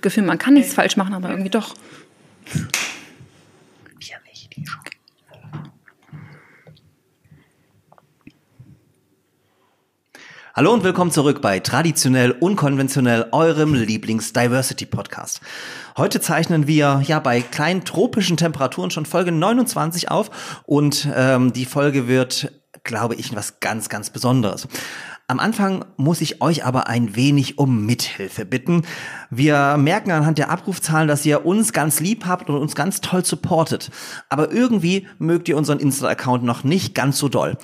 Gefühl, man kann nichts falsch machen, aber irgendwie doch. Hallo und willkommen zurück bei Traditionell Unkonventionell, eurem Lieblings-Diversity-Podcast. Heute zeichnen wir ja bei kleinen tropischen Temperaturen schon Folge 29 auf und ähm, die Folge wird, glaube ich, was ganz, ganz Besonderes. Am Anfang muss ich euch aber ein wenig um Mithilfe bitten. Wir merken anhand der Abrufzahlen, dass ihr uns ganz lieb habt und uns ganz toll supportet. Aber irgendwie mögt ihr unseren Insta-Account noch nicht ganz so doll.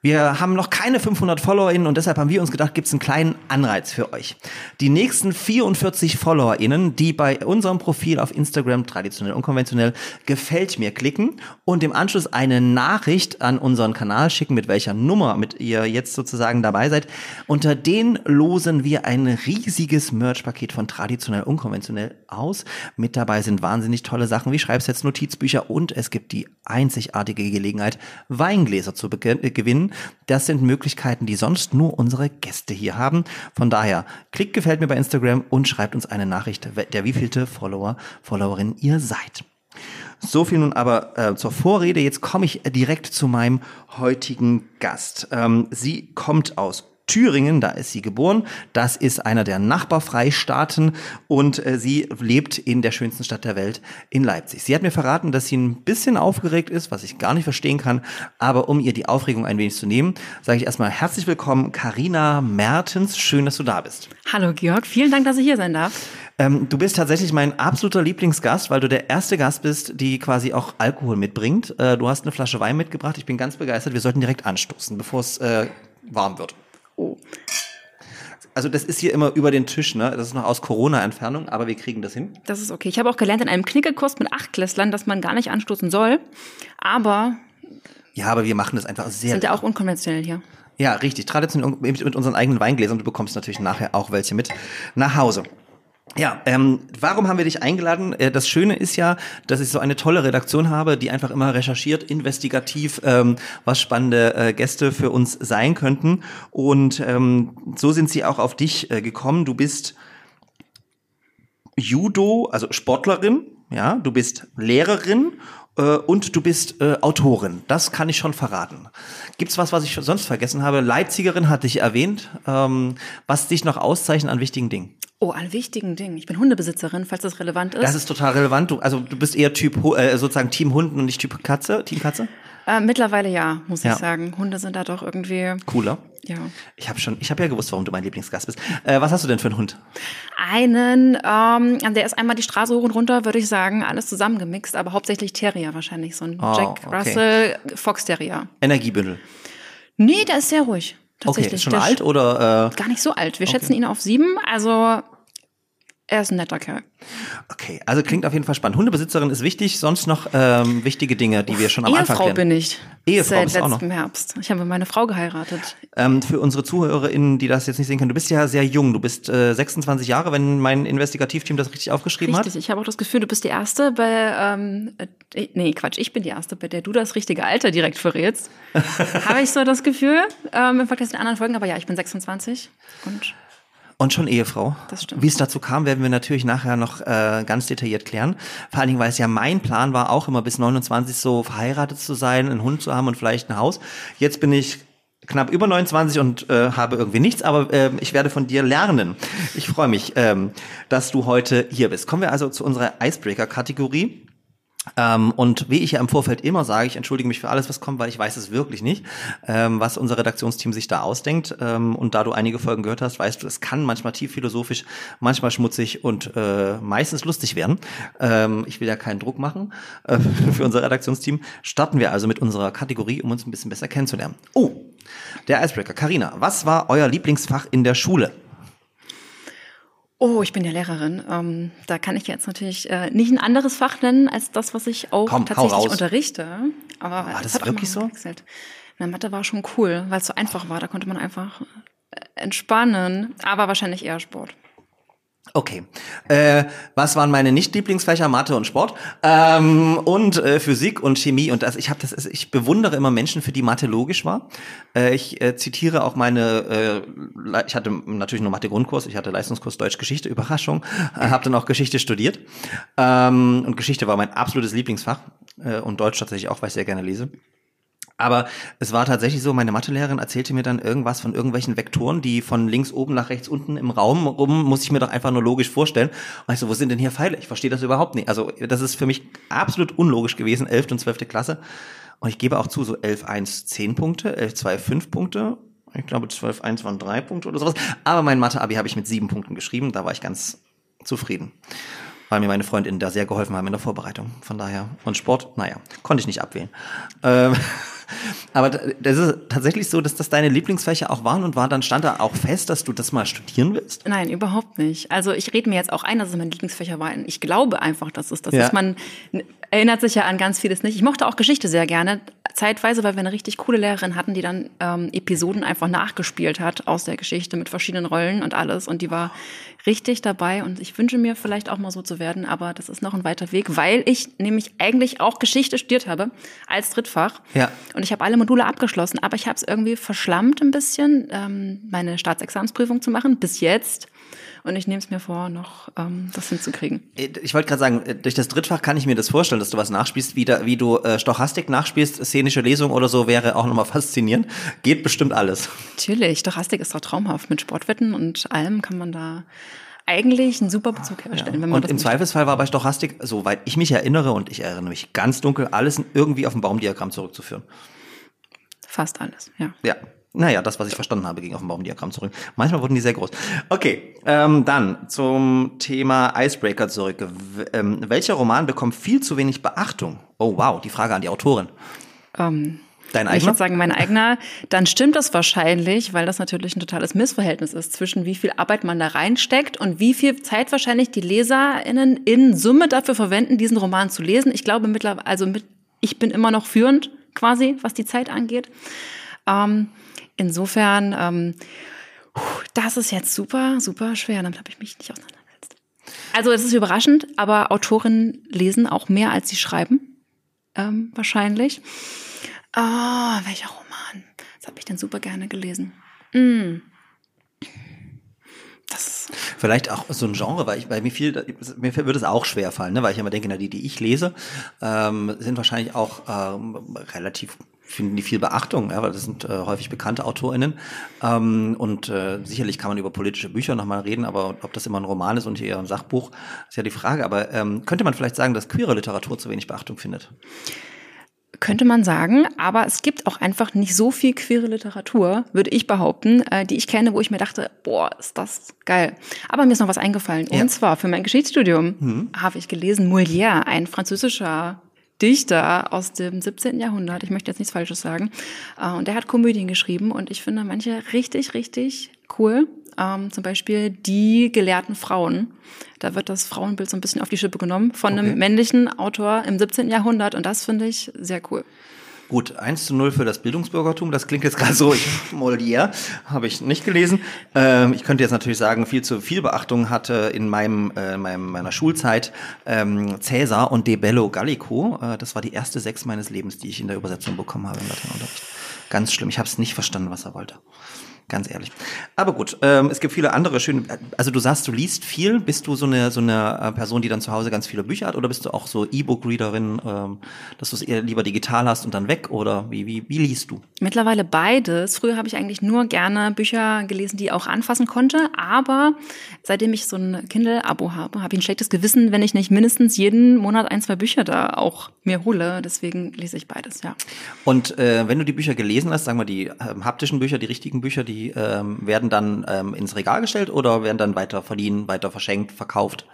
Wir haben noch keine 500 FollowerInnen und deshalb haben wir uns gedacht, gibt es einen kleinen Anreiz für euch. Die nächsten 44 FollowerInnen, die bei unserem Profil auf Instagram traditionell unkonventionell gefällt mir klicken und im Anschluss eine Nachricht an unseren Kanal schicken, mit welcher Nummer mit ihr jetzt sozusagen dabei seid, unter den losen wir ein riesiges Merch-Paket von traditionell unkonventionell aus. Mit dabei sind wahnsinnig tolle Sachen wie Schreibsets, Notizbücher und es gibt die einzigartige Gelegenheit, Weingläser zu gewinnen das sind Möglichkeiten, die sonst nur unsere Gäste hier haben. Von daher, klickt gefällt mir bei Instagram und schreibt uns eine Nachricht, der wievielte Follower, Followerin ihr seid. So viel nun aber äh, zur Vorrede. Jetzt komme ich direkt zu meinem heutigen Gast. Ähm, sie kommt aus Thüringen, da ist sie geboren. Das ist einer der Nachbarfreistaaten und äh, sie lebt in der schönsten Stadt der Welt, in Leipzig. Sie hat mir verraten, dass sie ein bisschen aufgeregt ist, was ich gar nicht verstehen kann, aber um ihr die Aufregung ein wenig zu nehmen, sage ich erstmal herzlich willkommen, Karina Mertens. Schön, dass du da bist. Hallo Georg, vielen Dank, dass ich hier sein darf. Ähm, du bist tatsächlich mein absoluter Lieblingsgast, weil du der erste Gast bist, die quasi auch Alkohol mitbringt. Äh, du hast eine Flasche Wein mitgebracht. Ich bin ganz begeistert. Wir sollten direkt anstoßen, bevor es äh, warm wird. Oh. Also das ist hier immer über den Tisch, ne? Das ist noch aus Corona-Entfernung, aber wir kriegen das hin. Das ist okay. Ich habe auch gelernt in einem Knickerkurs mit Achtklässlern, dass man gar nicht anstoßen soll. Aber ja, aber wir machen das einfach sehr. Sind ja auch unkonventionell hier. Ja, richtig. Traditionell mit unseren eigenen Weingläsern. Du bekommst natürlich nachher auch welche mit nach Hause. Ja, ähm, warum haben wir dich eingeladen? Äh, das Schöne ist ja, dass ich so eine tolle Redaktion habe, die einfach immer recherchiert, investigativ, ähm, was spannende äh, Gäste für uns sein könnten. Und ähm, so sind sie auch auf dich äh, gekommen. Du bist Judo, also Sportlerin, ja, du bist Lehrerin äh, und du bist äh, Autorin. Das kann ich schon verraten. Gibt's was, was ich sonst vergessen habe? Leipzigerin hatte ich erwähnt. Ähm, was dich noch auszeichnet an wichtigen Dingen? Oh, an wichtigen Dingen. Ich bin Hundebesitzerin, falls das relevant ist. Das ist total relevant. Du, also du bist eher Typ äh, sozusagen Team Hunden und nicht Typ Katze, Team Katze? Äh, mittlerweile ja, muss ja. ich sagen. Hunde sind da doch irgendwie cooler. Ja. Ich habe schon, ich habe ja gewusst, warum du mein Lieblingsgast bist. Äh, was hast du denn für einen Hund? Einen, ähm, der ist einmal die Straße hoch und runter, würde ich sagen, alles zusammengemixt, aber hauptsächlich Terrier wahrscheinlich, so ein oh, Jack okay. Russell Fox Terrier. Energiebündel. Nee, der ist sehr ruhig. Tatsächlich. Okay, schon der alt oder? Äh? Gar nicht so alt. Wir okay. schätzen ihn auf sieben. Also er ist ein netter Kerl. Okay, also klingt auf jeden Fall spannend. Hundebesitzerin ist wichtig, sonst noch ähm, wichtige Dinge, die wir schon am Ehefrau Anfang kennen. bin ich. Ehefrau Seit auch letztem Herbst. Ich habe meine Frau geheiratet. Ähm, für unsere ZuhörerInnen, die das jetzt nicht sehen können, du bist ja sehr jung. Du bist äh, 26 Jahre, wenn mein Investigativteam das richtig aufgeschrieben richtig. hat. Richtig, ich habe auch das Gefühl, du bist die Erste bei, ähm, äh, nee, Quatsch, ich bin die Erste, bei der du das richtige Alter direkt verrätst. habe ich so das Gefühl, ähm, im Vergleich zu den anderen Folgen. Aber ja, ich bin 26 und und schon Ehefrau. Das stimmt. Wie es dazu kam, werden wir natürlich nachher noch äh, ganz detailliert klären. Vor allen Dingen, weil es ja mein Plan war, auch immer bis 29 so verheiratet zu sein, einen Hund zu haben und vielleicht ein Haus. Jetzt bin ich knapp über 29 und äh, habe irgendwie nichts, aber äh, ich werde von dir lernen. Ich freue mich, ähm, dass du heute hier bist. Kommen wir also zu unserer Icebreaker-Kategorie. Ähm, und wie ich ja im Vorfeld immer sage, ich entschuldige mich für alles, was kommt, weil ich weiß es wirklich nicht, ähm, was unser Redaktionsteam sich da ausdenkt. Ähm, und da du einige Folgen gehört hast, weißt du, es kann manchmal tief philosophisch, manchmal schmutzig und äh, meistens lustig werden. Ähm, ich will ja keinen Druck machen äh, für unser Redaktionsteam. Starten wir also mit unserer Kategorie, um uns ein bisschen besser kennenzulernen. Oh, der Icebreaker. Karina, was war euer Lieblingsfach in der Schule? Oh, ich bin ja Lehrerin. Ähm, da kann ich jetzt natürlich äh, nicht ein anderes Fach nennen als das, was ich auch Komm, tatsächlich unterrichte. Aber war das, das wirklich so? Gewechselt. Na, Mathe war schon cool, weil es so einfach war. Da konnte man einfach äh, entspannen. Aber wahrscheinlich eher Sport. Okay. Äh, was waren meine Nicht-Lieblingsfächer? Mathe und Sport ähm, und äh, Physik und Chemie und das. Ich habe das. Ich bewundere immer Menschen, für die Mathe logisch war. Äh, ich äh, zitiere auch meine. Äh, ich hatte natürlich nur Mathe-Grundkurs. Ich hatte Leistungskurs Deutsch Geschichte. Überraschung. Äh, habe dann auch Geschichte studiert ähm, und Geschichte war mein absolutes Lieblingsfach äh, und Deutsch tatsächlich auch, weil ich sehr gerne lese. Aber es war tatsächlich so, meine Mathelehrerin erzählte mir dann irgendwas von irgendwelchen Vektoren, die von links oben nach rechts unten im Raum rum, muss ich mir doch einfach nur logisch vorstellen. Und ich so, wo sind denn hier Pfeile? Ich verstehe das überhaupt nicht. Also das ist für mich absolut unlogisch gewesen, 11. und 12. Klasse. Und ich gebe auch zu, so 11, 1, 10 Punkte, 11, 2, 5 Punkte. Ich glaube, 12, 1 waren 3 Punkte oder sowas. Aber mein Mathe-Abi habe ich mit 7 Punkten geschrieben. Da war ich ganz zufrieden weil mir meine Freundinnen da sehr geholfen haben in der Vorbereitung. Von daher. Und Sport, naja, konnte ich nicht abwählen. Ähm, aber das ist tatsächlich so, dass das deine Lieblingsfächer auch waren und war dann stand da auch fest, dass du das mal studieren willst? Nein, überhaupt nicht. Also ich rede mir jetzt auch ein, dass es meine Lieblingsfächer waren. Ich glaube einfach, dass es das ja. ist. Man erinnert sich ja an ganz vieles nicht. Ich mochte auch Geschichte sehr gerne. Zeitweise, weil wir eine richtig coole Lehrerin hatten, die dann ähm, Episoden einfach nachgespielt hat aus der Geschichte mit verschiedenen Rollen und alles. Und die war richtig dabei. Und ich wünsche mir vielleicht auch mal so zu werden, aber das ist noch ein weiter Weg, weil ich nämlich eigentlich auch Geschichte studiert habe als Drittfach. Ja. Und ich habe alle Module abgeschlossen, aber ich habe es irgendwie verschlammt ein bisschen, ähm, meine Staatsexamensprüfung zu machen, bis jetzt. Und ich nehme es mir vor, noch ähm, das hinzukriegen. Äh, ich wollte gerade sagen, äh, durch das Drittfach kann ich mir das vorstellen, dass du was nachspielst, wie, da, wie du äh, Stochastik nachspielst, szenische Lesung oder so, wäre auch nochmal faszinierend. Geht bestimmt alles. Natürlich, Stochastik ist doch traumhaft. Mit Sportwetten und allem kann man da eigentlich einen super Bezug herstellen. Ja. und im Zweifelsfall war bei Stochastik, soweit ich mich erinnere, und ich erinnere mich ganz dunkel, alles irgendwie auf ein Baumdiagramm zurückzuführen. Fast alles, ja. Ja, naja, das, was ich verstanden habe, ging auf dem Baumdiagramm zurück. Manchmal wurden die sehr groß. Okay, ähm, dann zum Thema Icebreaker zurück. W ähm, welcher Roman bekommt viel zu wenig Beachtung? Oh wow, die Frage an die Autorin. Ähm, Dein eigener? Ich würde sagen, mein eigener. Dann stimmt das wahrscheinlich, weil das natürlich ein totales Missverhältnis ist zwischen wie viel Arbeit man da reinsteckt und wie viel Zeit wahrscheinlich die LeserInnen in Summe dafür verwenden, diesen Roman zu lesen. Ich glaube mittlerweile, also mit, ich bin immer noch führend quasi, was die Zeit angeht. Ähm, insofern, ähm, das ist jetzt super, super schwer. Damit habe ich mich nicht auseinandergesetzt. Also es ist überraschend, aber Autorinnen lesen auch mehr, als sie schreiben. Ähm, wahrscheinlich. Oh, welcher Roman? Das habe ich denn super gerne gelesen. Mm. Das Vielleicht auch so ein Genre, weil ich bei mir viel, mir würde es auch schwer fallen, ne? weil ich immer denke, na, die, die ich lese, ähm, sind wahrscheinlich auch ähm, relativ finden die viel Beachtung, ja, weil das sind äh, häufig bekannte AutorInnen. Ähm, und äh, sicherlich kann man über politische Bücher nochmal reden, aber ob das immer ein Roman ist und hier ein Sachbuch, ist ja die Frage. Aber ähm, könnte man vielleicht sagen, dass queere Literatur zu wenig Beachtung findet? Könnte man sagen, aber es gibt auch einfach nicht so viel queere Literatur, würde ich behaupten, äh, die ich kenne, wo ich mir dachte, boah, ist das geil. Aber mir ist noch was eingefallen. Ja. Und zwar für mein Geschichtsstudium mhm. habe ich gelesen Molière, ein französischer Dichter aus dem 17. Jahrhundert. Ich möchte jetzt nichts Falsches sagen. Äh, und der hat Komödien geschrieben und ich finde manche richtig, richtig cool. Ähm, zum Beispiel die gelehrten Frauen. Da wird das Frauenbild so ein bisschen auf die Schippe genommen von okay. einem männlichen Autor im 17. Jahrhundert und das finde ich sehr cool. Gut, 1 zu 0 für das Bildungsbürgertum. Das klingt jetzt gerade so, ich, Molière habe ich nicht gelesen. Ähm, ich könnte jetzt natürlich sagen, viel zu viel Beachtung hatte in meinem, äh, meinem meiner Schulzeit ähm, Cäsar und De Bello Gallico. Äh, das war die erste Sechs meines Lebens, die ich in der Übersetzung bekommen habe im Lateinunterricht. Ganz schlimm. Ich habe es nicht verstanden, was er wollte. Ganz ehrlich. Aber gut, ähm, es gibt viele andere schöne. Also du sagst, du liest viel. Bist du so eine so eine äh, Person, die dann zu Hause ganz viele Bücher hat, oder bist du auch so E-Book-Readerin, ähm, dass du es eher lieber digital hast und dann weg? Oder wie wie wie liest du? Mittlerweile beides. Früher habe ich eigentlich nur gerne Bücher gelesen, die ich auch anfassen konnte. Aber seitdem ich so ein Kindle-Abo habe, habe ich ein schlechtes Gewissen, wenn ich nicht mindestens jeden Monat ein zwei Bücher da auch mir hole. Deswegen lese ich beides. Ja. Und äh, wenn du die Bücher gelesen hast, sagen wir die äh, haptischen Bücher, die richtigen Bücher, die die ähm, werden dann ähm, ins Regal gestellt oder werden dann weiter verliehen, weiter verschenkt, verkauft?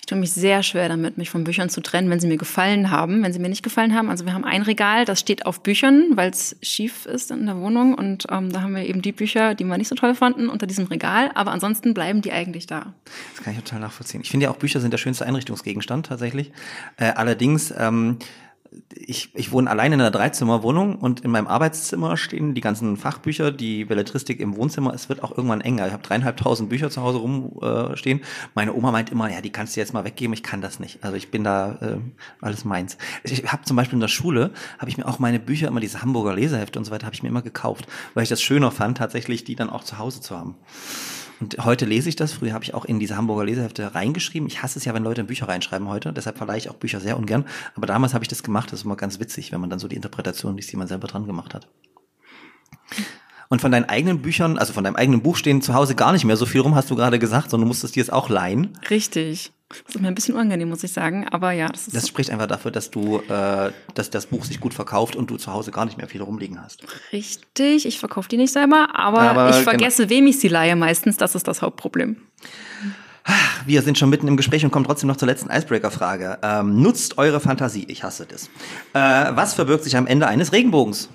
Ich tue mich sehr schwer damit, mich von Büchern zu trennen, wenn sie mir gefallen haben. Wenn sie mir nicht gefallen haben, also wir haben ein Regal, das steht auf Büchern, weil es schief ist in der Wohnung. Und ähm, da haben wir eben die Bücher, die wir nicht so toll fanden, unter diesem Regal. Aber ansonsten bleiben die eigentlich da. Das kann ich total nachvollziehen. Ich finde ja auch Bücher sind der schönste Einrichtungsgegenstand tatsächlich. Äh, allerdings ähm, ich, ich wohne allein in einer Dreizimmerwohnung und in meinem Arbeitszimmer stehen die ganzen Fachbücher, die Belletristik im Wohnzimmer. Es wird auch irgendwann enger. Ich habe dreieinhalbtausend Bücher zu Hause rumstehen. Äh, Meine Oma meint immer, ja, die kannst du jetzt mal weggeben. Ich kann das nicht. Also ich bin da äh, alles meins. Ich habe zum Beispiel in der Schule, habe ich mir auch meine Bücher, immer diese Hamburger Lesehefte und so weiter, habe ich mir immer gekauft, weil ich das schöner fand, tatsächlich die dann auch zu Hause zu haben. Und heute lese ich das. Früher habe ich auch in diese Hamburger Lesehefte reingeschrieben. Ich hasse es ja, wenn Leute in Bücher reinschreiben heute. Deshalb verleihe ich auch Bücher sehr ungern. Aber damals habe ich das gemacht. Das ist immer ganz witzig, wenn man dann so die Interpretation liest, die man selber dran gemacht hat. Und von deinen eigenen Büchern, also von deinem eigenen Buch stehen zu Hause gar nicht mehr so viel rum, hast du gerade gesagt, sondern du musstest dir es auch leihen. Richtig. Das ist mir ein bisschen unangenehm, muss ich sagen. Aber ja, das ist. Das spricht einfach dafür, dass du, äh, dass das Buch sich gut verkauft und du zu Hause gar nicht mehr viel rumliegen hast. Richtig, ich verkaufe die nicht selber, aber, aber ich genau. vergesse, genau. wem ich sie leihe meistens. Das ist das Hauptproblem. Wir sind schon mitten im Gespräch und kommen trotzdem noch zur letzten Icebreaker-Frage. Ähm, nutzt eure Fantasie. Ich hasse das. Äh, was verbirgt sich am Ende eines Regenbogens?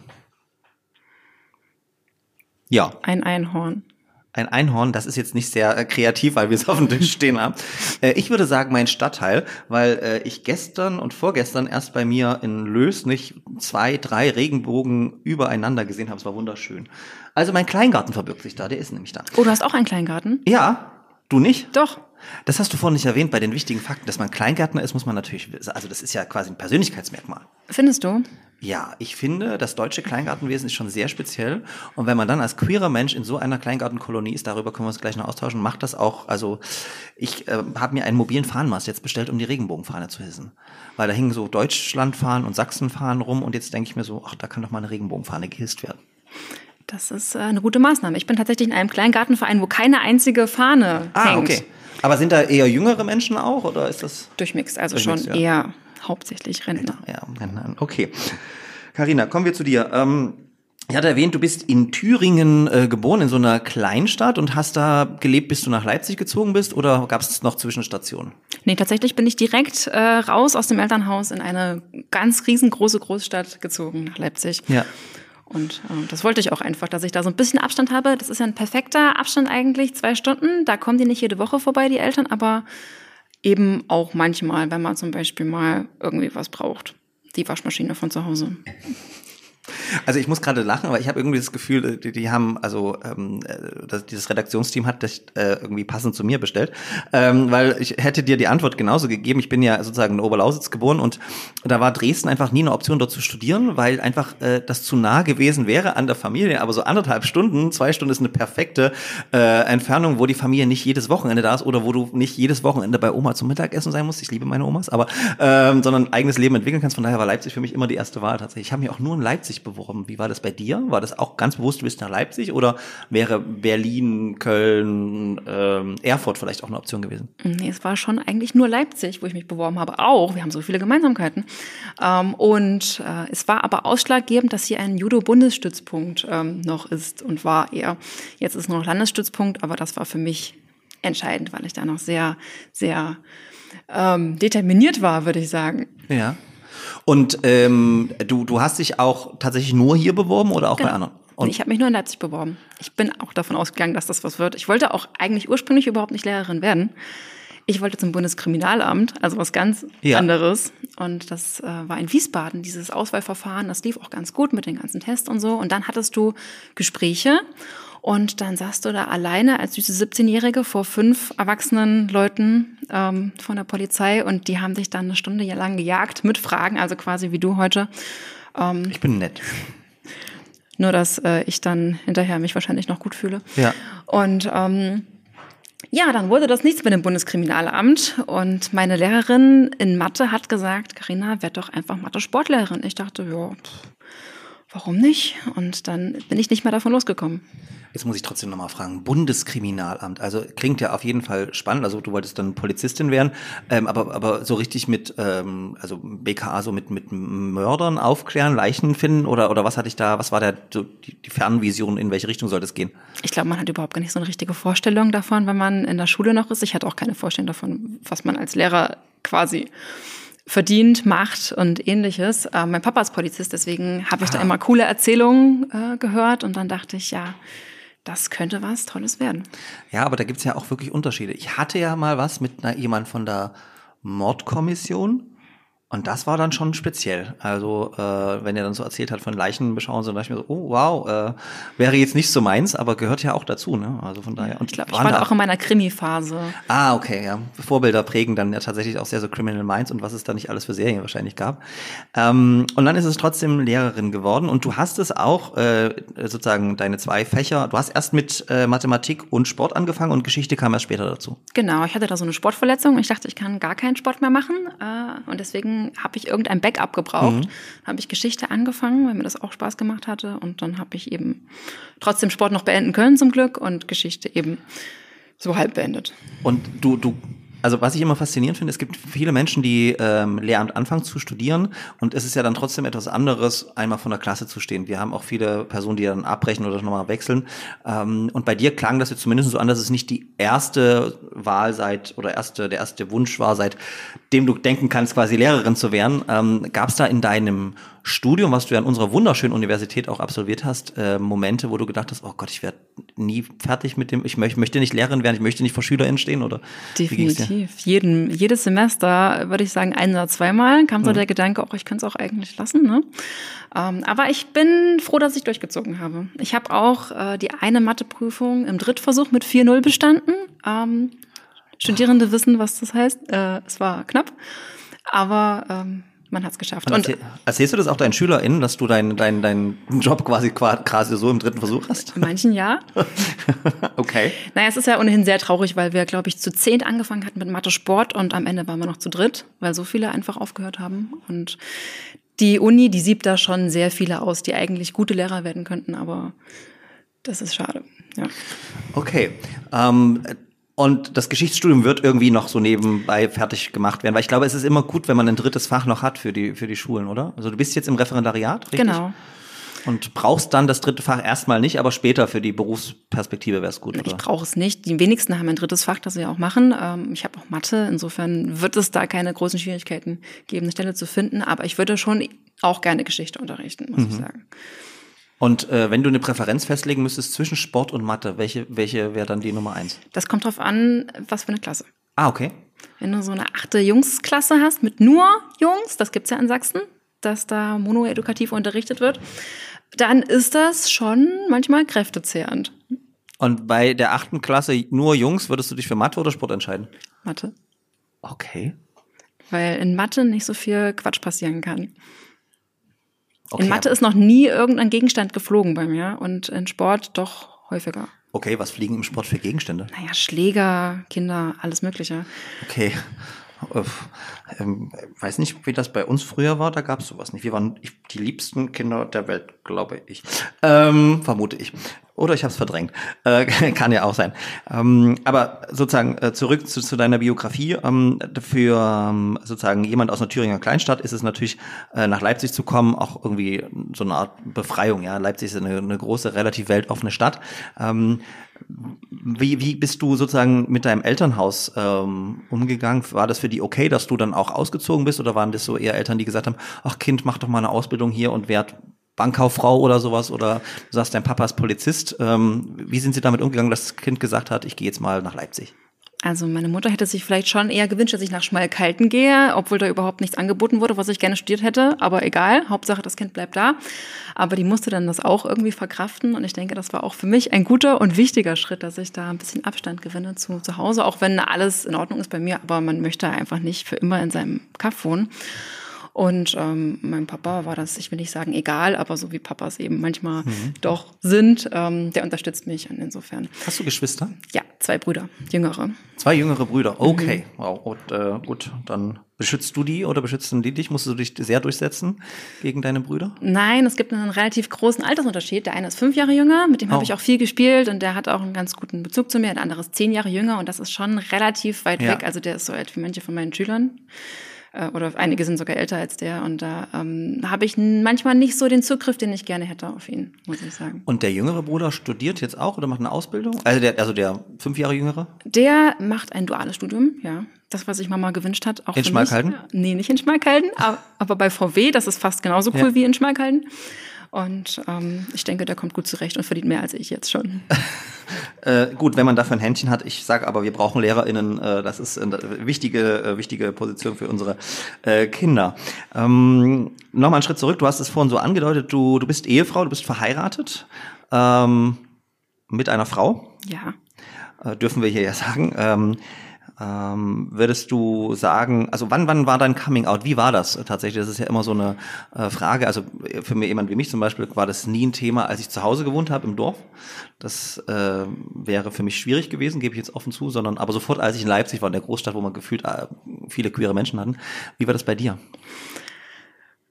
Ja. Ein Einhorn. Ein Einhorn, das ist jetzt nicht sehr äh, kreativ, weil wir es auf dem Tisch stehen haben. Äh, ich würde sagen, mein Stadtteil, weil äh, ich gestern und vorgestern erst bei mir in Lösnich zwei, drei Regenbogen übereinander gesehen habe. Es war wunderschön. Also mein Kleingarten verbirgt sich da, der ist nämlich da. Oh, du hast auch einen Kleingarten? Ja. Du nicht? Doch. Das hast du vorhin nicht erwähnt bei den wichtigen Fakten. Dass man Kleingärtner ist, muss man natürlich, also das ist ja quasi ein Persönlichkeitsmerkmal. Findest du? Ja, ich finde, das deutsche Kleingartenwesen ist schon sehr speziell. Und wenn man dann als queerer Mensch in so einer Kleingartenkolonie ist, darüber können wir uns gleich noch austauschen, macht das auch, also ich äh, habe mir einen mobilen Fahnenmast jetzt bestellt, um die Regenbogenfahne zu hissen. Weil da hingen so Deutschlandfahnen und Sachsenfahnen rum und jetzt denke ich mir so, ach, da kann doch mal eine Regenbogenfahne gehisst werden. Das ist äh, eine gute Maßnahme. Ich bin tatsächlich in einem Kleingartenverein, wo keine einzige Fahne ah, hängt. okay. Aber sind da eher jüngere Menschen auch oder ist das? Durchmix, also Durchmix, schon ja. eher hauptsächlich Rentner. Ja, Rentner. Okay. Carina, kommen wir zu dir. Ähm, ich hatte erwähnt, du bist in Thüringen äh, geboren, in so einer Kleinstadt und hast da gelebt, bis du nach Leipzig gezogen bist oder gab es noch Zwischenstationen? Nee, tatsächlich bin ich direkt äh, raus aus dem Elternhaus in eine ganz riesengroße Großstadt gezogen, nach Leipzig. Ja. Und äh, das wollte ich auch einfach, dass ich da so ein bisschen Abstand habe. Das ist ja ein perfekter Abstand eigentlich, zwei Stunden. Da kommen die nicht jede Woche vorbei, die Eltern, aber eben auch manchmal, wenn man zum Beispiel mal irgendwie was braucht. Die Waschmaschine von zu Hause. Also ich muss gerade lachen, aber ich habe irgendwie das Gefühl, äh, die, die haben, also ähm, äh, das, dieses Redaktionsteam hat das äh, irgendwie passend zu mir bestellt, ähm, weil ich hätte dir die Antwort genauso gegeben. Ich bin ja sozusagen in Oberlausitz geboren und da war Dresden einfach nie eine Option, dort zu studieren, weil einfach äh, das zu nah gewesen wäre an der Familie. Aber so anderthalb Stunden, zwei Stunden ist eine perfekte äh, Entfernung, wo die Familie nicht jedes Wochenende da ist oder wo du nicht jedes Wochenende bei Oma zum Mittagessen sein musst. Ich liebe meine Omas, aber ähm, sondern eigenes Leben entwickeln kannst. Von daher war Leipzig für mich immer die erste Wahl tatsächlich. Ich habe mich auch nur in Leipzig beworben. Wie war das bei dir? War das auch ganz bewusst, du bist nach Leipzig oder wäre Berlin, Köln, ähm, Erfurt vielleicht auch eine Option gewesen? Nee, es war schon eigentlich nur Leipzig, wo ich mich beworben habe. Auch, wir haben so viele Gemeinsamkeiten. Ähm, und äh, es war aber ausschlaggebend, dass hier ein Judo-Bundesstützpunkt ähm, noch ist und war eher. Jetzt ist nur noch Landesstützpunkt, aber das war für mich entscheidend, weil ich da noch sehr, sehr ähm, determiniert war, würde ich sagen. Ja. Und ähm, du, du hast dich auch tatsächlich nur hier beworben oder auch genau. bei anderen? Und ich habe mich nur in Leipzig beworben. Ich bin auch davon ausgegangen, dass das was wird. Ich wollte auch eigentlich ursprünglich überhaupt nicht Lehrerin werden. Ich wollte zum Bundeskriminalamt, also was ganz ja. anderes. Und das äh, war in Wiesbaden, dieses Auswahlverfahren. Das lief auch ganz gut mit den ganzen Tests und so. Und dann hattest du Gespräche. Und dann saßt du da alleine als süße 17-Jährige vor fünf erwachsenen Leuten ähm, von der Polizei und die haben dich dann eine Stunde lang gejagt mit Fragen, also quasi wie du heute. Ähm, ich bin nett. Nur, dass äh, ich dann hinterher mich wahrscheinlich noch gut fühle. Ja. Und ähm, ja, dann wurde das nichts mit dem Bundeskriminalamt und meine Lehrerin in Mathe hat gesagt, Karina, werd doch einfach Mathe-Sportlehrerin. Ich dachte, ja, warum nicht? Und dann bin ich nicht mehr davon losgekommen. Jetzt muss ich trotzdem nochmal fragen, Bundeskriminalamt, also klingt ja auf jeden Fall spannend, also du wolltest dann Polizistin werden, ähm, aber, aber so richtig mit, ähm, also BKA so mit, mit Mördern aufklären, Leichen finden oder, oder was hatte ich da, was war der, die, die Fernvision, in welche Richtung soll das gehen? Ich glaube, man hat überhaupt gar nicht so eine richtige Vorstellung davon, wenn man in der Schule noch ist. Ich hatte auch keine Vorstellung davon, was man als Lehrer quasi verdient, macht und ähnliches. Äh, mein Papa ist Polizist, deswegen habe ich ah. da immer coole Erzählungen äh, gehört und dann dachte ich, ja, das könnte was Tolles werden. Ja, aber da gibt's ja auch wirklich Unterschiede. Ich hatte ja mal was mit einer, jemand von der Mordkommission Und das war dann schon speziell. Also, äh, wenn er dann so erzählt hat von Leichenbeschauung, so dachte ich mir so, oh wow, äh, wäre jetzt nicht so meins, aber gehört ja auch dazu, ne? Also von daher. Und ich glaube, ich war da auch in meiner Krimi-Phase. Ah, okay, ja. Vorbilder prägen dann ja tatsächlich auch sehr so Criminal Minds und was es da nicht alles für Serien wahrscheinlich gab. Ähm, und dann ist es trotzdem Lehrerin geworden und du hast es auch, äh, sozusagen deine zwei Fächer, du hast erst mit äh, Mathematik und Sport angefangen und Geschichte kam erst später dazu. Genau, ich hatte da so eine Sportverletzung und ich dachte, ich kann gar keinen Sport mehr machen. Äh, und deswegen habe ich irgendein Backup gebraucht. Mhm. Habe ich Geschichte angefangen, weil mir das auch Spaß gemacht hatte. Und dann habe ich eben trotzdem Sport noch beenden können zum Glück und Geschichte eben so halb beendet. Und du, du also was ich immer faszinierend finde, es gibt viele Menschen, die ähm, Lehramt anfangen zu studieren und es ist ja dann trotzdem etwas anderes, einmal von der Klasse zu stehen. Wir haben auch viele Personen, die dann abbrechen oder nochmal wechseln. Ähm, und bei dir klang das jetzt zumindest so an, dass es nicht die erste Wahl seit oder erste, der erste Wunsch war, seitdem du denken kannst, quasi Lehrerin zu werden. Ähm, Gab es da in deinem Studium, was du ja an unserer wunderschönen Universität auch absolviert hast, äh, Momente, wo du gedacht hast, oh Gott, ich werde nie fertig mit dem, ich möchte, möchte nicht Lehrerin werden, ich möchte nicht vor SchülerInnen stehen oder? Definitiv. Jeden, jedes Semester, würde ich sagen, ein oder zweimal kam so mhm. der Gedanke, auch oh, ich könnte es auch eigentlich lassen. Ne? Ähm, aber ich bin froh, dass ich durchgezogen habe. Ich habe auch äh, die eine Matheprüfung im Drittversuch mit 4-0 bestanden. Ähm, Studierende wissen, was das heißt. Äh, es war knapp. Aber ähm, man hat es geschafft. Und, und erzählst du das auch deinen SchülerInnen, dass du deinen dein, dein Job quasi quasi so im dritten Versuch hast? In manchen ja. okay. Naja, es ist ja ohnehin sehr traurig, weil wir, glaube ich, zu zehn angefangen hatten mit Mathe Sport und am Ende waren wir noch zu dritt, weil so viele einfach aufgehört haben. Und die Uni, die siebt da schon sehr viele aus, die eigentlich gute Lehrer werden könnten, aber das ist schade. Ja. Okay. Ähm, und das Geschichtsstudium wird irgendwie noch so nebenbei fertig gemacht werden, weil ich glaube, es ist immer gut, wenn man ein drittes Fach noch hat für die, für die Schulen, oder? Also du bist jetzt im Referendariat, richtig? Genau. Und brauchst dann das dritte Fach erstmal nicht, aber später für die Berufsperspektive wäre es gut, oder? Ich brauche es nicht. Die wenigsten haben ein drittes Fach, das sie auch machen. Ähm, ich habe auch Mathe, insofern wird es da keine großen Schwierigkeiten geben, eine Stelle zu finden. Aber ich würde schon auch gerne Geschichte unterrichten, muss mhm. ich sagen. Und äh, wenn du eine Präferenz festlegen müsstest zwischen Sport und Mathe, welche, welche wäre dann die Nummer eins? Das kommt drauf an, was für eine Klasse. Ah, okay. Wenn du so eine achte Jungsklasse hast mit nur Jungs, das gibt's ja in Sachsen, dass da monoedukativ unterrichtet wird, dann ist das schon manchmal kräftezehrend. Und bei der achten Klasse nur Jungs, würdest du dich für Mathe oder Sport entscheiden? Mathe. Okay. Weil in Mathe nicht so viel Quatsch passieren kann. Okay, in Mathe ist noch nie irgendein Gegenstand geflogen bei mir und in Sport doch häufiger. Okay, was fliegen im Sport für Gegenstände? Naja, Schläger, Kinder, alles Mögliche. Okay. Ähm, weiß nicht, wie das bei uns früher war, da gab es sowas nicht. Wir waren die liebsten Kinder der Welt, glaube ich. Ähm, vermute ich. Oder ich habe es verdrängt. Äh, kann ja auch sein. Ähm, aber sozusagen äh, zurück zu, zu, deiner Biografie. Ähm, für ähm, sozusagen jemand aus einer Thüringer Kleinstadt ist es natürlich, äh, nach Leipzig zu kommen, auch irgendwie so eine Art Befreiung. Ja, Leipzig ist eine, eine große, relativ weltoffene Stadt. Ähm, wie, wie bist du sozusagen mit deinem Elternhaus ähm, umgegangen? War das für die okay, dass du dann auch ausgezogen bist oder waren das so eher Eltern, die gesagt haben, ach Kind, mach doch mal eine Ausbildung hier und werd Bankkauffrau oder sowas oder du sagst, dein Papa ist Polizist. Ähm, wie sind sie damit umgegangen, dass das Kind gesagt hat, ich gehe jetzt mal nach Leipzig? Also meine Mutter hätte sich vielleicht schon eher gewünscht, dass ich nach Schmalkalden gehe, obwohl da überhaupt nichts angeboten wurde, was ich gerne studiert hätte. Aber egal, Hauptsache das Kind bleibt da. Aber die musste dann das auch irgendwie verkraften. Und ich denke, das war auch für mich ein guter und wichtiger Schritt, dass ich da ein bisschen Abstand gewinne zu, zu Hause, auch wenn alles in Ordnung ist bei mir. Aber man möchte einfach nicht für immer in seinem Kaff wohnen. Und ähm, meinem Papa war das, ich will nicht sagen egal, aber so wie Papas eben manchmal mhm. doch sind, ähm, der unterstützt mich und insofern. Hast du Geschwister? Ja, zwei Brüder, jüngere. Zwei jüngere Brüder, okay. Mhm. Wow. Und, äh, gut, dann beschützt du die oder beschützen die dich? Musst du dich sehr durchsetzen gegen deine Brüder? Nein, es gibt einen relativ großen Altersunterschied. Der eine ist fünf Jahre jünger, mit dem oh. habe ich auch viel gespielt und der hat auch einen ganz guten Bezug zu mir. Der andere ist zehn Jahre jünger und das ist schon relativ weit ja. weg. Also der ist so alt wie manche von meinen Schülern. Äh, oder einige sind sogar älter als der und da ähm, habe ich manchmal nicht so den Zugriff, den ich gerne hätte auf ihn, muss ich sagen. Und der jüngere Bruder studiert jetzt auch oder macht eine Ausbildung? Also der, also der fünf Jahre jüngere? Der macht ein duales Studium, ja. Das, was sich Mama gewünscht hat. Auch in Schmalkalden? Nee, nicht in Schmalkalden, aber, aber bei VW, das ist fast genauso cool ja. wie in Schmalkalden. Und ähm, ich denke, der kommt gut zurecht und verdient mehr als ich jetzt schon. äh, gut, wenn man dafür ein Händchen hat. Ich sage aber, wir brauchen LehrerInnen. Äh, das ist eine wichtige, äh, wichtige Position für unsere äh, Kinder. Ähm, Nochmal einen Schritt zurück. Du hast es vorhin so angedeutet. Du, du bist Ehefrau, du bist verheiratet ähm, mit einer Frau. Ja. Äh, dürfen wir hier ja sagen. Ähm, ähm, würdest du sagen, also wann, wann war dein Coming Out? Wie war das tatsächlich? Das ist ja immer so eine äh, Frage. Also für mir jemand wie mich zum Beispiel war das nie ein Thema, als ich zu Hause gewohnt habe im Dorf. Das äh, wäre für mich schwierig gewesen, gebe ich jetzt offen zu, sondern aber sofort, als ich in Leipzig war, in der Großstadt, wo man gefühlt äh, viele queere Menschen hatten. Wie war das bei dir?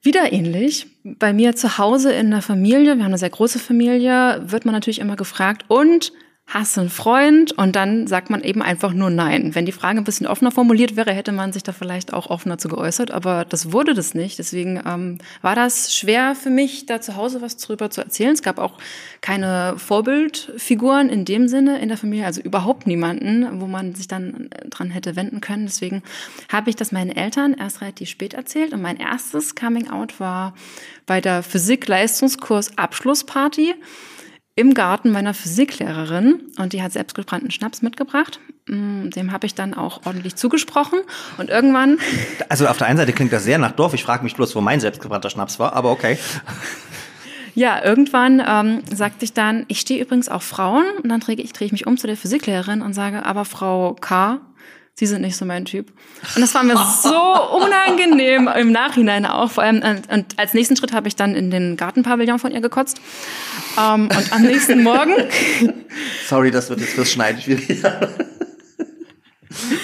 Wieder ähnlich. Bei mir zu Hause in der Familie, wir haben eine sehr große Familie, wird man natürlich immer gefragt, und hast du einen Freund? Und dann sagt man eben einfach nur nein. Wenn die Frage ein bisschen offener formuliert wäre, hätte man sich da vielleicht auch offener zu geäußert, aber das wurde das nicht. Deswegen ähm, war das schwer für mich, da zu Hause was drüber zu erzählen. Es gab auch keine Vorbildfiguren in dem Sinne in der Familie, also überhaupt niemanden, wo man sich dann dran hätte wenden können. Deswegen habe ich das meinen Eltern erst relativ spät erzählt. Und mein erstes Coming Out war bei der Physik-Leistungskurs Abschlussparty im Garten meiner Physiklehrerin und die hat selbstgebrannten Schnaps mitgebracht. Mm, dem habe ich dann auch ordentlich zugesprochen und irgendwann. Also auf der einen Seite klingt das sehr nach Dorf. Ich frage mich bloß, wo mein selbstgebrannter Schnaps war, aber okay. Ja, irgendwann ähm, sagte ich dann, ich stehe übrigens auf Frauen und dann drehe ich, dreh ich mich um zu der Physiklehrerin und sage, aber Frau K., Sie sind nicht so mein Typ. Und das war mir so unangenehm im Nachhinein auch. Vor allem, und als nächsten Schritt habe ich dann in den Gartenpavillon von ihr gekotzt. Um, ähm, und am nächsten Morgen. Sorry, das wird jetzt fürs Schneiden schwierig.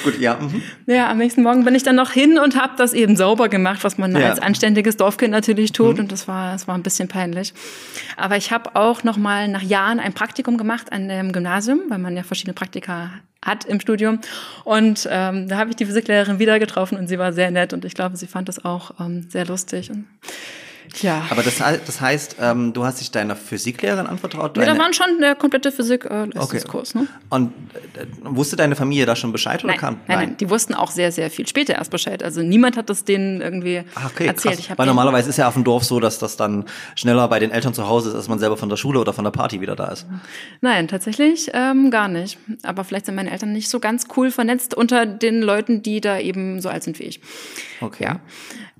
Gut, ja. Mhm. Ja, am nächsten Morgen bin ich dann noch hin und habe das eben sauber gemacht, was man ja. als anständiges Dorfkind natürlich tut. Mhm. Und das war, das war ein bisschen peinlich. Aber ich habe auch noch mal nach Jahren ein Praktikum gemacht an dem Gymnasium, weil man ja verschiedene Praktika hat im Studium. Und ähm, da habe ich die Physiklehrerin wieder getroffen und sie war sehr nett und ich glaube, sie fand das auch ähm, sehr lustig. Und ja. Aber das, das heißt, ähm, du hast dich deiner Physiklehrerin anvertraut? Ja, da waren schon der komplette Physik-Leistungskurs. Äh, okay. ne? Und äh, wusste deine Familie da schon Bescheid oder nein, kam? Nein, nein, die wussten auch sehr, sehr viel später erst Bescheid. Also niemand hat das denen irgendwie Ach, okay, erzählt. Ich Weil normalerweise ist ja auf dem Dorf so, dass das dann schneller bei den Eltern zu Hause ist, als man selber von der Schule oder von der Party wieder da ist. Nein, tatsächlich ähm, gar nicht. Aber vielleicht sind meine Eltern nicht so ganz cool vernetzt unter den Leuten, die da eben so alt sind wie ich. Okay. Ja.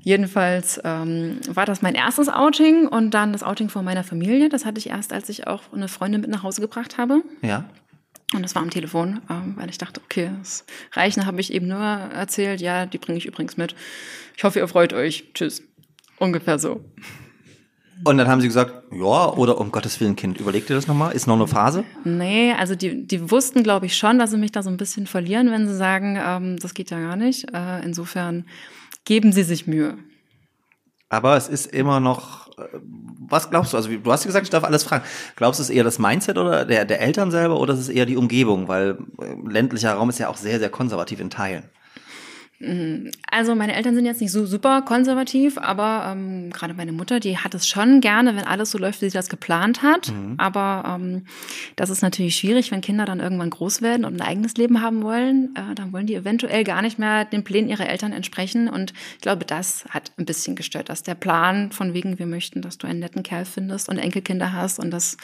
Jedenfalls ähm, war das mein erstes Outing und dann das Outing von meiner Familie. Das hatte ich erst, als ich auch eine Freundin mit nach Hause gebracht habe. Ja. Und das war am Telefon, ähm, weil ich dachte, okay, das reicht. Dann habe ich eben nur erzählt, ja, die bringe ich übrigens mit. Ich hoffe, ihr freut euch. Tschüss. Ungefähr so. Und dann haben sie gesagt, ja, oder um Gottes Willen, Kind, überleg dir das nochmal, ist noch eine Phase? Nee, also die, die wussten, glaube ich, schon, dass sie mich da so ein bisschen verlieren, wenn sie sagen, ähm, das geht ja gar nicht. Äh, insofern geben Sie sich Mühe. Aber es ist immer noch, äh, was glaubst du? Also du hast gesagt, ich darf alles fragen. Glaubst du, es ist eher das Mindset oder der, der Eltern selber oder ist es eher die Umgebung? Weil äh, ländlicher Raum ist ja auch sehr, sehr konservativ in Teilen. Also meine Eltern sind jetzt nicht so super konservativ, aber ähm, gerade meine Mutter, die hat es schon gerne, wenn alles so läuft, wie sie das geplant hat. Mhm. Aber ähm, das ist natürlich schwierig, wenn Kinder dann irgendwann groß werden und ein eigenes Leben haben wollen. Äh, dann wollen die eventuell gar nicht mehr den Plänen ihrer Eltern entsprechen. Und ich glaube, das hat ein bisschen gestört, dass der Plan von wegen, wir möchten, dass du einen netten Kerl findest und Enkelkinder hast und das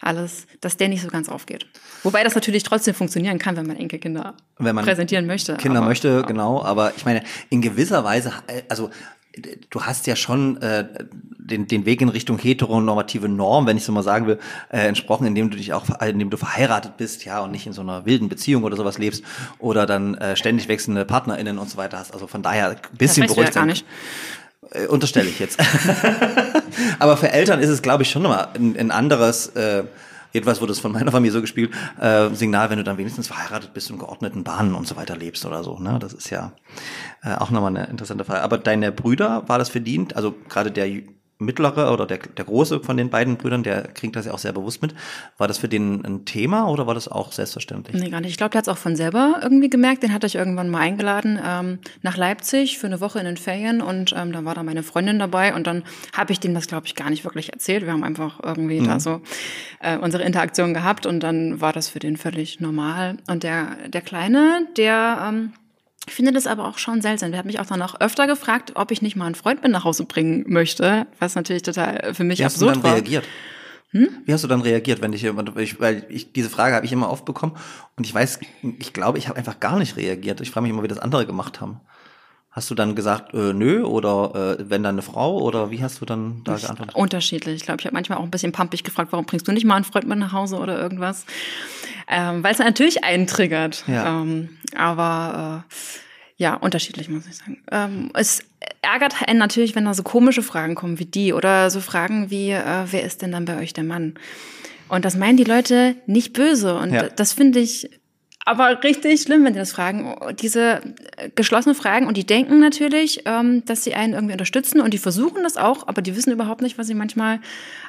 alles, dass der nicht so ganz aufgeht. Wobei das natürlich trotzdem funktionieren kann, wenn man Enkelkinder wenn man präsentieren möchte. Kinder aber, möchte, genau, aber ich meine, in gewisser Weise, äh, also du hast ja schon äh, den, den Weg in Richtung heteronormative Norm, wenn ich so mal sagen will, äh, entsprochen, indem du dich auch, indem du verheiratet bist, ja, und nicht in so einer wilden Beziehung oder sowas lebst oder dann äh, ständig wechselnde PartnerInnen und so weiter hast. Also von daher ein bisschen beruhigt. Ja gar nicht. Äh, unterstelle ich jetzt. Aber für Eltern ist es, glaube ich, schon nochmal ein, ein anderes äh, Jedenfalls wurde es von meiner Familie so gespielt, äh, Signal, wenn du dann wenigstens verheiratet bist und geordneten Bahnen und so weiter lebst oder so. Ne? Das ist ja äh, auch nochmal eine interessante Frage. Aber deine Brüder, war das verdient? Also gerade der mittlere oder der, der große von den beiden Brüdern, der kriegt das ja auch sehr bewusst mit. War das für den ein Thema oder war das auch selbstverständlich? Nee, gar nicht. Ich glaube, der hat es auch von selber irgendwie gemerkt. Den hatte ich irgendwann mal eingeladen ähm, nach Leipzig für eine Woche in den Ferien und ähm, da war da meine Freundin dabei und dann habe ich dem das, glaube ich, gar nicht wirklich erzählt. Wir haben einfach irgendwie mhm. da so äh, unsere Interaktion gehabt und dann war das für den völlig normal. Und der, der Kleine, der ähm, Ich finde das aber auch schon seltsam. Der hat mich auch dann auch öfter gefragt, ob ich nicht mal einen Freund mit nach Hause bringen möchte, was natürlich total für mich Wie absurd hast du dann war. reagiert? Hm? Wie hast du dann reagiert, wenn ich, ich weil ich diese Frage habe ich immer oft bekommen und ich weiß, ich glaube, ich habe einfach gar nicht reagiert. Ich frage mich immer, wie das andere gemacht haben. Hast du dann gesagt, äh, nö, oder äh, wenn dann eine Frau, oder wie hast du dann da geantwortet? Unterschiedlich. Ich glaube, ich habe manchmal auch ein bisschen pampig gefragt, warum bringst du nicht mal einen Freund mit nach Hause oder irgendwas? Ähm, Weil es natürlich einen triggert. Ja. Ähm, aber äh, ja, unterschiedlich, muss ich sagen. Ähm, es ärgert einen natürlich, wenn da so komische Fragen kommen wie die oder so Fragen wie, äh, wer ist denn dann bei euch der Mann? Und das meinen die Leute nicht böse. Und Ja. das finde ich aber richtig schlimm, wenn die das fragen. Diese äh, geschlossene Fragen und die denken natürlich, ähm, dass sie einen irgendwie unterstützen und die versuchen das auch, aber die wissen überhaupt nicht, was sie manchmal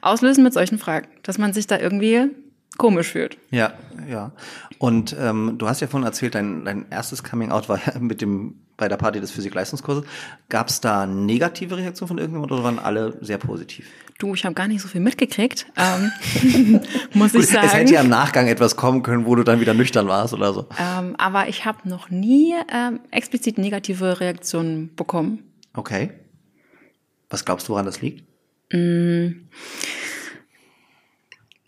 auslösen mit solchen Fragen. Dass man sich da irgendwie komisch fühlt. Ja, ja. Und ähm, du hast ja vorhin erzählt, dein, dein erstes Coming Out war mit dem bei der Party des Physik-Leistungskurses. Gab es da negative Reaktionen von irgendjemand oder waren alle sehr positiv? Du, ich habe gar nicht so viel mitgekriegt, ähm, muss ich Gut, sagen. es hätte ja im Nachgang etwas kommen können, wo du dann wieder nüchtern warst oder so. ähm, aber ich habe noch nie ähm, explizit negative Reaktionen bekommen. Okay. Was glaubst du, woran das liegt?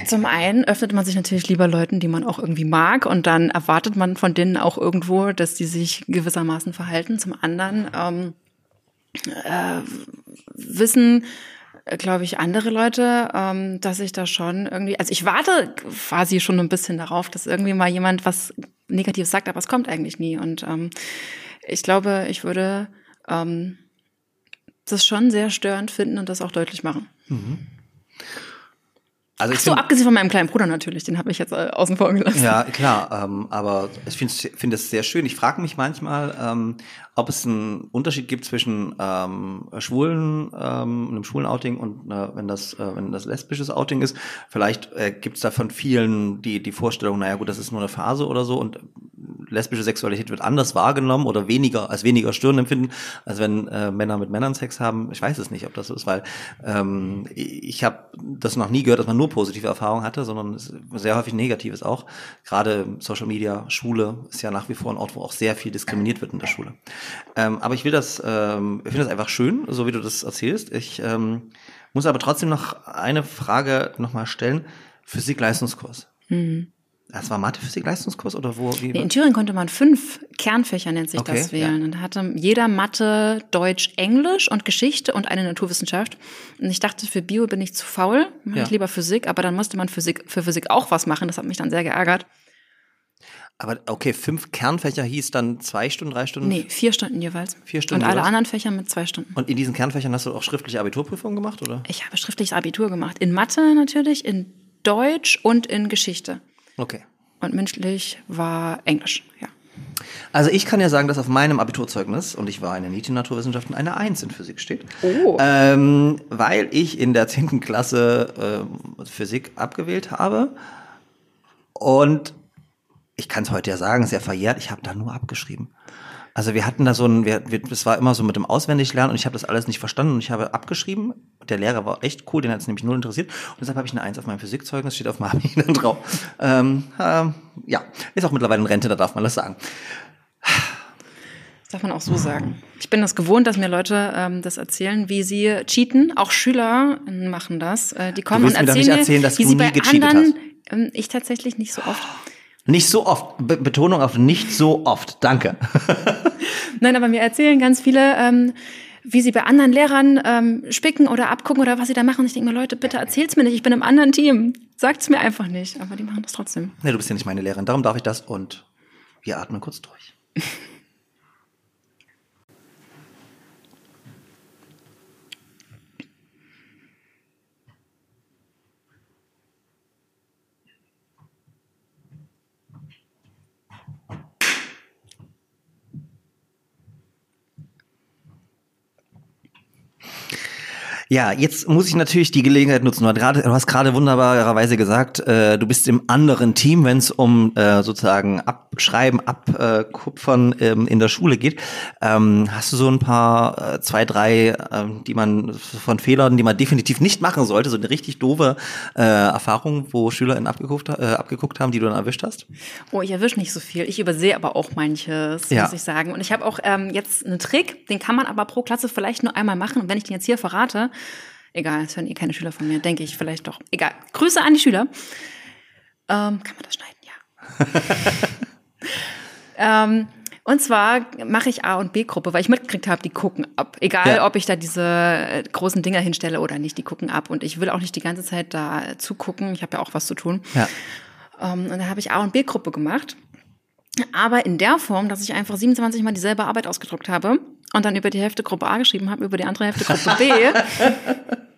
Zum einen öffnet man sich natürlich lieber Leuten, die man auch irgendwie mag, und dann erwartet man von denen auch irgendwo, dass die sich gewissermaßen verhalten. Zum anderen ähm, äh, wissen, glaube ich, andere Leute, ähm, dass ich da schon irgendwie, also ich warte quasi schon ein bisschen darauf, dass irgendwie mal jemand was Negatives sagt, aber es kommt eigentlich nie. Und ähm, ich glaube, ich würde ähm, das schon sehr störend finden und das auch deutlich machen. Also ich So, find- abgesehen von meinem kleinen Bruder natürlich, den habe ich jetzt äh, außen vor gelassen. Ja, klar, ähm, aber ich finde find es sehr schön. Ich frage mich manchmal, ähm, ob es einen Unterschied gibt zwischen ähm, schwulen, ähm, einem schwulen Outing und äh, wenn das äh, wenn das lesbisches Outing ist. Vielleicht äh, gibt es da von vielen die die Vorstellung, naja gut, das ist nur eine Phase oder so und lesbische Sexualität wird anders wahrgenommen oder weniger als weniger störend empfinden, als wenn äh, Männer mit Männern Sex haben. Ich weiß es nicht, ob das so ist, weil ähm, ich habe das noch nie gehört, dass man nur positive Erfahrungen hatte, sondern sehr häufig Negatives auch. Gerade Social Media, Schule ist ja nach wie vor ein Ort, wo auch sehr viel diskriminiert wird in der Schule. Ähm, aber ich will das, ähm, ich finde das einfach schön, so wie du das erzählst. Ich ähm, muss aber trotzdem noch eine Frage nochmal stellen. Physik-Leistungskurs. Das war Mathe-Physik-Leistungskurs oder wo? Wie? Nee, in Thüringen konnte man fünf Kernfächer, nennt sich Okay, das, wählen. Und da hatte jeder Mathe, Deutsch, Englisch und Geschichte und eine Naturwissenschaft. Und ich dachte, für Bio bin ich zu faul, mache Ja. ich lieber Physik, aber dann musste man Physik, für Physik auch was machen. Das hat mich dann sehr geärgert. Aber okay, fünf Kernfächer hieß dann zwei Stunden, drei Stunden? Nee, vier Stunden jeweils. Vier Stunden Und alle anderen Fächer mit zwei Stunden. Und in diesen Kernfächern hast du auch schriftliche Abiturprüfungen gemacht, oder? Ich habe schriftliches Abitur gemacht. In Mathe natürlich, in Deutsch und in Geschichte. Okay. Und mündlich war Englisch, ja. Also ich kann ja sagen, dass auf meinem Abiturzeugnis, und ich war in den NITI Naturwissenschaften, eine Eins in Physik steht. Oh. Ähm, weil ich in der 10. Klasse ähm, Physik abgewählt habe. Und ich kann es heute ja sagen, sehr verjährt, ich habe da nur abgeschrieben. Also wir hatten da so ein, wir, wir, das war immer so mit dem Auswendiglernen und ich habe das alles nicht verstanden und ich habe abgeschrieben. Der Lehrer war echt cool, den hat es nämlich null interessiert. Und deshalb habe ich eine Eins auf meinem Physikzeugnis, steht auf meinem Abi dann drauf. Ähm, ähm, ja, ist auch mittlerweile in Rente, da darf man das sagen. Das darf man auch so sagen. Ich bin das gewohnt, dass mir Leute ähm, das erzählen, wie sie cheaten. Auch Schüler machen das. Äh, die kommen und mir erzählen, nicht erzählen, dass wie du sie nie bei anderen. Ähm, ich tatsächlich nicht so oft. Nicht so oft. Be Betonung auf nicht so oft. Danke. Nein, aber mir erzählen ganz viele, ähm, wie sie bei anderen Lehrern ähm, spicken oder abgucken oder was sie da machen. Und ich denke mir, Leute, bitte erzählt's mir nicht. Ich bin im anderen Team. Sagt's mir einfach nicht. Aber die machen das trotzdem. Nee, du bist ja nicht meine Lehrerin, darum darf ich das und wir atmen kurz durch. Ja, jetzt muss ich natürlich die Gelegenheit nutzen. Du, hast gerade wunderbarerweise gesagt, äh, du bist im anderen Team, wenn es um äh, sozusagen Abschreiben, Abkupfern ähm, in der Schule geht. Ähm, hast du so ein paar, äh, zwei, drei, äh, die man von Fehlern, die man definitiv nicht machen sollte, so eine richtig doofe äh, Erfahrung, wo SchülerInnen abgeguckt, äh, abgeguckt haben, die du dann erwischt hast? Oh, ich erwische nicht so viel. Ich übersehe aber auch manches, ja. muss ich sagen. Und ich habe auch ähm, jetzt einen Trick, den kann man aber pro Klasse vielleicht nur einmal machen. Und wenn ich den jetzt hier verrate, Egal, es hören eh keine Schüler von mir, denke ich vielleicht doch. Egal. Grüße an die Schüler. Ähm, kann man das schneiden? Ja. ähm, und zwar mache ich A- und B-Gruppe, weil ich mitgekriegt habe, die gucken ab. Egal, ja. ob ich da diese äh, großen Dinger hinstelle oder nicht, die gucken ab. Und ich will auch nicht die ganze Zeit da zugucken. Ich habe ja auch was zu tun. Ja. Ähm, und dann habe ich A- und B-Gruppe gemacht. Aber in der Form, dass ich einfach 27 Mal dieselbe Arbeit ausgedruckt habe und dann über die Hälfte Gruppe A geschrieben habe, über die andere Hälfte Gruppe B.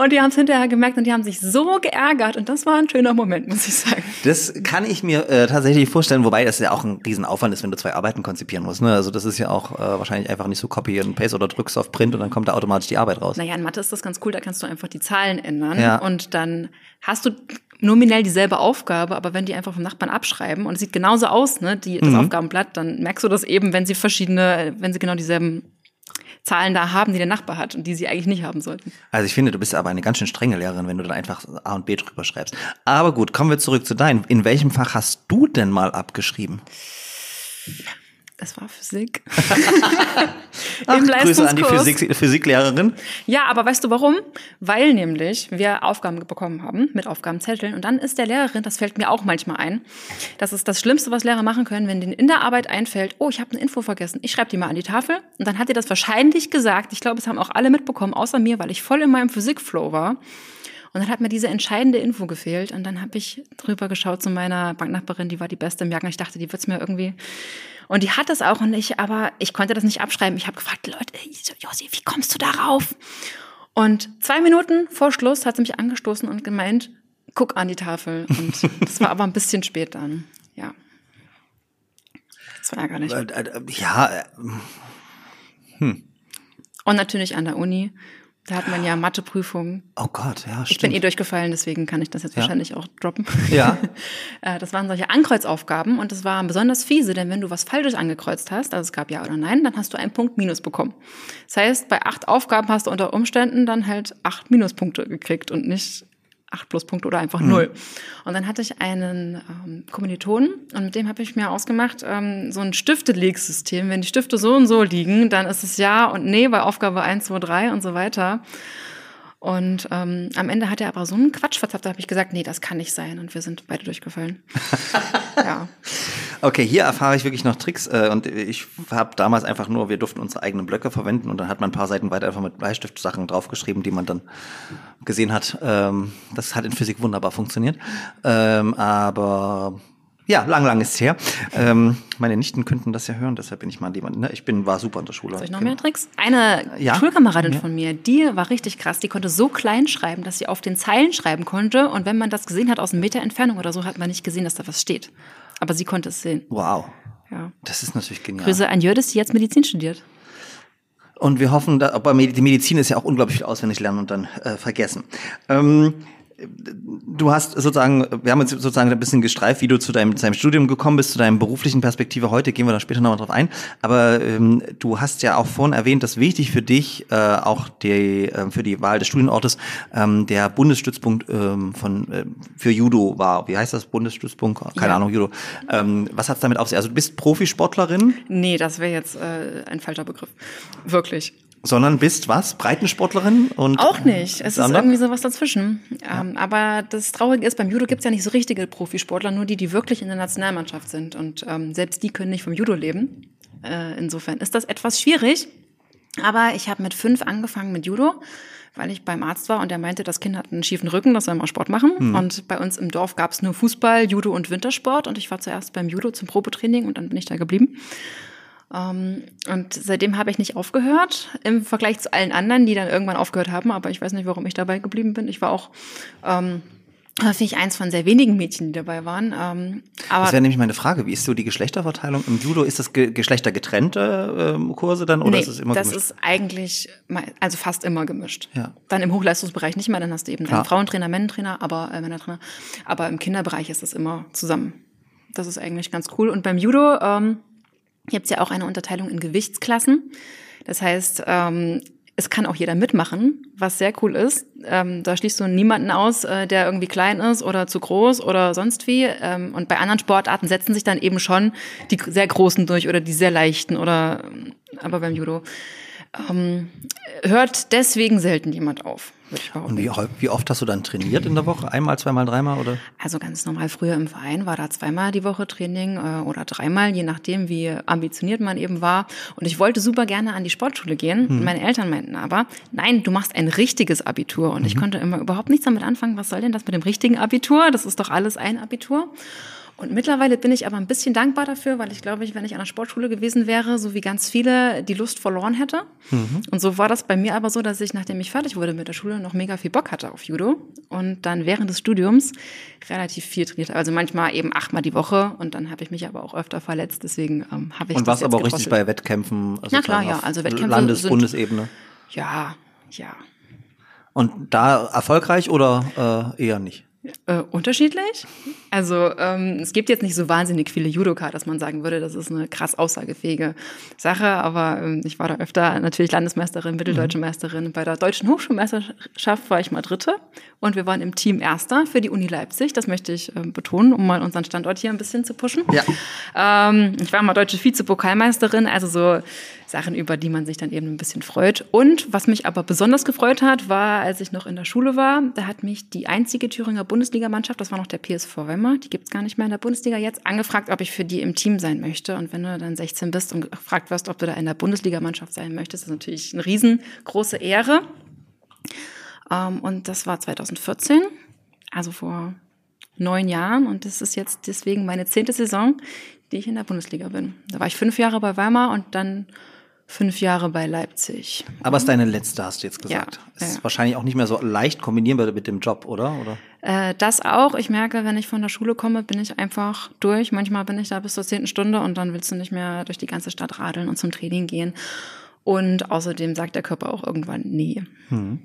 Und die haben es hinterher gemerkt und die haben sich so geärgert. Und das war ein schöner Moment, muss ich sagen. Das kann ich mir äh, tatsächlich vorstellen, wobei das ja auch ein Riesenaufwand ist, wenn du zwei Arbeiten konzipieren musst. Ne? Also das ist ja auch äh, wahrscheinlich einfach nicht so Copy und Paste oder drückst auf Print und dann kommt da automatisch die Arbeit raus. Naja, in Mathe ist das ganz cool, da kannst du einfach die Zahlen ändern. Ja. Und dann hast du nominell dieselbe Aufgabe, aber wenn die einfach vom Nachbarn abschreiben und es sieht genauso aus, ne, die, das mhm. Aufgabenblatt, dann merkst du das eben, wenn sie verschiedene, wenn sie genau dieselben Zahlen da haben, die der Nachbar hat und die sie eigentlich nicht haben sollten. Also ich finde, du bist aber eine ganz schön strenge Lehrerin, wenn du dann einfach A und B drüber schreibst. Aber gut, kommen wir zurück zu deinem. In welchem Fach hast du denn mal abgeschrieben? Das war Physik. Ach, Im Grüße an die Physik Physiklehrerin. Ja, aber weißt du warum? Weil nämlich wir Aufgaben bekommen haben mit Aufgabenzetteln und dann ist der Lehrerin, das fällt mir auch manchmal ein, das ist das Schlimmste, was Lehrer machen können, wenn denen in der Arbeit einfällt, oh, ich habe eine Info vergessen, ich schreibe die mal an die Tafel und dann hat ihr das wahrscheinlich gesagt. Ich glaube, es haben auch alle mitbekommen, außer mir, weil ich voll in meinem Physikflow war. Und dann hat mir diese entscheidende Info gefehlt. Und dann habe ich drüber geschaut zu meiner Banknachbarin, die war die beste im Jahrgang. Ich dachte, die wird's mir irgendwie und die hat das auch nicht, aber ich konnte das nicht abschreiben. Ich habe gefragt, Leute, Josi, wie kommst du darauf? Und zwei Minuten vor Schluss hat sie mich angestoßen und gemeint, guck an die Tafel. Und das war aber ein bisschen spät dann. Ja. Das war ja gar nicht. Äh, äh, ja. Äh, hm. Und natürlich an der Uni. Da hat man ja Matheprüfungen. Oh Gott, ja, stimmt. Ich bin eh durchgefallen, deswegen kann ich das jetzt ja. wahrscheinlich auch droppen. Ja. Äh, das waren solche Ankreuzaufgaben und das waren besonders fiese, denn wenn du was Falsches angekreuzt hast, also es gab Ja oder Nein, dann hast du einen Punkt Minus bekommen. Das heißt, bei acht Aufgaben hast du unter Umständen dann halt acht Minuspunkte gekriegt und nicht acht Pluspunkte oder einfach null. Mhm. Und dann hatte ich einen ähm, Kommilitonen und mit dem habe ich mir ausgemacht, ähm, so ein Stiftelegssystem. Wenn die Stifte so und so liegen, dann ist es ja und nee bei Aufgabe eins, zwei, drei und so weiter. Und ähm, am Ende hat er aber so einen Quatsch verzapft, da habe ich gesagt, nee, das kann nicht sein. Und wir sind beide durchgefallen. ja. Okay, hier erfahre ich wirklich noch Tricks. Äh, und ich habe damals einfach nur, wir durften unsere eigenen Blöcke verwenden und dann hat man ein paar Seiten weiter einfach mit Bleistift Sachen draufgeschrieben, die man dann gesehen hat. Ähm, das hat in Physik wunderbar funktioniert. Ähm, aber ja, lang, lang ist es her. Ähm, meine Nichten könnten das ja hören, deshalb bin ich mal jemand. Ne? Ich bin, war super in der Schule. Soll ich noch genau. mehr Tricks? Eine ja? Schulkameradin ja. von mir, die war richtig krass. Die konnte so klein schreiben, dass sie auf den Zeilen schreiben konnte. Und wenn man das gesehen hat aus einem Meter Entfernung oder so, hat man nicht gesehen, dass da was steht. Aber sie konnte es sehen. Wow. Ja. Das ist natürlich genial. Grüße an Jördis, die jetzt Medizin studiert. Und wir hoffen, da, aber die Medizin ist ja auch unglaublich viel auswendig lernen und dann äh, vergessen. Ähm, du hast sozusagen, wir haben uns sozusagen ein bisschen gestreift, wie du zu deinem, zu deinem Studium gekommen bist, zu deinem beruflichen Perspektive heute, gehen wir da später nochmal drauf ein. Aber ähm, du hast ja auch vorhin erwähnt, dass wichtig für dich, äh, auch die, äh, für die Wahl des Studienortes, ähm, der Bundesstützpunkt ähm, von, äh, für Judo war. Wie heißt das Bundesstützpunkt? Keine ja. Ahnung, Judo. Ähm, was hat's damit auf sich? Also du bist Profisportlerin? Nee, das wäre jetzt äh, ein falscher Begriff. Wirklich sondern bist was? Breitensportlerin? Und Auch nicht. Es ist irgendwie sowas dazwischen. Ja. Ähm, aber das Traurige ist, beim Judo gibt's ja nicht so richtige Profisportler, nur die, die wirklich in der Nationalmannschaft sind. Und ähm, selbst die können nicht vom Judo leben. Äh, insofern ist das etwas schwierig. Aber ich habe mit fünf angefangen mit Judo, weil ich beim Arzt war und der meinte, das Kind hat einen schiefen Rücken, das soll mal Sport machen. Hm. Und bei uns im Dorf gab's nur Fußball, Judo und Wintersport. Und ich war zuerst beim Judo zum Probetraining und dann bin ich da geblieben. Ähm, und seitdem habe ich nicht aufgehört, im Vergleich zu allen anderen, die dann irgendwann aufgehört haben. Aber ich weiß nicht, warum ich dabei geblieben bin. Ich war auch ähm, Das ich eins von sehr wenigen Mädchen, die dabei waren. Ähm, aber das wäre nämlich meine Frage. Wie ist so die Geschlechterverteilung im Judo? Ist das ge geschlechtergetrennte ähm, Kurse dann oder nee, ist es immer das gemischt? ist eigentlich, also fast immer gemischt. Ja. Dann im Hochleistungsbereich nicht mehr, dann hast du eben einen Frauentrainer, Männertrainer, aber äh, Männertrainer. Aber im Kinderbereich ist das immer zusammen. Das ist eigentlich ganz cool. Und beim Judo ähm, gibt es ja auch eine Unterteilung in Gewichtsklassen. Das heißt, ähm, es kann auch jeder mitmachen, was sehr cool ist. Ähm, da schließt du niemanden aus, äh, der irgendwie klein ist oder zu groß oder sonst wie. Ähm, und bei anderen Sportarten setzen sich dann eben schon die sehr großen durch oder die sehr leichten oder aber beim Judo ähm, hört deswegen selten jemand auf. Und wie, wie, oft hast du dann trainiert in der Woche? Einmal, zweimal, dreimal oder? Also ganz normal früher im Verein war da zweimal die Woche Training äh, oder dreimal, je nachdem, wie ambitioniert man eben war. Und ich wollte super gerne an die Sportschule gehen. Mhm. Meine Eltern meinten aber, nein, du machst ein richtiges Abitur. Und mhm. ich konnte immer überhaupt nichts damit anfangen. Was soll denn das mit dem richtigen Abitur? Das ist doch alles ein Abitur. Und mittlerweile bin ich aber ein bisschen dankbar dafür, weil ich glaube, ich, wenn ich an der Sportschule gewesen wäre, so wie ganz viele, die Lust verloren hätte. Mhm. Und so war das bei mir aber so, dass ich, nachdem ich fertig wurde mit der Schule, noch mega viel Bock hatte auf Judo und dann während des Studiums relativ viel trainiert. Also manchmal eben achtmal die Woche und dann habe ich mich aber auch öfter verletzt. Deswegen ähm, habe ich Und warst aber auch richtig bei Wettkämpfen? Also Na klar, ja. Also Wettkämpfe Landes-, sind, Bundesebene? Ja, ja. Und da erfolgreich oder äh, eher nicht? Äh, unterschiedlich. Also ähm, es gibt jetzt nicht so wahnsinnig viele Judoka, dass man sagen würde, das ist eine krass aussagefähige Sache. Aber ähm, ich war da öfter natürlich Landesmeisterin, mitteldeutsche mhm. Meisterin. Bei der deutschen Hochschulmeisterschaft war ich mal Dritte und wir waren im Team Erster für die Uni Leipzig. Das möchte ich äh, betonen, um mal unseren Standort hier ein bisschen zu pushen. Ja. Ähm, ich war mal deutsche Vizepokalmeisterin, also so Sachen, über die man sich dann eben ein bisschen freut. Und was mich aber besonders gefreut hat, war, als ich noch in der Schule war, da hat mich die einzige Thüringer Bundesligamannschaft, das war noch der PSV Weimar, die gibt's gar nicht mehr in der Bundesliga jetzt, angefragt, ob ich für die im Team sein möchte. Und wenn du dann 16 bist und gefragt wirst, ob du da in der Bundesligamannschaft sein möchtest, ist natürlich eine riesengroße Ehre. Ähm, und das war 2014, also vor neun Jahren. Und das ist jetzt deswegen meine zehnte Saison, die ich in der Bundesliga bin. Da war ich fünf Jahre bei Weimar und dann fünf Jahre bei Leipzig. Aber es ist deine letzte, hast du jetzt gesagt. Ja, ist ja. wahrscheinlich auch nicht mehr so leicht kombinierbar mit dem Job, oder? oder? Äh, das auch. Ich merke, wenn ich von der Schule komme, bin ich einfach durch. Manchmal bin ich da bis zur zehnten Stunde und dann willst du nicht mehr durch die ganze Stadt radeln und zum Training gehen. Und außerdem sagt der Körper auch irgendwann nee. Hm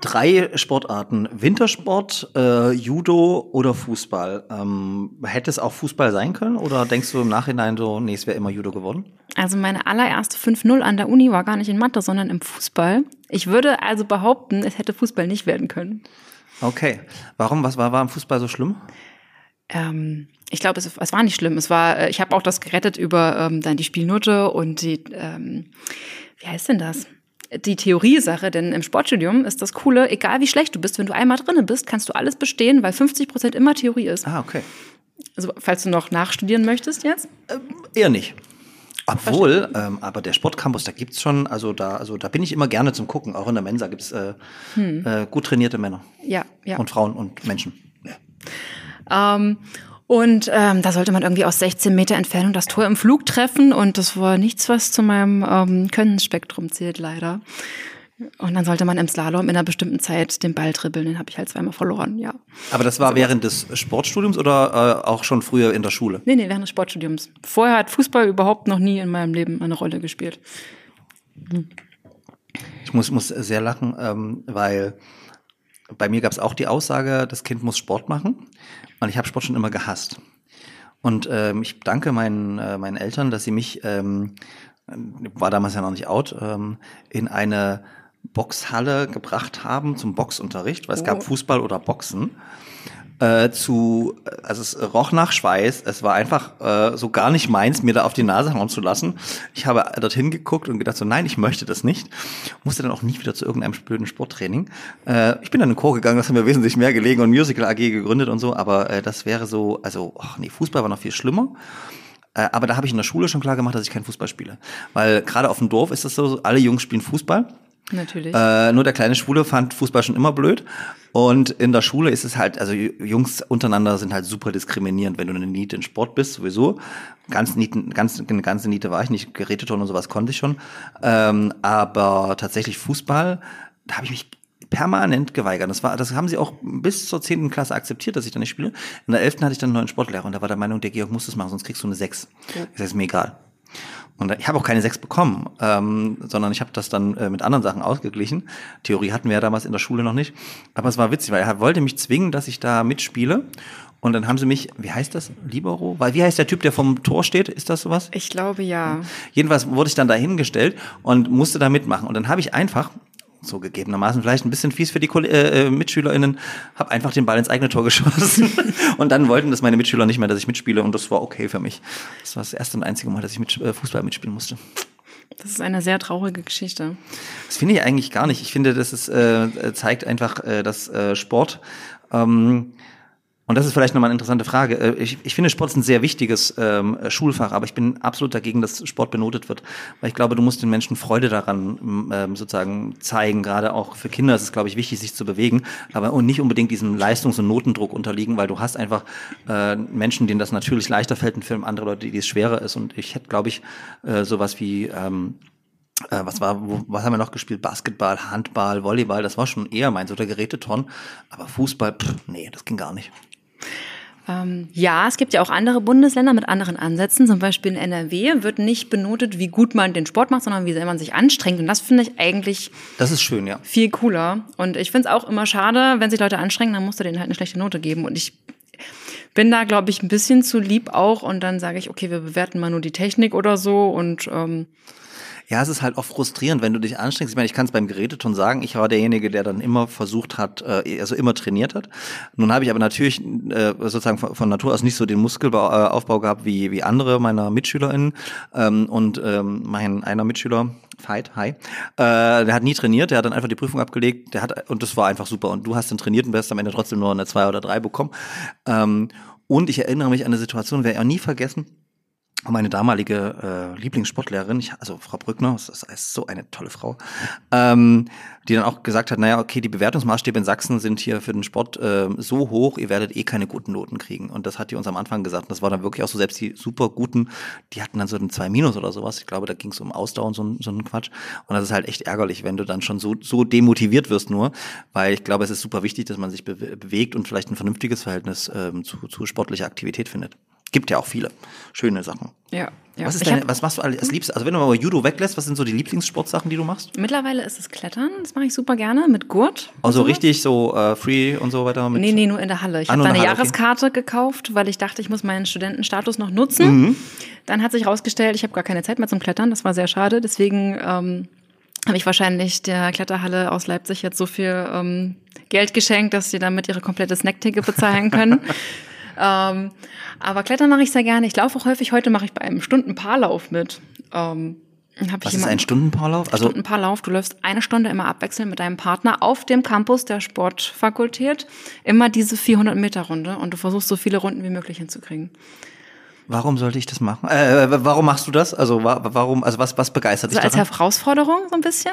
drei Sportarten. Wintersport, äh, Judo oder Fußball. Ähm, hätte es auch Fußball sein können oder denkst du im Nachhinein so, nee, es wäre immer Judo geworden? Also meine allererste 5-0 an der Uni war gar nicht in Mathe, sondern im Fußball. Ich würde also behaupten, es hätte Fußball nicht werden können. Okay. Warum? Was war, war im Fußball so schlimm? Ähm, ich glaube, es, es, war nicht schlimm. Es war, äh, ich habe auch das gerettet über ähm, dann die Spielnote und die, ähm, wie heißt denn das? Die Theoriesache, denn im Sportstudium ist das Coole, egal wie schlecht du bist, wenn du einmal drinne bist, kannst du alles bestehen, weil 50 Prozent immer Theorie ist. Ah, okay. Also, falls du noch nachstudieren möchtest jetzt? Ähm, eher nicht. Obwohl, ähm, aber der Sportcampus, da gibt's schon, also da, also da bin ich immer gerne zum Gucken. Auch in der Mensa gibt's äh, hm. äh, gut trainierte Männer. Ja, ja. Und Frauen und Menschen. Ähm, und ähm, da sollte man irgendwie aus 16 Meter Entfernung das Tor im Flug treffen. Und das war nichts, was zu meinem ähm, Könnensspektrum zählt, leider. Und dann sollte man im Slalom in einer bestimmten Zeit den Ball dribbeln. Den habe ich halt zweimal verloren, ja. Aber das war also, während des Sportstudiums oder äh, auch schon früher in der Schule? Nee, nee, während des Sportstudiums. Vorher hat Fußball überhaupt noch nie in meinem Leben eine Rolle gespielt. Hm. Ich muss, muss sehr lachen, ähm, weil bei mir gab es auch die Aussage, das Kind muss Sport machen. Und ich habe Sport schon immer gehasst. Und ähm, ich danke meinen, äh, meinen Eltern, dass sie mich, ähm, war damals ja noch nicht out, ähm, in eine Boxhalle gebracht haben zum Boxunterricht, weil es gab oh. Fußball oder Boxen äh, zu, also es roch nach Schweiß. Es war einfach äh, so gar nicht meins, mir da auf die Nase hauen zu lassen. Ich habe dorthin geguckt und gedacht so, nein, ich möchte das nicht. Musste dann auch nicht wieder zu irgendeinem blöden Sporttraining. Äh, ich bin dann in den Chor gegangen, das haben mir wesentlich mehr gelegen und Musical AG gegründet und so, aber äh, das wäre so, also, ach nee, Fußball war noch viel schlimmer. Äh, aber da habe ich in der Schule schon klar gemacht, dass ich keinen Fußball spiele. Weil gerade auf dem Dorf ist es so, alle Jungs spielen Fußball. Natürlich. Äh, nur der kleine Schwule fand Fußball schon immer blöd. Und in der Schule ist es halt, also Jungs untereinander sind halt super diskriminierend, wenn du eine Niete in Sport bist, sowieso. Ganz Nieten, ganz, eine ganze Niete war ich nicht, Geräteton und sowas konnte ich schon. Ähm, aber tatsächlich Fußball, da habe ich mich permanent geweigert. Das war, das haben sie auch bis zur zehnten Klasse akzeptiert, dass ich da nicht spiele. In der elften hatte ich dann einen neuen Sportlehrer und da war der Meinung, der Georg muss das machen, sonst kriegst du eine sechs. Ja. Ich sage, ist mir egal. Und ich habe auch keine sechs bekommen, ähm, sondern ich habe das dann äh, mit anderen Sachen ausgeglichen. Theorie hatten wir ja damals in der Schule noch nicht. Aber es war witzig, weil er wollte mich zwingen, dass ich da mitspiele. Und dann haben sie mich, wie heißt das? Libero? Weil wie heißt der Typ, der vom Tor steht? Ist das sowas? Ich glaube ja. Jedenfalls wurde ich dann da hingestellt und musste da mitmachen. Und dann habe ich einfach so gegebenermaßen vielleicht ein bisschen fies für die äh, äh MitschülerInnen, habe einfach den Ball ins eigene Tor geschossen. und dann wollten das meine Mitschüler nicht mehr, dass ich mitspiele und das war okay für mich. Das war das erste und einzige Mal, dass ich mit äh, Fußball mitspielen musste. Das ist eine sehr traurige Geschichte. Das finde ich eigentlich gar nicht. Ich finde, das ist, äh, zeigt einfach, äh, dass äh, Sport ähm, und das ist vielleicht nochmal eine interessante Frage. Äh, ich, ich finde, Sport ist ein sehr wichtiges ähm, Schulfach, aber ich bin absolut dagegen, dass Sport benotet wird. Weil ich glaube, du musst den Menschen Freude daran ähm, sozusagen zeigen. Gerade auch für Kinder ist es, glaube ich, wichtig, sich zu bewegen, aber und nicht unbedingt diesem Leistungs- und Notendruck unterliegen, weil du hast einfach äh, Menschen, denen das natürlich leichter fällt, und für andere Leute, die es schwerer ist. Und ich hätte, glaube ich, äh, sowas wie ähm, äh, was war, was haben wir noch gespielt? Basketball, Handball, Volleyball, das war schon eher meins oder Geräteton. Aber Fußball, pff, nee, das ging gar nicht. Ähm, ja, es gibt ja auch andere Bundesländer mit anderen Ansätzen. Zum Beispiel in NRW wird nicht benotet, wie gut man den Sport macht, sondern wie sehr man sich anstrengt. Und das finde ich eigentlich. Das ist schön, ja. Viel cooler. Und ich finde es auch immer schade, wenn sich Leute anstrengen, dann musst du denen halt eine schlechte Note geben. Und ich bin da, glaube ich, ein bisschen zu lieb auch. Und dann sage ich, okay, wir bewerten mal nur die Technik oder so. Und ähm, ja, es ist halt oft frustrierend, wenn du dich anstrengst. Ich meine, ich kann es beim Geräteton sagen, ich war derjenige, der dann immer versucht hat, äh, also immer trainiert hat. Nun habe ich aber natürlich äh, sozusagen von, Natur aus nicht so den Muskelaufbau gehabt wie, wie andere meiner MitschülerInnen. Ähm, und ähm, mein einer Mitschüler, Fight, hi, äh, der hat nie trainiert, der hat dann einfach die Prüfung abgelegt, der hat, und das war einfach super. Und du hast dann trainiert und wirst am Ende trotzdem nur eine zwei oder drei bekommen. Ähm, und ich erinnere mich an eine Situation, werde ich auch nie vergessen meine damalige äh, Lieblingssportlehrerin, ich, also Frau Brückner, das ist so eine tolle Frau, ähm, die dann auch gesagt hat, naja, okay, die Bewertungsmaßstäbe in Sachsen sind hier für den Sport äh, so hoch, ihr werdet eh keine guten Noten kriegen. Und das hat die uns am Anfang gesagt. Und das war dann wirklich auch so, selbst die super guten, die hatten dann so ein 2 Minus oder sowas. Ich glaube, da ging es um Ausdauer und so, so einen Quatsch. Und das ist halt echt ärgerlich, wenn du dann schon so, so demotiviert wirst nur, weil ich glaube, es ist super wichtig, dass man sich be bewegt und vielleicht ein vernünftiges Verhältnis ähm, zu, zu sportlicher Aktivität findet. Gibt ja auch viele schöne Sachen. Ja. ja. Was, ist deine, was machst du als Liebstes? Also wenn du mal Judo weglässt, was sind so die Lieblingssportsachen, die du machst? Mittlerweile ist es Klettern. Das mache ich super gerne mit Gurt. Also so. richtig so äh, Free und so weiter? Mit nee, nee, nur in der Halle. Ich ah, habe da eine Halle, Jahreskarte okay. gekauft, weil ich dachte, ich muss meinen Studentenstatus noch nutzen. Mhm. Dann hat sich herausgestellt, ich habe gar keine Zeit mehr zum Klettern. Das war sehr schade. Deswegen ähm, habe ich wahrscheinlich der Kletterhalle aus Leipzig jetzt so viel ähm, Geld geschenkt, dass sie damit ihre komplette Snackticket bezahlen können. Ähm, aber Klettern mache ich sehr gerne. Ich laufe auch häufig. Heute mache ich bei einem Stundenpaarlauf mit. Ähm, hab Was ist ein Stundenpaarlauf? Also Stundenpaarlauf. Du läufst eine Stunde immer abwechselnd mit deinem Partner auf dem Campus der Sportfakultät. Immer diese 400 Meter Runde und du versuchst so viele Runden wie möglich hinzukriegen. Warum sollte ich das machen? Äh, warum machst du das? Also warum? Also was was begeistert dich also als Herausforderung so ein bisschen?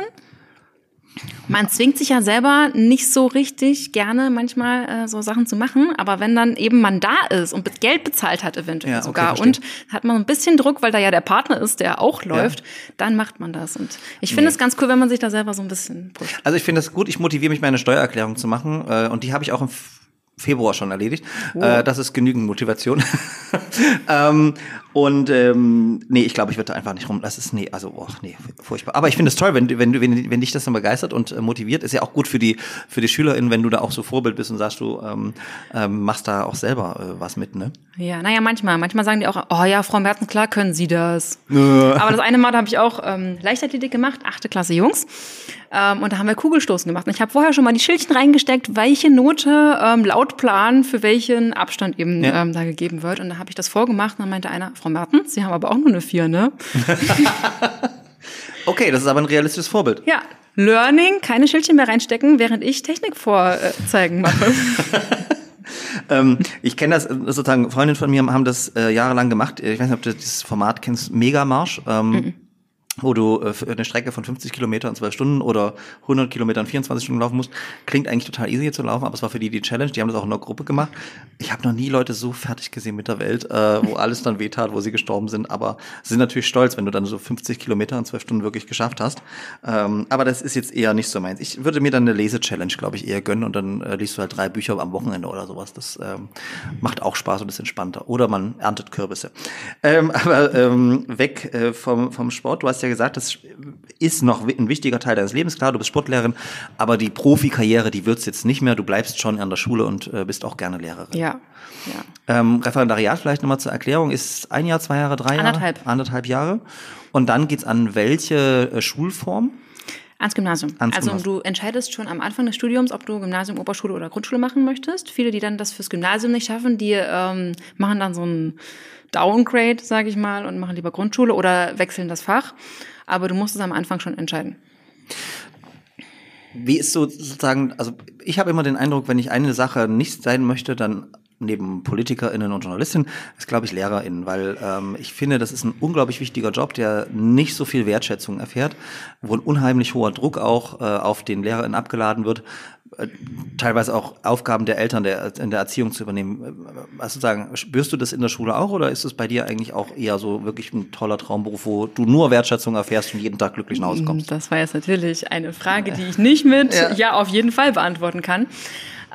Man zwingt sich ja selber nicht so richtig gerne manchmal äh, so Sachen zu machen, aber wenn dann eben man da ist und Geld bezahlt hat eventuell ja, sogar okay, und hat man ein bisschen Druck, weil da ja der Partner ist, der auch läuft, ja. dann macht man das. Und ich finde es nee. ganz cool, wenn man sich da selber so ein bisschen pusht. Also ich finde es gut, ich motiviere mich, meine Steuererklärung zu machen äh, und die habe ich auch im Februar schon erledigt. Oh. Äh, das ist genügend Motivation. ähm, und ähm, nee, ich glaube, ich würde einfach nicht rum. Das ist nee, also oh, nee, furchtbar. Aber ich finde es toll, wenn, wenn, wenn, wenn dich das dann begeistert und äh, motiviert, ist ja auch gut für die für die SchülerInnen, wenn du da auch so Vorbild bist und sagst, du ähm, ähm, machst da auch selber äh, was mit, ne? Ja, naja, manchmal. Manchmal sagen die auch, oh ja, Frau Mertens, klar können Sie das. Aber das eine Mal, da habe ich auch ähm, Leichtathletik gemacht, achte Klasse Jungs. Ähm, und da haben wir Kugelstoßen gemacht. Und ich habe vorher schon mal die Schildchen reingesteckt, welche Note ähm, laut Plan für welchen Abstand eben ja. ähm, da gegeben wird. Und da habe ich das vorgemacht und dann meinte einer, Frau Mertens, Sie haben aber auch nur eine vier, ne? okay, das ist aber ein realistisches Vorbild. Ja, Learning, keine Schildchen mehr reinstecken, während ich Technik vorzeigen mache. ähm, ich kenne das sozusagen, Freundinnen von mir haben das äh, jahrelang gemacht. Ich weiß nicht, ob du dieses Format kennst, Megamarsch. Ähm, mhm wo du äh, eine Strecke von 50 Kilometern in 12 Stunden oder 100 Kilometern 24 Stunden laufen musst, klingt eigentlich total easy zu laufen, aber es war für die die Challenge, die haben das auch in der Gruppe gemacht. Ich habe noch nie Leute so fertig gesehen mit der Welt, äh, wo alles dann wehtat, wo sie gestorben sind, aber sind natürlich stolz, wenn du dann so 50 Kilometer in 12 Stunden wirklich geschafft hast. Ähm, aber das ist jetzt eher nicht so meins. Ich würde mir dann eine Lese-Challenge, glaube ich, eher gönnen und dann äh, liest du halt drei Bücher am Wochenende oder sowas. Das ähm, macht auch Spaß und ist entspannter. Oder man erntet Kürbisse. Ähm, aber ähm, weg äh, vom, vom Sport, du hast ja gesagt, das ist noch ein wichtiger Teil deines Lebens. Klar, du bist Sportlehrerin, aber die Profikarriere, die wird's jetzt nicht mehr. Du bleibst schon an der Schule und äh, bist auch gerne Lehrerin. Ja. ja. Ähm, Referendariat vielleicht nochmal zur Erklärung ist ein Jahr, zwei Jahre, drei Jahre? Anderthalb. Anderthalb Jahre. Und dann geht's an welche äh, Schulform? Ans Gymnasium. Ans also Gymnasium. du entscheidest schon am Anfang des Studiums, ob du Gymnasium, Oberschule oder Grundschule machen möchtest. Viele, die dann das fürs Gymnasium nicht schaffen, die ähm, machen dann so ein Downgrade, sage ich mal, und machen lieber Grundschule oder wechseln das Fach. Aber du musst es am Anfang schon entscheiden. Wie ist so sozusagen, also ich habe immer den Eindruck, wenn ich eine Sache nicht sein möchte, dann neben PolitikerInnen und Journalistinnen ist, glaube ich, LehrerInnen, weil ähm, ich finde, das ist ein unglaublich wichtiger Job, der nicht so viel Wertschätzung erfährt, wo ein unheimlich hoher Druck auch äh, auf den LehrerInnen abgeladen wird, teilweise auch Aufgaben der Eltern der, in der Erziehung zu übernehmen. Also sagen, spürst du das in der Schule auch oder ist es bei dir eigentlich auch eher so wirklich ein toller Traumberuf, wo du nur Wertschätzung erfährst und jeden Tag glücklich nach Hause kommst? Das war jetzt natürlich eine Frage, die ich nicht mit ja, ja auf jeden Fall beantworten kann.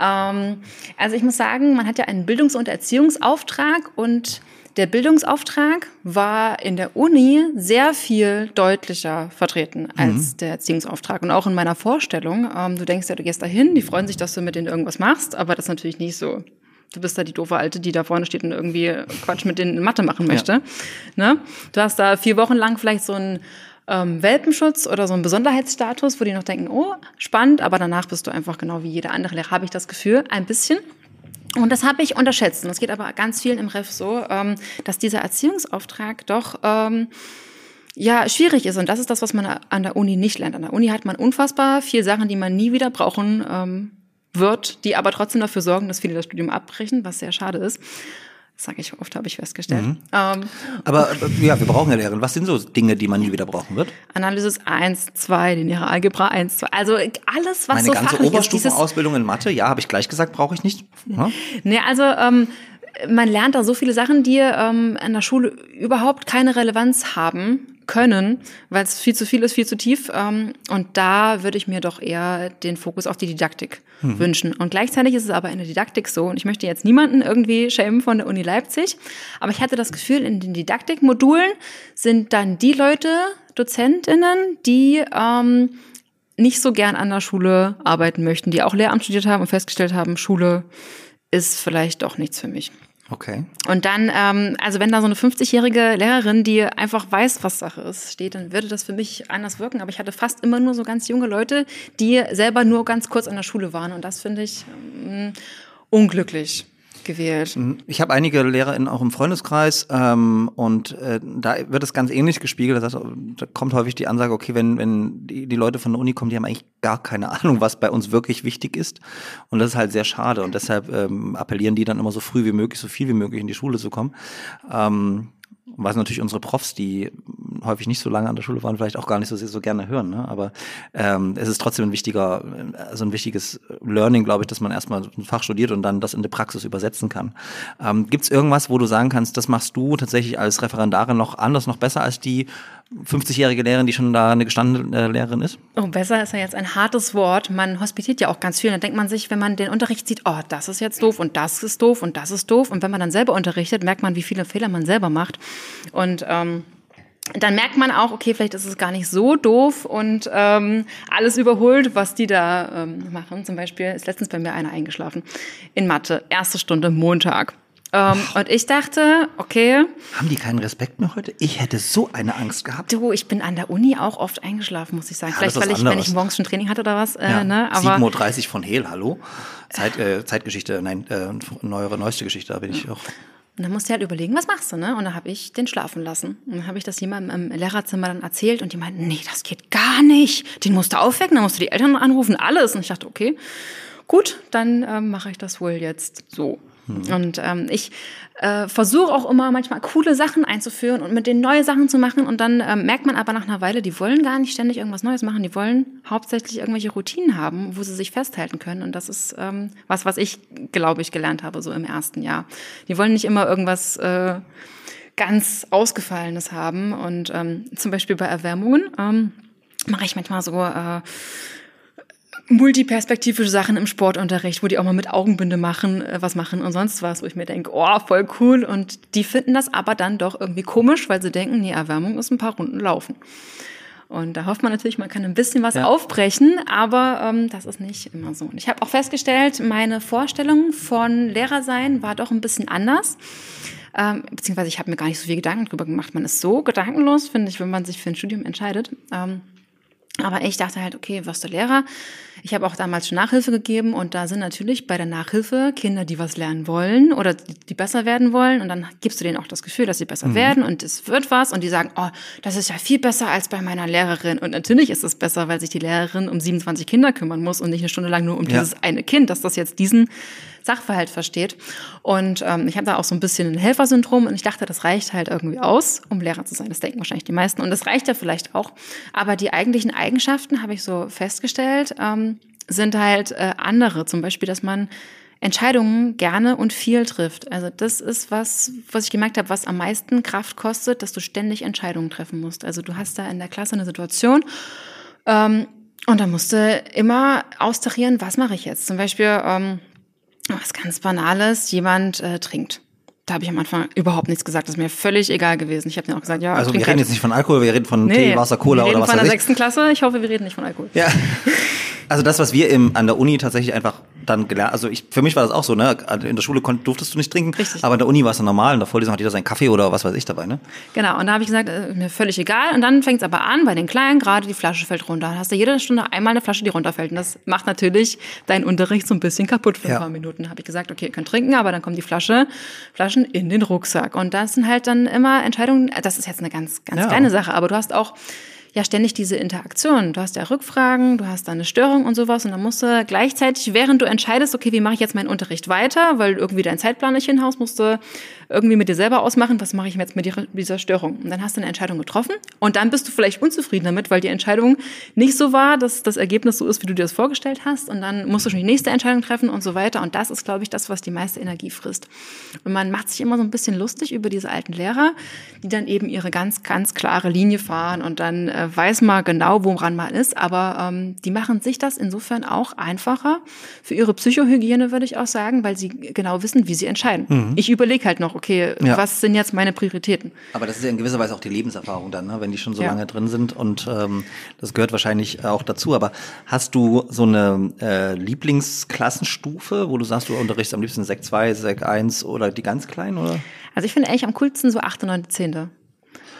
Ähm, also ich muss sagen, man hat ja einen Bildungs- und Erziehungsauftrag und der Bildungsauftrag war in der Uni sehr viel deutlicher vertreten als mhm. der Erziehungsauftrag. Und auch in meiner Vorstellung, ähm, du denkst ja, du gehst dahin, die freuen sich, dass du mit denen irgendwas machst, aber das ist natürlich nicht so. Du bist da die doofe Alte, die da vorne steht und irgendwie Quatsch mit denen in Mathe machen möchte. Ja. Ne? Du hast da vier Wochen lang vielleicht so ein ähm, Welpenschutz oder so einen Besonderheitsstatus, wo die noch denken, oh, spannend, aber danach bist du einfach genau wie jeder andere Lehrer, habe ich das Gefühl, ein bisschen. Und das habe ich unterschätzt. Und es geht aber ganz vielen im Ref so, ähm, dass dieser Erziehungsauftrag doch ähm, ja schwierig ist. Und das ist das, was man an der Uni nicht lernt. An der Uni hat man unfassbar viel Sachen, die man nie wieder brauchen ähm, wird, die aber trotzdem dafür sorgen, dass viele das Studium abbrechen, was sehr schade ist. Das sage ich oft, habe ich festgestellt. Mhm. Ähm, Aber ja, wir brauchen ja Lehrerin. Was sind so Dinge, die man nie wieder brauchen wird? Analysis 1, 2, lineare Algebra 1, 2. Also alles, was Meine so ganze Oberstufenausbildung in Mathe, ja, habe ich gleich gesagt, brauche ich nicht. Ja? Nee, also ähm, man lernt da so viele Sachen, die ähm, in der Schule überhaupt keine Relevanz haben können, weil es viel zu viel ist, viel zu tief. Ähm, und da würde ich mir doch eher den Fokus auf die Didaktik hm. wünschen. Und gleichzeitig ist es aber in der Didaktik so, und ich möchte jetzt niemanden irgendwie schämen von der Uni Leipzig, aber ich hatte das Gefühl, in den Didaktikmodulen sind dann die Leute, DozentInnen, die ähm, nicht so gern an der Schule arbeiten möchten, die auch Lehramt studiert haben und festgestellt haben, Schule ist vielleicht doch nichts für mich. Okay. Und dann, ähm, also wenn da so eine 50-jährige Lehrerin, die einfach weiß, was Sache ist, steht, dann würde das für mich anders wirken. Aber ich hatte fast immer nur so ganz junge Leute, die selber nur ganz kurz an der Schule waren. Und das finde ich ähm, unglücklich gewählt. Mhm. Ich habe einige LehrerInnen auch im Freundeskreis ähm, und äh, da wird es ganz ähnlich gespiegelt. Das heißt, da kommt häufig die Ansage, okay, wenn, wenn die, die Leute von der Uni kommen, die haben eigentlich gar keine Ahnung, was bei uns wirklich wichtig ist. Und das ist halt sehr schade. Und deshalb ähm, appellieren die dann immer so früh wie möglich, so viel wie möglich in die Schule zu kommen. Ähm, was natürlich unsere Profs, die häufig nicht so lange an der Schule waren, vielleicht auch gar nicht so, so gerne hören. Ne? Aber ähm, es ist trotzdem ein wichtiger, also ein wichtiges Learning, glaube ich, dass man erstmal ein Fach studiert und dann das in die Praxis übersetzen kann. Ähm, Gibt es irgendwas, wo du sagen kannst, das machst du tatsächlich als Referendarin noch anders, noch besser als die 50-jährige Lehrerin, die schon da eine gestandene äh, Lehrerin ist? Oh, besser ist ja jetzt ein hartes Wort. Man hospitiert ja auch ganz viel. Da denkt man sich, wenn man den Unterricht sieht, oh, das ist jetzt doof und das ist doof und das ist doof. Und wenn man dann selber unterrichtet, merkt man, wie viele Fehler man selber macht. Und ähm, dann merkt man auch, okay, vielleicht ist es gar nicht so doof und ähm, alles überholt, was die da ähm, machen. Zum Beispiel ist letztens bei mir einer eingeschlafen in Mathe, erste Stunde Montag. Ähm, und ich dachte, okay. Haben die keinen Respekt mehr heute? Ich hätte so eine Angst gehabt. Du, ich bin an der Uni auch oft eingeschlafen, muss ich sagen. Ja, Vielleicht, weil ich, wenn ich morgens schon Training hatte oder was. Äh, ja. ne? 7.30 Uhr von Hehl, hallo? Zeit, äh, Zeitgeschichte, nein, äh, neuere, neueste Geschichte, da bin ich auch. Und dann musst du halt überlegen, was machst du, ne? Und dann habe ich den schlafen lassen. Und dann habe ich das jemandem im Lehrerzimmer dann erzählt und die meinten, nee, das geht gar nicht. Den musst du aufwecken, dann musst du die Eltern anrufen, alles. Und ich dachte, okay, gut, dann ähm, mache ich das wohl jetzt so. Mhm. Und ähm, ich äh, versuche auch immer manchmal coole Sachen einzuführen und mit denen neue Sachen zu machen. Und dann ähm, merkt man aber nach einer Weile, die wollen gar nicht ständig irgendwas Neues machen. Die wollen hauptsächlich irgendwelche Routinen haben, wo sie sich festhalten können. Und das ist ähm, was, was ich, glaube ich, gelernt habe, so im ersten Jahr. Die wollen nicht immer irgendwas äh, ganz Ausgefallenes haben. Und ähm, zum Beispiel bei Erwärmungen ähm, mache ich manchmal so äh, multiperspektivische Sachen im Sportunterricht, wo die auch mal mit Augenbinde machen, äh, was machen und sonst was, wo ich mir denke, oh, voll cool. Und die finden das aber dann doch irgendwie komisch, weil sie denken, nee, Erwärmung ist ein paar Runden laufen. Und da hofft man natürlich, man kann ein bisschen was ja. aufbrechen, aber ähm, das ist nicht immer so. Und ich habe auch festgestellt, meine Vorstellung von Lehrersein war doch ein bisschen anders. Ähm, beziehungsweise ich habe mir gar nicht so viel Gedanken drüber gemacht. Man ist so gedankenlos, finde ich, wenn man sich für ein Studium entscheidet. Ähm, aber ich dachte halt, okay, wirst du Lehrer? Ich habe auch damals schon Nachhilfe gegeben und da sind natürlich bei der Nachhilfe Kinder, die was lernen wollen oder die besser werden wollen und dann gibst du denen auch das Gefühl, dass sie besser mhm. werden und es wird was und die sagen, oh, das ist ja viel besser als bei meiner Lehrerin und natürlich ist es besser, weil sich die Lehrerin um 27 Kinder kümmern muss und nicht eine Stunde lang nur um ja. dieses eine Kind, dass das jetzt diesen Sachverhalt versteht. Und ähm, ich habe da auch so ein bisschen ein Helfersyndrom und ich dachte, das reicht halt irgendwie aus, um Lehrer zu sein. Das denken wahrscheinlich die meisten und das reicht ja vielleicht auch. Aber die eigentlichen Eigenschaften, habe ich so festgestellt, ähm, sind halt äh, andere. Zum Beispiel, dass man Entscheidungen gerne und viel trifft. Also das ist was, was ich gemerkt habe, was am meisten Kraft kostet, dass du ständig Entscheidungen treffen musst. Also du hast da in der Klasse eine Situation ähm, und da musst du immer austarieren, was mache ich jetzt. Zum Beispiel ähm, was ganz Banales, jemand äh, trinkt. Da habe ich am Anfang überhaupt nichts gesagt. Das ist mir völlig egal gewesen. Ich habe dann auch gesagt, ja. Also wir reden halt. jetzt nicht von Alkohol, wir reden von nee, Tee, Wasser, Cola oder was Wir reden von der sechsten Klasse. Ich hoffe, wir reden nicht von Alkohol. Ja. Also das, was wir im, an der Uni tatsächlich einfach dann gelernt, also ich, für mich war das auch so, ne? In der Schule konnt, durftest du nicht trinken, Richtig. aber in der Uni war es normal, in der Vorlesung hat jeder seinen Kaffee oder was weiß ich dabei, ne? Genau, und da habe ich gesagt, äh, mir völlig egal. Und dann fängt es aber an, bei den Kleinen, gerade die Flasche fällt runter. Dann hast du jede Stunde einmal eine Flasche, die runterfällt. Und das macht natürlich deinen Unterricht so ein bisschen kaputt für ein paar Minuten. habe ich gesagt, okay, ihr könnt trinken, aber dann kommen die Flasche, Flaschen in den Rucksack. Und das sind halt dann immer Entscheidungen, das ist jetzt eine ganz, ganz ja. kleine Sache, aber du hast auch ja ständig diese Interaktion. Du hast ja Rückfragen, du hast da eine Störung und sowas und dann musst du gleichzeitig, während du entscheidest, okay, wie mache ich jetzt meinen Unterricht weiter, weil irgendwie dein Zeitplan nicht hinhaust, musst du irgendwie mit dir selber ausmachen, was mache ich jetzt mit dieser Störung. Und dann hast du eine Entscheidung getroffen und dann bist du vielleicht unzufrieden damit, weil die Entscheidung nicht so war, dass das Ergebnis so ist, wie du dir das vorgestellt hast und dann musst du schon die nächste Entscheidung treffen und so weiter und das ist, glaube ich, das, was die meiste Energie frisst. Und man macht sich immer so ein bisschen lustig über diese alten Lehrer, die dann eben ihre ganz, ganz klare Linie fahren und dann äh, weiß man genau, woran man ist, aber ähm, die machen sich das insofern auch einfacher für ihre Psychohygiene, würde ich auch sagen, weil sie genau wissen, wie sie entscheiden. Mhm. Ich überlege halt noch, okay, ja. was sind jetzt meine Prioritäten? Aber das ist ja in gewisser Weise auch die Lebenserfahrung dann, ne? wenn die schon so ja. lange drin sind und ähm, das gehört wahrscheinlich auch dazu. Aber hast du so eine äh, Lieblingsklassenstufe, wo du sagst, du unterrichtest am liebsten Sek 2, Sek 1 oder die ganz kleinen, oder? Also ich finde eigentlich am coolsten so 8., 9., 10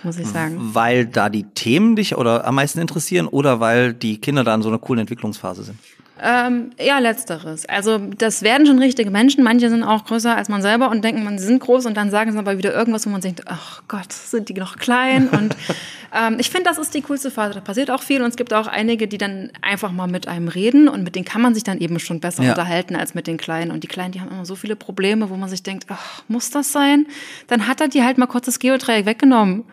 muss ich sagen. Weil da die Themen dich oder am meisten interessieren oder weil die Kinder da in so einer coolen Entwicklungsphase sind? Ähm, ja, letzteres. Also das werden schon richtige Menschen. Manche sind auch größer als man selber und denken, man sind groß und dann sagen sie aber wieder irgendwas, wo man denkt, ach Gott, sind die noch klein? Und ähm, ich finde, das ist die coolste Phase. Da passiert auch viel und es gibt auch einige, die dann einfach mal mit einem reden und mit denen kann man sich dann eben schon besser ja. unterhalten als mit den Kleinen. Und die Kleinen, die haben immer so viele Probleme, wo man sich denkt, ach, muss das sein? Dann hat er die halt mal kurz das Geodreieck weggenommen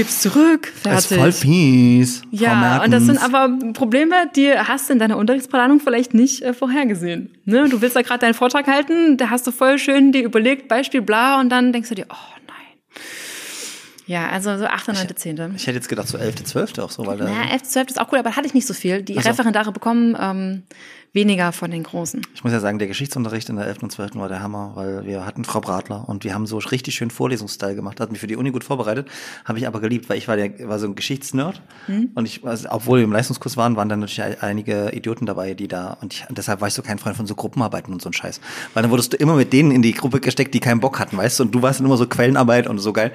gib's zurück, fertig. Das ist voll fies. Ja, und das sind aber Probleme, die hast du in deiner Unterrichtsplanung vielleicht nicht äh, vorhergesehen. Ne? Du willst da gerade deinen Vortrag halten, da hast du voll schön dir überlegt, Beispiel bla, und dann denkst du dir, oh nein. Ja, also so 8., 9., 10. Ich hätte jetzt gedacht so 11., 12. auch so, weil. Ja, 11., 12. ist auch cool, aber da hatte ich nicht so viel. Die so. Referendare bekommen ähm, weniger von den Großen. Ich muss ja sagen, der Geschichtsunterricht in der 11. und 12. war der Hammer, weil wir hatten Frau Bratler und wir haben so richtig schön Vorlesungsstyle gemacht, hat mich für die Uni gut vorbereitet, habe ich aber geliebt, weil ich war der war so ein Geschichtsnerd hm? und ich also, obwohl wir im Leistungskurs waren, waren dann natürlich einige Idioten dabei, die da und ich, deshalb war ich so kein Freund von so Gruppenarbeiten und so ein Scheiß, weil dann wurdest du immer mit denen in die Gruppe gesteckt, die keinen Bock hatten, weißt du, und du warst dann immer so Quellenarbeit und so geil.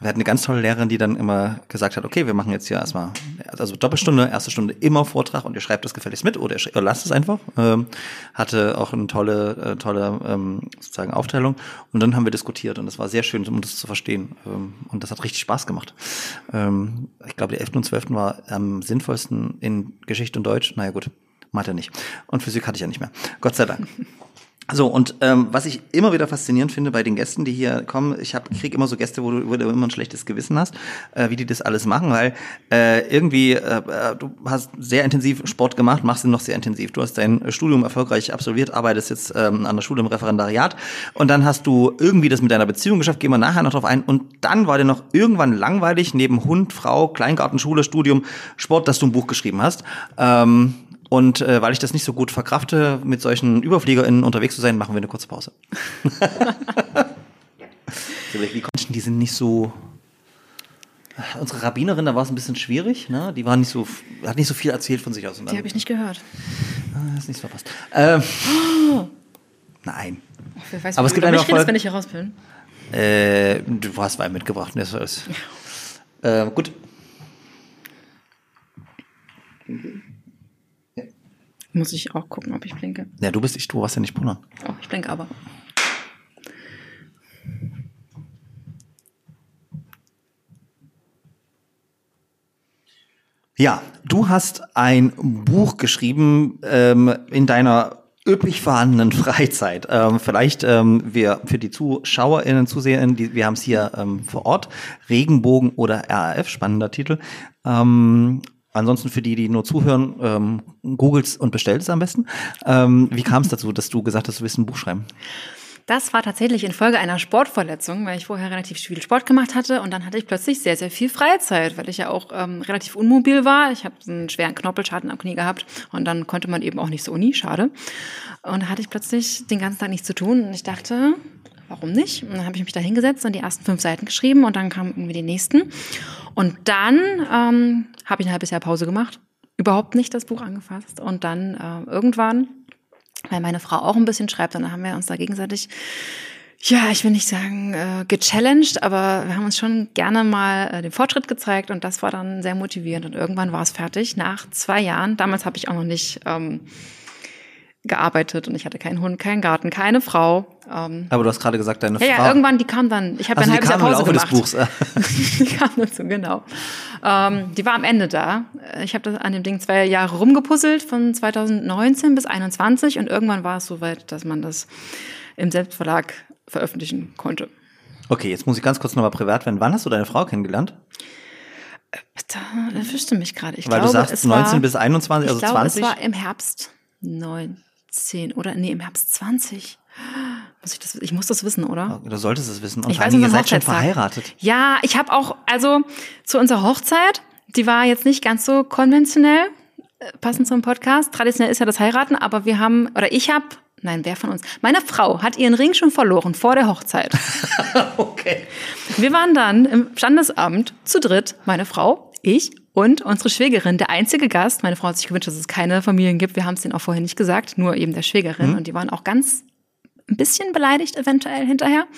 Wir hatten eine ganz tolle Lehrerin, die dann immer gesagt hat, okay, wir machen jetzt hier erstmal also Doppelstunde, erste Stunde immer Vortrag und ihr schreibt das gefälligst mit oder ihr lasst es einfach. Ähm, hatte auch eine tolle, äh, tolle ähm, sozusagen Aufteilung. Und dann haben wir diskutiert und das war sehr schön, um das zu verstehen. Ähm, und das hat richtig Spaß gemacht. Ähm, ich glaube, der 11. und 12. war am sinnvollsten in Geschichte und Deutsch. Naja gut, Mathe nicht. Und Physik hatte ich ja nicht mehr. Gott sei Dank. So, und ähm, was ich immer wieder faszinierend finde bei den Gästen, die hier kommen, ich hab, krieg immer so Gäste, wo du, wo du immer ein schlechtes Gewissen hast, äh, wie die das alles machen, weil äh, irgendwie, äh, du hast sehr intensiv Sport gemacht, machst ihn noch sehr intensiv. Du hast dein Studium erfolgreich absolviert, arbeitest jetzt ähm, an der Schule im Referendariat und dann hast du irgendwie das mit deiner Beziehung geschafft, gehen wir nachher noch drauf ein. Und dann war dir noch irgendwann langweilig, neben Hund, Frau, Kleingarten, Schule, Studium, Sport, dass du ein Buch geschrieben hast. Ähm, und äh, weil ich das nicht so gut verkrafte, mit solchen ÜberfliegerInnen unterwegs zu sein, machen wir eine kurze Pause. Wie Menschen, die sind nicht so. Unsere Rabbinerin, da war es ein bisschen schwierig, ne? Die war nicht so, hat nicht so viel erzählt von sich aus. Die habe ich nicht gehört. Ah, ist nicht so verpasst. Ähm, oh. Nein. Ach, weiß, Aber es gibt eine Folge. wenn ich hier raus bin. Äh, du hast Wein mitgebracht. Ne? Ja. Äh, gut. Muss ich auch gucken, ob ich blinke. Ja, du bist ich, du warst ja nicht pullern. Oh, ich blinke aber. Ja, du hast ein Buch geschrieben ähm, in deiner üblich vorhandenen Freizeit. Ähm, vielleicht ähm, wir für die ZuschauerInnen, ZuseherInnen, die, wir haben es hier ähm, vor Ort, Regenbogen oder RAF, spannender Titel. Ähm, Ansonsten für die, die nur zuhören, ähm, googelt's und bestellt es am besten. Ähm, wie kam es dazu, dass du gesagt hast, du willst ein Buch schreiben? Das war tatsächlich infolge einer Sportverletzung, weil ich vorher relativ viel Sport gemacht hatte und dann hatte ich plötzlich sehr, sehr viel Freizeit, weil ich ja auch ähm, relativ unmobil war. Ich habe einen schweren Knorpelschaden am Knie gehabt und dann konnte man eben auch nicht so Uni, schade. Und da hatte ich plötzlich den ganzen Tag nichts zu tun und ich dachte, warum nicht? Und dann habe ich mich da hingesetzt und die ersten fünf Seiten geschrieben und dann kamen irgendwie die nächsten. Und dann ähm, habe ich ein halbes Jahr Pause gemacht, überhaupt nicht das Buch angefasst. Und dann äh, irgendwann, weil meine Frau auch ein bisschen schreibt, und dann haben wir uns da gegenseitig ja, ich will nicht sagen äh, gechallenged, aber wir haben uns schon gerne mal äh, den Fortschritt gezeigt und das war dann sehr motivierend und irgendwann war es fertig nach zwei Jahren. Damals habe ich auch noch nicht ähm, gearbeitet und ich hatte keinen Hund, keinen Garten, keine Frau. Ähm, Aber du hast gerade gesagt, deine ja, Frau. Ja, irgendwann, die kam dann, ich habe also ein halbes Jahr Pause gemacht. Des Buchs. die kam dazu, genau. Ähm, die war am Ende da. Ich habe an dem Ding zwei Jahre rumgepuzzelt, von 2019 bis 2021 und irgendwann war es soweit, dass man das im Selbstverlag veröffentlichen konnte. Okay, jetzt muss ich ganz kurz nochmal privat werden. Wann hast du deine Frau kennengelernt? Da erwischte mich gerade. Ich Weil glaube, du sagst 19 war, bis 21, also ich glaube, 20? Es war im Herbst 9. 10 oder nee, im Herbst 20. Muss ich, das, ich muss das wissen, oder? Du solltest es wissen. Und ich weiß, ihr seid schon verheiratet. Ja, ich habe auch, also zu unserer Hochzeit, die war jetzt nicht ganz so konventionell, äh, passend zum Podcast. Traditionell ist ja das Heiraten, aber wir haben, oder ich habe, nein, wer von uns? Meine Frau hat ihren Ring schon verloren vor der Hochzeit. okay. Wir waren dann im Standesamt zu dritt, meine Frau, ich und unsere Schwägerin, der einzige Gast, meine Frau hat sich gewünscht, dass es keine Familien gibt. Wir haben es denen auch vorher nicht gesagt, nur eben der Schwägerin. Mhm. Und die waren auch ganz ein bisschen beleidigt eventuell hinterher.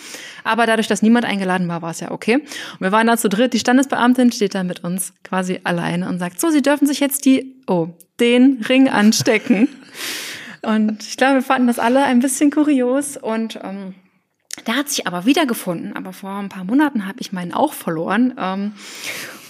Aber dadurch, dass niemand eingeladen war, war es ja okay. Und wir waren da zu dritt. Die Standesbeamtin steht da mit uns quasi alleine und sagt, so, Sie dürfen sich jetzt die, oh, den Ring anstecken. und ich glaube, wir fanden das alle ein bisschen kurios und, ähm, der hat sich aber wiedergefunden, aber vor ein paar Monaten habe ich meinen auch verloren. Ähm,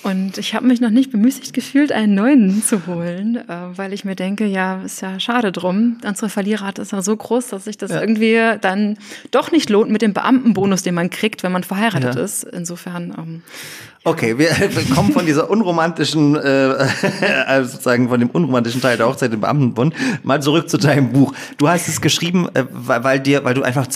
und ich habe mich noch nicht bemüßigt gefühlt, einen neuen zu holen, äh, weil ich mir denke, ja, ist ja schade drum. Unsere Verlierrate ist ja so groß, dass sich das ja. irgendwie dann doch nicht lohnt mit dem Beamtenbonus, den man kriegt, wenn man verheiratet ja. ist. Insofern ähm, Okay, wir, kommen von dieser unromantischen, äh, also sozusagen von dem unromantischen Teil der Hochzeit im Beamtenbund mal zurück zu deinem Buch. Du hast es geschrieben, äh, weil, weil dir, weil du einfach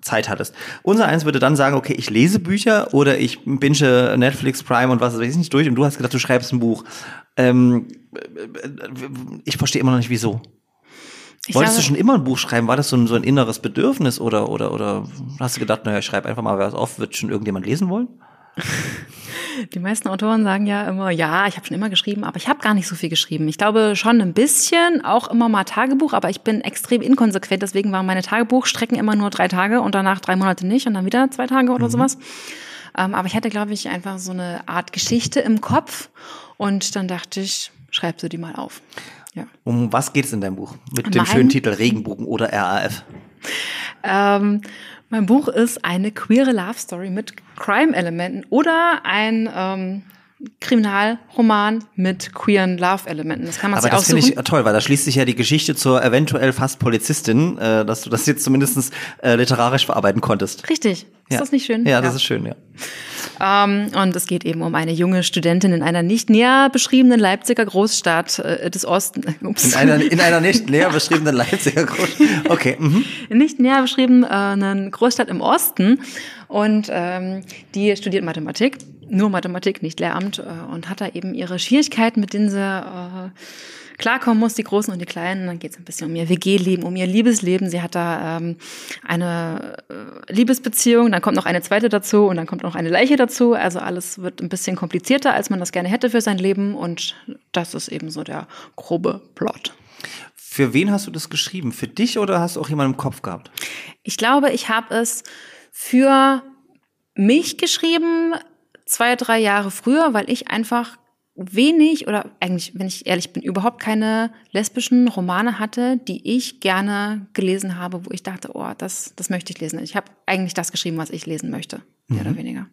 Zeit hattest. Unser eins würde dann sagen, okay, ich lese Bücher oder ich binge Netflix, Prime und was weiß ich nicht durch und du hast gedacht, du schreibst ein Buch. Ähm, ich verstehe immer noch nicht, wieso. Ich Wolltest glaube, du schon immer ein Buch schreiben? War das so ein, so ein inneres Bedürfnis oder, oder, oder hast du gedacht, naja, ich schreibe einfach mal was auf, wird schon irgendjemand lesen wollen? Die meisten Autoren sagen ja immer, ja, ich habe schon immer geschrieben, aber ich habe gar nicht so viel geschrieben. Ich glaube schon ein bisschen, auch immer mal Tagebuch, aber ich bin extrem inkonsequent. Deswegen waren meine Tagebuchstrecken immer nur drei Tage und danach drei Monate nicht und dann wieder zwei Tage oder mhm. sowas. Ähm, aber ich hatte, glaube ich, einfach so eine Art Geschichte im Kopf und dann dachte ich, schreib sie die mal auf. Ja. Um was geht es in deinem Buch? Mit mein, dem schönen Titel Regenbogen oder RAF? Ähm, mein Buch ist eine queere Love Story mit Crime-Elementen oder ein, ähm, Kriminalroman mit queeren Love-Elementen. Das kann man Aber sich das finde ich toll, weil da schließt sich ja die Geschichte zur eventuell fast Polizistin, äh, dass du das jetzt zumindest äh, literarisch verarbeiten konntest. Richtig. Ist ja. das nicht schön? Ja, das ist schön, ja. Ähm, und es geht eben um eine junge Studentin in einer nicht näher beschriebenen Leipziger Großstadt äh, des Ostens. In einer, in einer nicht näher beschriebenen Leipziger Großstadt. Okay. Mhm. Nicht näher beschriebenen Großstadt im Osten. Und ähm, die studiert Mathematik nur Mathematik, nicht Lehramt äh, und hat da eben ihre Schwierigkeiten, mit denen sie äh, klarkommen muss, die Großen und die Kleinen. Dann geht es ein bisschen um ihr WG-Leben, um ihr Liebesleben. Sie hat da ähm, eine äh, Liebesbeziehung, dann kommt noch eine zweite dazu und dann kommt noch eine Leiche dazu. Also alles wird ein bisschen komplizierter, als man das gerne hätte für sein Leben und das ist eben so der grobe Plot. Für wen hast du das geschrieben? Für dich oder hast du auch jemanden im Kopf gehabt? Ich glaube, ich habe es für mich geschrieben, zwei, drei Jahre früher, weil ich einfach wenig oder eigentlich, wenn ich ehrlich bin, überhaupt keine lesbischen Romane hatte, die ich gerne gelesen habe, wo ich dachte, oh, das, das möchte ich lesen. Ich habe eigentlich das geschrieben, was ich lesen möchte, mehr mhm. oder weniger.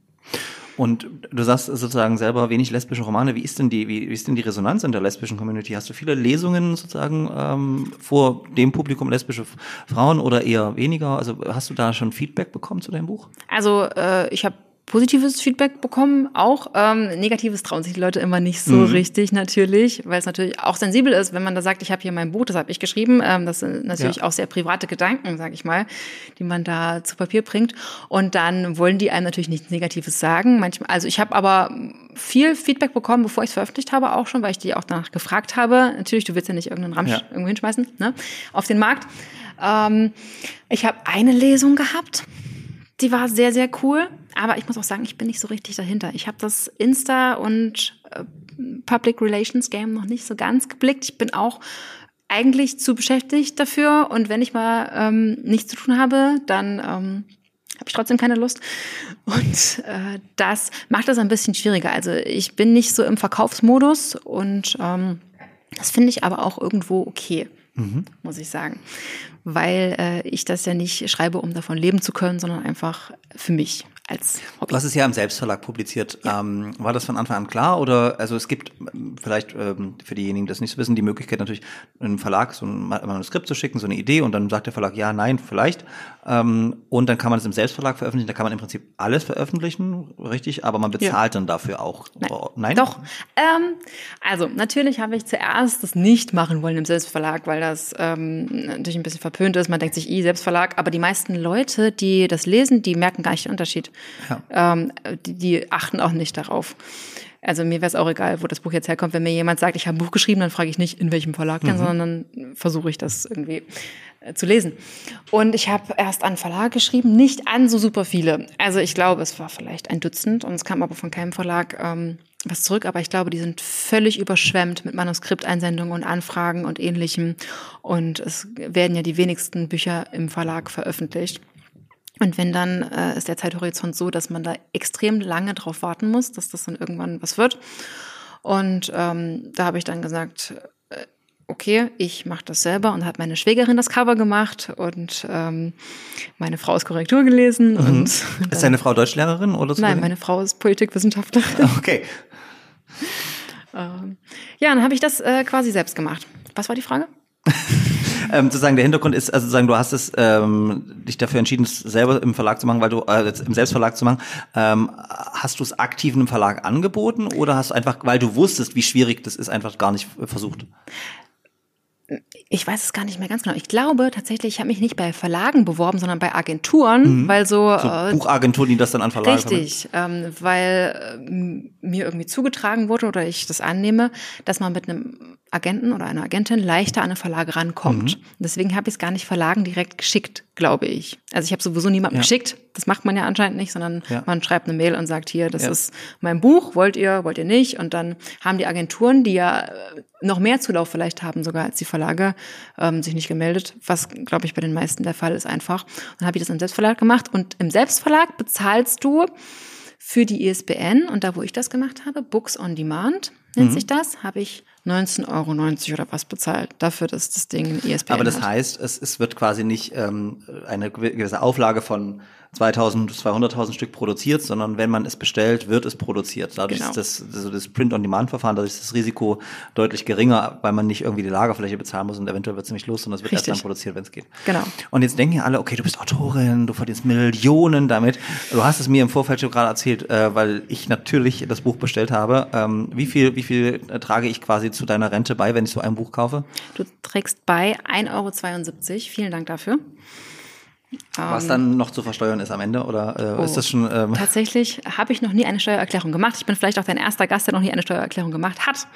Und du sagst sozusagen selber wenig lesbische Romane. Wie ist denn die, wie, wie ist denn die Resonanz in der lesbischen Community? Hast du viele Lesungen sozusagen ähm, vor dem Publikum lesbische Frauen oder eher weniger? Also hast du da schon Feedback bekommen zu deinem Buch? Also äh, ich habe positives Feedback bekommen, auch ähm, negatives trauen sich die Leute immer nicht so mhm. richtig natürlich, weil es natürlich auch sensibel ist, wenn man da sagt, ich habe hier mein Buch, das habe ich geschrieben, ähm, das sind natürlich ja. auch sehr private Gedanken, sage ich mal, die man da zu Papier bringt und dann wollen die einem natürlich nichts Negatives sagen. Manchmal, also ich habe aber viel Feedback bekommen, bevor ich es veröffentlicht habe, auch schon, weil ich die auch danach gefragt habe. Natürlich, du willst ja nicht irgendeinen Ramsch ja. irgendwo hinschmeißen, ne, auf den Markt. Ähm, ich habe eine Lesung gehabt die war sehr, sehr cool. Aber ich muss auch sagen, ich bin nicht so richtig dahinter. Ich habe das Insta und äh, Public Relations Game noch nicht so ganz geblickt. Ich bin auch eigentlich zu beschäftigt dafür. Und wenn ich mal ähm, nichts zu tun habe, dann ähm, habe ich trotzdem keine Lust. Und äh, das macht das ein bisschen schwieriger. Also ich bin nicht so im Verkaufsmodus und ähm, das finde ich aber auch irgendwo okay mhm. muss ich sagen. Weil äh, ich das ja nicht schreibe, um davon leben zu können, sondern einfach für mich als Hobby. Du hast es ja im Selbstverlag publiziert. Ja. Ähm, war das von Anfang an klar oder also es gibt ähm, vielleicht ähm, für diejenigen, die das nicht wissen, die Möglichkeit natürlich einem Verlag so ein Manuskript zu schicken, so eine Idee und dann sagt der Verlag ja, nein, vielleicht. Ähm, und dann kann man es im Selbstverlag veröffentlichen. Da kann man im Prinzip alles veröffentlichen, richtig, aber man bezahlt ja. dann dafür auch. Nein. Oh, nein? Doch. Ähm, also natürlich habe ich zuerst das nicht machen wollen im Selbstverlag, weil das ähm, natürlich ein bisschen verpönt ist. Man denkt sich, i Selbstverlag, aber die meisten Leute, die das lesen, die merken gar nicht den Unterschied. Ja. Ähm, die, die achten auch nicht darauf. Also mir wäre es auch egal, wo das Buch jetzt herkommt. Wenn mir jemand sagt, ich habe ein Buch geschrieben, dann frage ich nicht, in welchem Verlag denn, mhm. sondern dann versuche ich das irgendwie äh, zu lesen. Und ich habe erst an Verlag geschrieben, nicht an so super viele. Also ich glaube, es war vielleicht ein Dutzend und es kam aber von keinem Verlag ähm, was zurück. Aber ich glaube, die sind völlig überschwemmt mit Manuskripteinsendungen und Anfragen und ähnlichem. Und es werden ja die wenigsten Bücher im Verlag veröffentlicht. Und wenn dann äh, ist der Zeithorizont so, dass man da extrem lange drauf warten muss, dass das dann irgendwann was wird. Und ähm, da habe ich dann gesagt, äh, okay, ich mache das selber und hat meine Schwägerin das Cover gemacht und ähm, meine Frau ist Korrektur gelesen. Mhm. Und ist deine Frau Deutschlehrerin oder so? Nein, meine Frau ist Politikwissenschaftlerin. Okay. ähm, ja, dann habe ich das äh, quasi selbst gemacht. Was war die Frage? ähm, sozusagen der Hintergrund ist, also sozusagen du hast es ähm, dich dafür entschieden, es selber im Verlag zu machen, weil du äh, im Selbstverlag zu machen. Ähm, hast du es aktiv einem Verlag angeboten oder hast du einfach, weil du wusstest, wie schwierig das ist, einfach gar nicht versucht? Ich weiß es gar nicht mehr ganz genau. Ich glaube tatsächlich, ich habe mich nicht bei Verlagen beworben, sondern bei Agenturen, mhm. weil so, so äh, Buchagenturen, die das dann an Verlage Richtig, ähm, weil äh, mir irgendwie zugetragen wurde oder ich das annehme, dass man mit einem Agenten oder einer Agentin leichter an eine Verlage rankommt. Mhm. Deswegen habe ich es gar nicht Verlagen direkt geschickt, glaube ich. Also ich habe sowieso niemandem ja. geschickt. Das macht man ja anscheinend nicht, sondern ja. man schreibt eine Mail und sagt hier, das ja. ist mein Buch, wollt ihr, wollt ihr nicht? Und dann haben die Agenturen, die ja äh, noch mehr Zulauf vielleicht haben sogar als die Verlage, ähm, sich nicht gemeldet, was glaube ich bei den meisten der Fall ist einfach. Dann habe ich das im Selbstverlag gemacht und im Selbstverlag bezahlst du für die ISBN und da, wo ich das gemacht habe, Books on Demand nennt mhm. sich das, habe ich 19,90 Euro oder was bezahlt dafür, dass das Ding ein ESPN Aber das hat. heißt, es, es wird quasi nicht ähm, eine gewisse Auflage von 2000, 200.000 Stück produziert, sondern wenn man es bestellt, wird es produziert. Dadurch Genau. ist das, also das Print-on-Demand-Verfahren, dadurch ist das Risiko deutlich geringer, weil man nicht irgendwie die Lagerfläche bezahlen muss und eventuell wird es nämlich los, sondern es wird erst Richtig. dann produziert, wenn es geht. Genau. Und jetzt denken ja alle, okay, du bist Autorin, du verdienst Millionen damit. Du hast es mir im Vorfeld schon gerade erzählt, äh, weil ich natürlich das Buch bestellt habe. Ähm, wie viel, wie viel äh, trage ich quasi zu deiner Rente bei, wenn ich so ein Buch kaufe? Du trägst bei 1,72 Euro. Vielen Dank dafür. Was dann noch zu versteuern ist am Ende? Oder äh, Ähm. Oh. ist das schon? Ähm, Tatsächlich habe ich noch nie eine Steuererklärung gemacht. Ich bin vielleicht auch dein erster Gast, der noch nie eine Steuererklärung gemacht hat.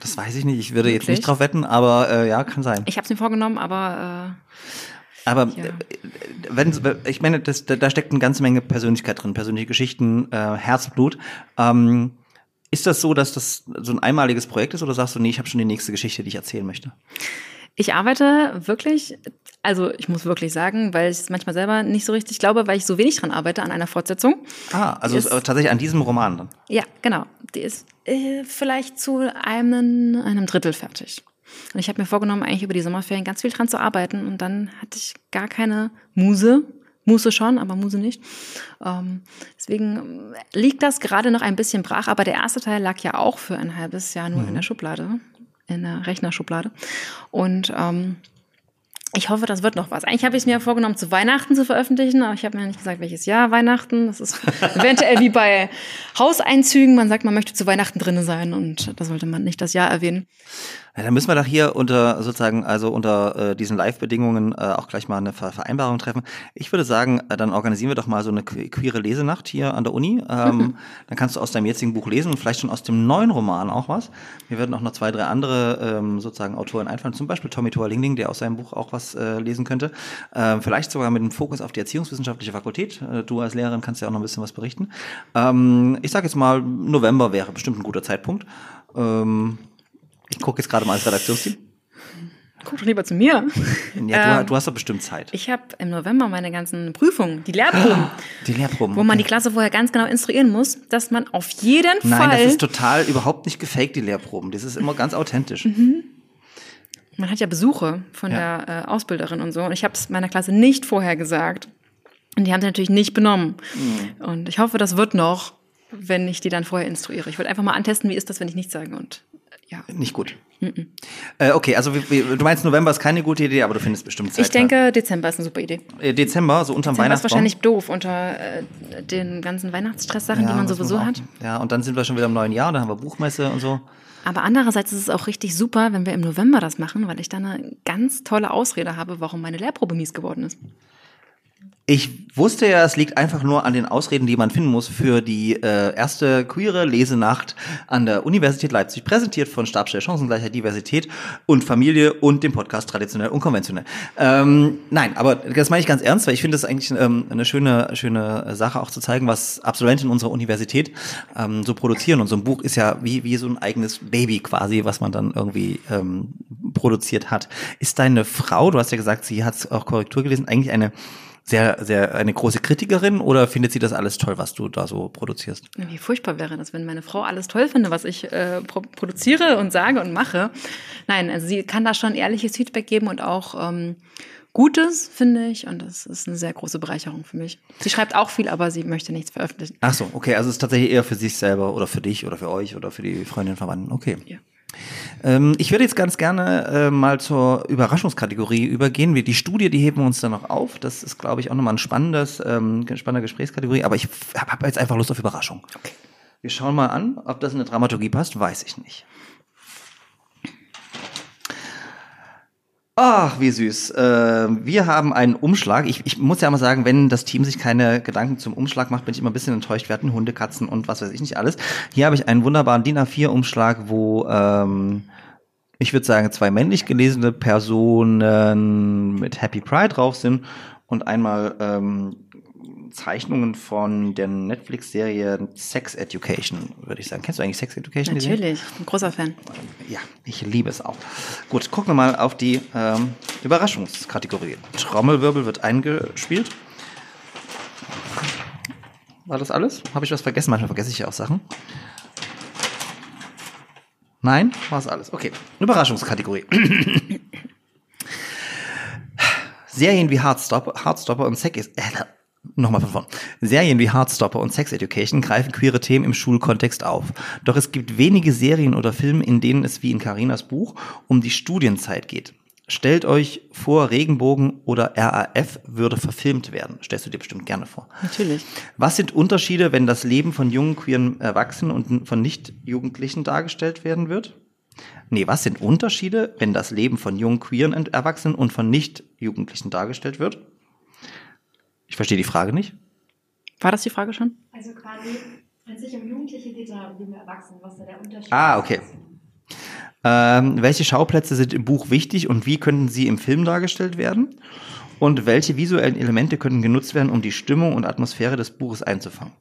das weiß ich nicht. Ich würde jetzt nicht drauf wetten, aber äh, ja, kann sein. Ich habe es mir vorgenommen, aber Aber Ja. äh, wenn ich meine, das, da da steckt eine ganze Menge Persönlichkeit drin, persönliche Geschichten, äh, Herzblut. Ähm, ist das so, dass das so ein einmaliges Projekt ist oder sagst du, nee, ich habe schon die nächste Geschichte, die ich erzählen möchte? Äh, ich arbeite wirklich, also ich muss wirklich sagen, weil ich es manchmal selber nicht so richtig glaube, weil ich so wenig dran arbeite an einer Fortsetzung. Ah, also Ist- tatsächlich an diesem Roman dann. Ja, genau. Die ist äh, vielleicht zu einem, einem Drittel fertig. Und ich habe mir vorgenommen, eigentlich über die Sommerferien ganz viel dran zu arbeiten. Und dann hatte ich gar keine Muse. Muse schon, aber Muse nicht. Ähm, deswegen liegt das gerade noch ein bisschen brach. Aber der erste Teil lag ja auch für ein halbes Jahr nur in der Schublade, in der Rechnerschublade. Und ähm, ich hoffe, das wird noch was. Eigentlich habe ich es mir vorgenommen, zu Weihnachten zu veröffentlichen, aber ich habe mir nicht gesagt, welches Jahr Weihnachten. Das ist eventuell wie bei Hauseinzügen. Man sagt, man möchte zu Weihnachten drinnen sein und da sollte man nicht das Jahr erwähnen. Ja, dann müssen wir doch hier unter sozusagen, also unter äh, diesen Live-Bedingungen äh, auch gleich mal eine Ver Vereinbarung treffen. Ich würde sagen, äh, dann organisieren wir doch mal so eine que- queere Lesenacht hier an der Uni. Ähm, Dann kannst du aus deinem jetzigen Buch lesen und vielleicht schon aus dem neuen Roman auch was. Mir werden auch noch zwei, drei andere ähm, sozusagen Autoren einfallen, zum Beispiel Tommy Thor Lingling, der aus seinem Buch auch was äh, lesen könnte. Ähm, vielleicht sogar mit dem Fokus auf die Erziehungswissenschaftliche Fakultät. Äh, du als Lehrerin kannst ja auch noch ein bisschen was berichten. Ähm, ich sage jetzt mal, November wäre bestimmt ein guter Zeitpunkt. Ähm, ich gucke jetzt gerade mal als Redaktionsteam. Guck doch lieber zu mir. Ja, du, Ähm, du hast doch bestimmt Zeit. Ich habe im November meine ganzen Prüfungen, die Lehrproben, Die Lehrproben. wo man die okay. Klasse vorher ganz genau instruieren muss, dass man auf jeden Nein, Fall, das ist total überhaupt nicht gefaked, die Lehrproben. Das ist immer ganz authentisch. Mhm. man hat ja Besuche von Ja. der äh, Ausbilderin und so und ich habe es meiner Klasse nicht vorher gesagt. Und die haben sie natürlich nicht benommen. Mhm. Und ich hoffe, das wird noch, wenn ich die dann vorher instruiere. Ich wollte einfach mal antesten, wie ist das, wenn ich nichts sage. Und ja. Nicht gut. Äh, okay, also wie, wie, du meinst, November ist keine gute Idee, aber du findest bestimmt Zeit. Ich denke, Dezember ist eine super Idee. Äh, Dezember, so unterm Dezember ist Weihnachtsbaum. wahrscheinlich doof unter äh, den ganzen Weihnachtsstress-Sachen, die man sowieso muss hat. Ja, und dann sind wir schon wieder im neuen Jahr, dann haben wir Buchmesse und so. Aber andererseits ist es auch richtig super, wenn wir im November das machen, weil ich dann eine ganz tolle Ausrede habe, warum meine Lehrprobe mies geworden ist. Ich wusste ja, es liegt einfach nur an den Ausreden, die man finden muss für die äh, erste queere Lesenacht an der Universität Leipzig, präsentiert von Stabstelle Chancengleichheit, Diversität und Familie und dem Podcast Traditionell und Konventionell. Ähm, nein, aber das meine ich ganz ernst, weil ich finde es eigentlich ähm, eine schöne, schöne Sache auch zu zeigen, was Absolventen unserer Universität ähm, so produzieren. Und so ein Buch ist ja wie, wie so ein eigenes Baby quasi, was man dann irgendwie ähm, produziert hat. Ist deine Frau, du hast ja gesagt, sie hat auch Korrektur gelesen, eigentlich eine sehr, sehr eine große Kritikerin oder findet sie das alles toll, was du da so produzierst? Wie furchtbar wäre das, wenn meine Frau alles toll finde, was ich äh, pro produziere und sage und mache. Nein, also sie kann da schon ehrliches Feedback geben und auch ähm, Gutes, finde ich. Und das ist eine sehr große Bereicherung für mich. Sie schreibt auch viel, aber sie möchte nichts veröffentlichen. Ach so, okay, also es ist tatsächlich eher für sich selber oder für dich oder für euch oder für die Freundinnen, Verwandten. Okay. Ja. Ähm, ich würde jetzt ganz gerne äh, mal zur Überraschungskategorie übergehen. Wir, die Studie, die heben wir uns dann noch auf. Das ist, glaube ich, auch nochmal ein spannendes, ähm, spannende Gesprächskategorie. Aber ich habe hab jetzt einfach Lust auf Überraschung. Okay. Wir schauen mal an, ob das in eine Dramaturgie passt, weiß ich nicht. Ach, wie süß. Äh, wir haben einen Umschlag. Ich, ich muss ja mal sagen, wenn das Team sich keine Gedanken zum Umschlag macht, bin ich immer ein bisschen enttäuscht. Wir hatten Hunde, Katzen und was weiß ich nicht alles. Hier habe ich einen wunderbaren DIN A4-Umschlag, wo ähm, ich würde sagen, zwei männlich gelesene Personen mit Happy Pride drauf sind und einmal ähm, Zeichnungen von der Netflix-Serie Sex Education, würde ich sagen. Kennst du eigentlich Sex Education? Natürlich, ein großer Fan. Ja, ich liebe es auch. Gut, gucken wir mal auf die ähm, Überraschungskategorie. Trommelwirbel wird eingespielt. War das alles? Habe ich was vergessen? Manchmal vergesse ich ja auch Sachen. Nein, war es alles. Okay. Überraschungskategorie. Serien wie Heartstopper, Heartstopper und Sex, äh, Nochmal von vorn. Serien wie Heartstopper und Sex Education greifen queere Themen im Schulkontext auf. Doch es gibt wenige Serien oder Filme, in denen es wie in Carinas Buch um die Studienzeit geht. Stellt euch vor, Regenbogen oder RAF würde verfilmt werden. Stellst du dir bestimmt gerne vor. Natürlich. Was sind Unterschiede, wenn das Leben von jungen queeren Erwachsenen und von Nicht-Jugendlichen dargestellt werden wird? Nee, was sind Unterschiede, wenn das Leben von jungen queeren Erwachsenen und von Nicht-Jugendlichen dargestellt wird? Ich verstehe die Frage nicht. War das die Frage schon? Also quasi, wenn es sich um Jugendliche geht oder um junge Erwachsene, was da der Unterschied Ah, okay. Ähm, welche Schauplätze sind im Buch wichtig und wie könnten sie im Film dargestellt werden? Und welche visuellen Elemente könnten genutzt werden, um die Stimmung und Atmosphäre des Buches einzufangen?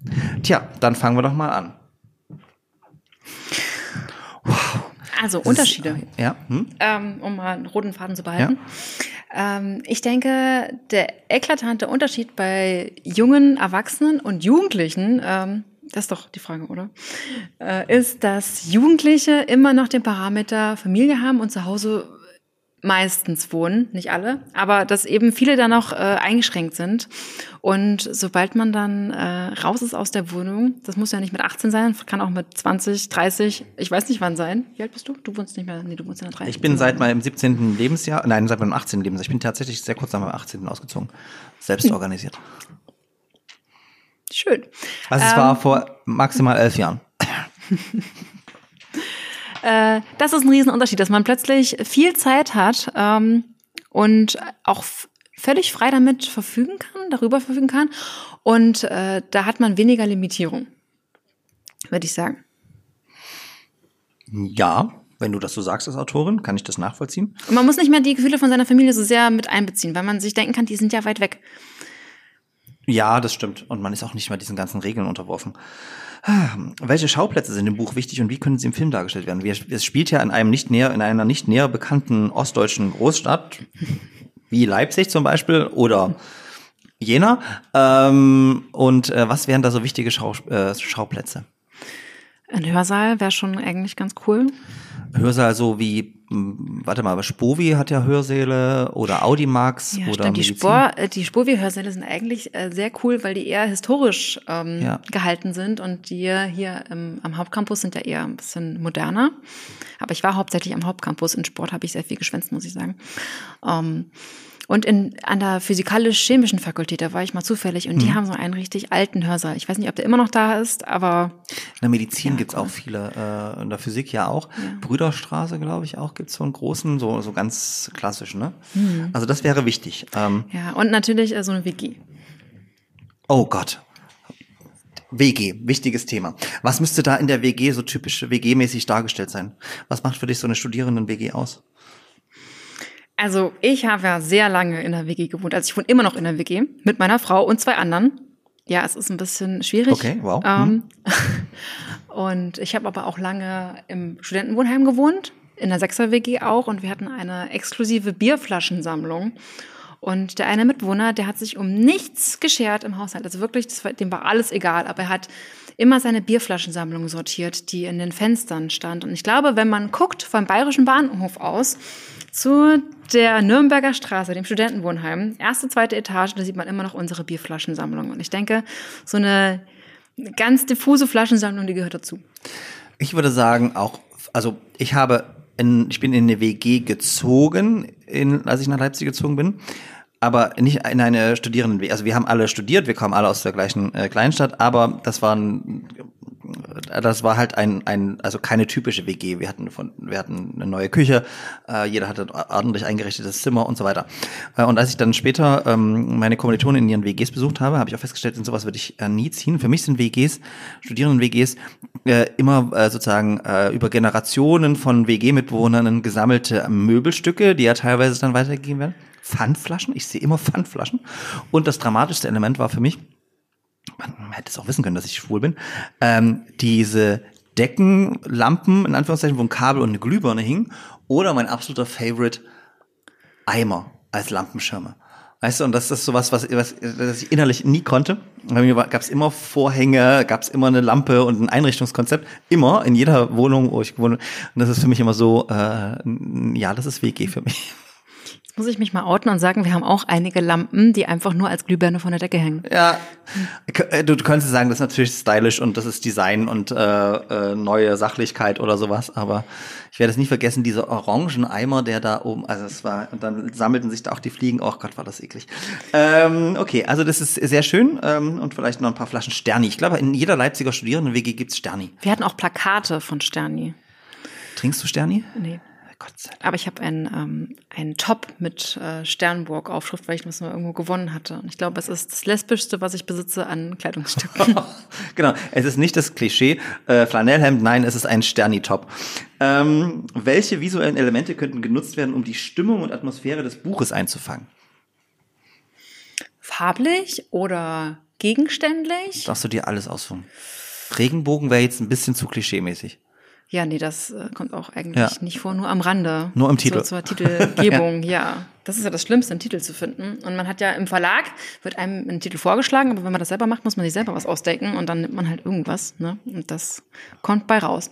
Tja, dann fangen wir doch mal an. Also Unterschiede. Ist, ja. Hm? Ähm, um mal einen roten Faden zu behalten. Ja. Ähm, ich denke, der eklatante Unterschied bei jungen Erwachsenen und Jugendlichen, ähm, das ist doch die Frage, oder? Äh, ist, dass Jugendliche immer noch den Parameter Familie haben und zu Hause meistens wohnen, nicht alle, aber dass eben viele da noch äh, eingeschränkt sind. Und sobald man dann äh, raus ist aus der Wohnung, das muss ja nicht mit 18 sein, kann auch mit 20, 30, ich weiß nicht wann sein. Wie alt bist du? Du wohnst nicht mehr, nee, du wohnst in der 30. Ich bin seit meinem 17. Lebensjahr, nein, seit meinem 18. Lebensjahr. Ich bin tatsächlich sehr kurz nach meinem 18. ausgezogen. Selbst hm. organisiert. Schön. Also es ähm, war vor maximal elf Jahren. Äh, das ist ein Riesenunterschied, dass man plötzlich viel Zeit hat ähm, und auch völlig frei damit verfügen kann, darüber verfügen kann. Und äh, da hat man weniger Limitierung, würde ich sagen. Ja, wenn du das so sagst als Autorin, kann ich das nachvollziehen. Und man muss nicht mehr die Gefühle von seiner Familie so sehr mit einbeziehen, weil man sich denken kann, die sind ja weit weg. Ja, das stimmt. Und man ist auch nicht mehr diesen ganzen Regeln unterworfen. Welche Schauplätze sind im Buch wichtig und wie können sie im Film dargestellt werden? Es spielt ja in einem nicht näher, in einer nicht näher bekannten ostdeutschen Großstadt, wie Leipzig zum Beispiel oder Jena. Ähm, und äh, was wären da so wichtige Schau äh, Schauplätze? Ein Hörsaal wäre schon eigentlich ganz cool. Hörsaal so wie warte mal, aber Spovi hat ja Hörsäle oder Audimax ja, oder stimmt. Die, Spor, äh, die Spovi-Hörsäle sind eigentlich äh, sehr cool, weil die eher historisch ähm, ja. gehalten sind und die hier im, am Hauptcampus sind ja eher ein bisschen moderner. Aber ich war hauptsächlich am Hauptcampus. In Sport habe ich sehr viel geschwänzt, muss ich sagen. Ähm, und in, an der physikalisch-chemischen Fakultät, da war ich mal zufällig und die mhm. haben so einen richtig alten Hörsaal. Ich weiß nicht, ob der immer noch da ist, aber. In der Medizin ja, gibt's cool. auch viele, äh, in der Physik ja auch. Ja. Brüderstraße, glaube ich, auch gibt's so einen großen, so, so ganz klassisch, ne? Mhm. Also das wäre wichtig. Ähm, ja, und natürlich äh, so eine WG. Oh Gott. WG, wichtiges Thema. Was müsste da in der WG so typisch WG-mäßig dargestellt sein? Was macht für dich so eine Studierenden-WG aus? Also ich habe ja sehr lange in der WG gewohnt. Also ich wohne immer noch in der WG mit meiner Frau und zwei anderen. Ja, es ist ein bisschen schwierig. Okay, wow. Ähm, hm. und ich habe aber auch lange im Studentenwohnheim gewohnt, in der Sechser WG auch. Und wir hatten eine exklusive Bierflaschensammlung. Und der eine Mitwohner, der hat sich um nichts geschert im Haushalt. Also wirklich, war, dem war alles egal. Aber er hat immer seine Bierflaschensammlung sortiert, die in den Fenstern stand. Und ich glaube, wenn man guckt vom Bayerischen Bahnhof aus, zu der Nürnberger Straße, dem Studentenwohnheim, erste, zweite Etage, da sieht man immer noch unsere Bierflaschensammlung. Und ich denke, so eine ganz diffuse Flaschensammlung, die gehört dazu. Ich würde sagen, auch, also ich habe, in, ich bin in eine WG gezogen, in, als ich nach Leipzig gezogen bin aber nicht in eine Studierenden. Also wir haben alle studiert, wir kommen alle aus der gleichen äh, Kleinstadt, aber das waren das war halt ein, ein, also keine typische WG. Wir hatten von, wir hatten eine neue Küche, äh, jeder hatte ein ordentlich eingerichtetes Zimmer und so weiter. Äh, und als ich dann später ähm, meine Kommilitonen in ihren WGs besucht habe, habe ich auch festgestellt, in sowas würde ich äh, nie ziehen. Für mich sind WGs, Studierenden-WGs, äh, immer äh, sozusagen äh, über Generationen von WG-Mitbewohnern gesammelte Möbelstücke, die ja teilweise dann weitergegeben werden. Pfandflaschen, ich sehe immer Pfandflaschen. Und das dramatischste Element war für mich, man hätte es auch wissen können, dass ich schwul bin, ähm, diese Deckenlampen, in Anführungszeichen, wo ein Kabel und eine Glühbirne hing, oder mein absoluter Favorite, Eimer als Lampenschirme. Weißt du, und das ist sowas, was, was, was ich innerlich nie konnte. Bei mir gab es immer Vorhänge, gab es immer eine Lampe und ein Einrichtungskonzept. Immer, in jeder Wohnung, wo ich gewohnt habe. Und das ist für mich immer so, äh, ja, das ist WG für mich muss ich mich mal outen und sagen, wir haben auch einige Lampen, die einfach nur als Glühbirne von der Decke hängen. Ja, äh, du, du könntest sagen, das ist natürlich stylisch und das ist Design und äh, äh, neue Sachlichkeit oder sowas, aber ich werde es nie vergessen, dieser orangen Eimer, der da oben, also es war, und dann sammelten sich da auch die Fliegen, oh Gott, war das eklig. Ähm, okay, also das ist sehr schön ähm, und vielleicht noch ein paar Flaschen Sterni. Ich glaube, in jeder Leipziger Studierenden-WG gibt's Sterni. Wir hatten auch Plakate von Sterni. Trinkst du Sterni? Nee. Gott sei Dank. Aber ich habe einen, ähm, einen Top mit äh, Sternburg-Aufschrift, weil ich das mal irgendwo gewonnen hatte. Und ich glaube, es ist das lesbischste, was ich besitze an Kleidungsstücken. genau, es ist nicht das Klischee äh, Flanellhemd, nein, es ist ein Sterni-Top. Ähm, welche visuellen Elemente könnten genutzt werden, um die Stimmung und Atmosphäre des Buches einzufangen? Farblich oder gegenständlich? Darfst du dir alles aussuchen. Regenbogen wäre jetzt ein bisschen zu klischee-mäßig. Ja, nee, das äh, kommt auch eigentlich ja. nicht vor, nur am Rande. Nur im Titel. So, zur Titelgebung, ja. ja. Das ist ja das Schlimmste, einen Titel zu finden. Und man hat ja im Verlag, wird einem ein Titel vorgeschlagen, aber wenn man das selber macht, muss man sich selber was ausdenken und dann nimmt man halt irgendwas. Ne? Und das kommt bei raus.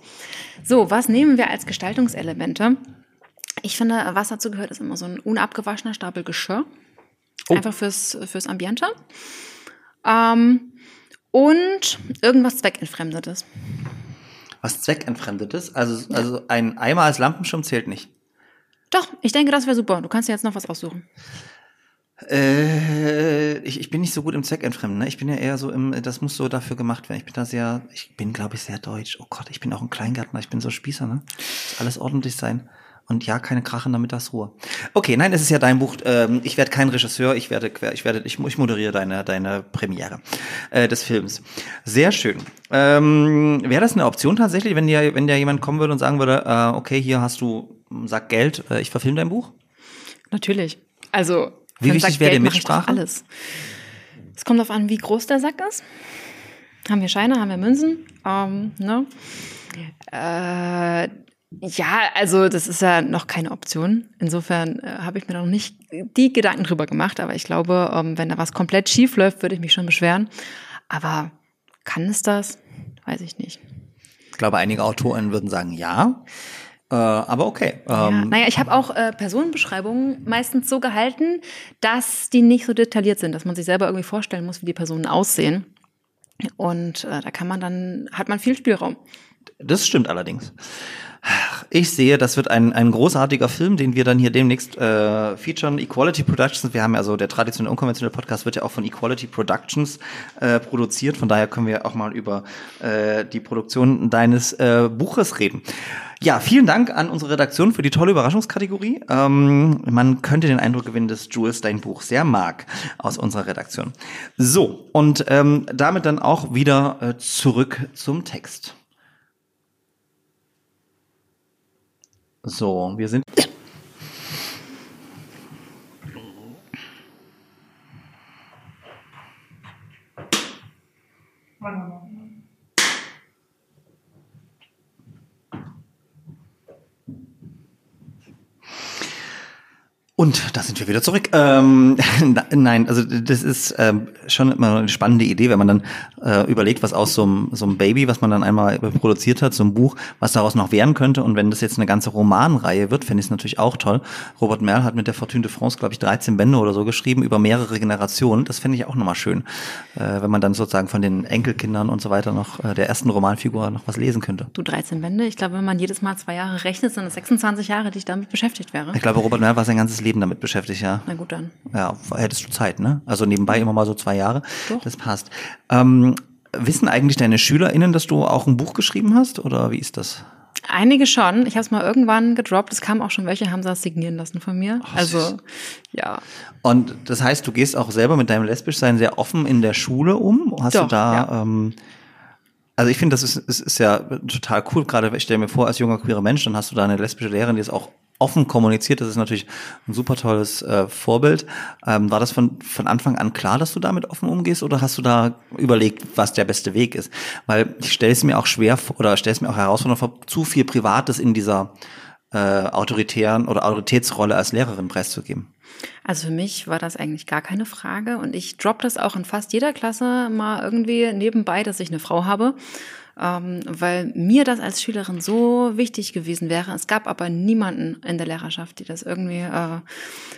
So, was nehmen wir als Gestaltungselemente? Ich finde, was dazu gehört, ist immer so ein unabgewaschener Stapel Geschirr. Oh. Einfach fürs, fürs Ambiente. Ähm, und irgendwas Zweckentfremdetes was zweckentfremdetes. Also, also ein Eimer als Lampenschirm zählt nicht. Doch, ich denke, das wäre super. Du kannst dir jetzt noch was aussuchen. Äh, ich, ich bin nicht so gut im Zweckentfremden. Ne? Ich bin ja eher so im, das muss so dafür gemacht werden. Ich bin da sehr, ich bin, glaube ich, sehr deutsch. Oh Gott, ich bin auch ein Kleingärtner, ich bin so Spießer, ne? Muss alles ordentlich sein. Und ja, keine krachende Mittagsruhe. Okay, nein, es ist ja dein Buch. Ähm, ich werde kein Regisseur, ich werde, ich werde, ich, ich moderiere deine, deine Premiere äh, des Films. Sehr schön. Ähm, Wäre das eine Option tatsächlich, wenn dir, wenn dir jemand kommen würde und sagen würde, äh, okay, hier hast du, sag Geld, äh, ich verfilme dein Buch? Natürlich. Also wie wichtig wäre dir Mitsprache? Alles. Es kommt darauf an, wie groß der Sack ist. Haben wir Scheine, haben wir Münzen? Ähm, ne? Äh, ja, also das ist ja noch keine Option. Insofern äh, habe ich mir noch nicht die Gedanken drüber gemacht, aber ich glaube, ähm, wenn da was komplett schief läuft, würde ich mich schon beschweren. Aber kann es das? Weiß ich nicht. Ich glaube, einige Autoren würden sagen ja. Äh, aber okay. Ja, ähm, naja, ich habe auch äh, Personenbeschreibungen meistens so gehalten, dass die nicht so detailliert sind, dass man sich selber irgendwie vorstellen muss, wie die Personen aussehen. Und äh, da kann man dann, hat man viel Spielraum. Das stimmt allerdings. Ich sehe, das wird ein, ein großartiger Film, den wir dann hier demnächst äh, featuren. Equality Productions, wir haben ja also der traditionelle unkonventionelle Podcast wird ja auch von Equality Productions äh, produziert. Von daher können wir auch mal über äh, die Produktion deines äh, Buches reden. Ja, vielen Dank an unsere Redaktion für die tolle Überraschungskategorie. Ähm, man könnte den Eindruck gewinnen, dass Jules dein Buch sehr mag aus unserer Redaktion. So, und ähm, damit dann auch wieder äh, zurück zum Text. So, wir sind. Und da sind wir wieder zurück. Ähm, nein, also das ist ähm, schon immer eine spannende Idee, wenn man dann äh, überlegt, was aus so einem, so einem Baby, was man dann einmal produziert hat, so ein Buch, was daraus noch werden könnte. Und wenn das jetzt eine ganze Romanreihe wird, finde ich es natürlich auch toll. Robert Merl hat mit der Fortune de France, glaube ich, 13 Bände oder so geschrieben über mehrere Generationen. Das finde ich auch nochmal schön, äh, wenn man dann sozusagen von den Enkelkindern und so weiter noch äh, der ersten Romanfigur noch was lesen könnte. Du 13 Bände? Ich glaube, wenn man jedes Mal zwei Jahre rechnet, sind es 26 Jahre, die ich damit beschäftigt wäre. Ich glaube, Robert Merl war sein ganzes Leben damit beschäftigt, ja. Na gut, dann. Ja, hättest du Zeit, ne? Also nebenbei immer mal so zwei Jahre. Doch. Das passt. Ähm, wissen eigentlich deine SchülerInnen, dass du auch ein Buch geschrieben hast oder wie ist das? Einige schon. Ich habe es mal irgendwann gedroppt. Es kamen auch schon welche, haben das signieren lassen von mir. Oh, also, ja. Und das heißt, du gehst auch selber mit deinem Lesbischsein sehr offen in der Schule um? Hast Doch, du da, ja. ähm, also ich finde, das ist, ist, ist ja total cool. Gerade ich stelle mir vor, als junger queerer Mensch, dann hast du da eine lesbische Lehrerin, die es auch offen kommuniziert. Das ist natürlich ein super tolles äh, Vorbild. Ähm, war das von, von Anfang an klar, dass du damit offen umgehst oder hast du da überlegt, was der beste Weg ist? Weil ich stelle es mir auch schwer oder stelle es mir auch herausfordernd vor, zu viel Privates in dieser äh, autoritären oder Autoritätsrolle als Lehrerin preiszugeben? Also für mich war das eigentlich gar keine Frage und ich drop das auch in fast jeder Klasse mal irgendwie nebenbei, dass ich eine Frau habe, ähm, weil mir das als Schülerin so wichtig gewesen wäre. Es gab aber niemanden in der Lehrerschaft, die das irgendwie äh,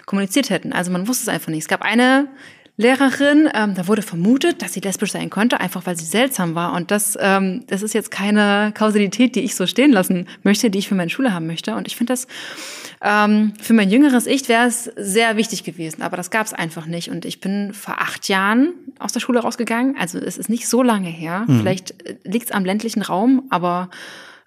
kommuniziert hätten. Also man wusste es einfach nicht. Es gab eine Lehrerin, ähm, da wurde vermutet, dass sie lesbisch sein konnte, einfach weil sie seltsam war. Und das, ähm, das ist jetzt keine Kausalität, die ich so stehen lassen möchte, die ich für meine Schule haben möchte. Und ich finde das ähm, für mein jüngeres Ich wäre es sehr wichtig gewesen, aber das gab es einfach nicht. Und ich bin vor acht Jahren aus der Schule rausgegangen. Also es ist nicht so lange her. Mhm. Vielleicht äh, liegt es am ländlichen Raum, aber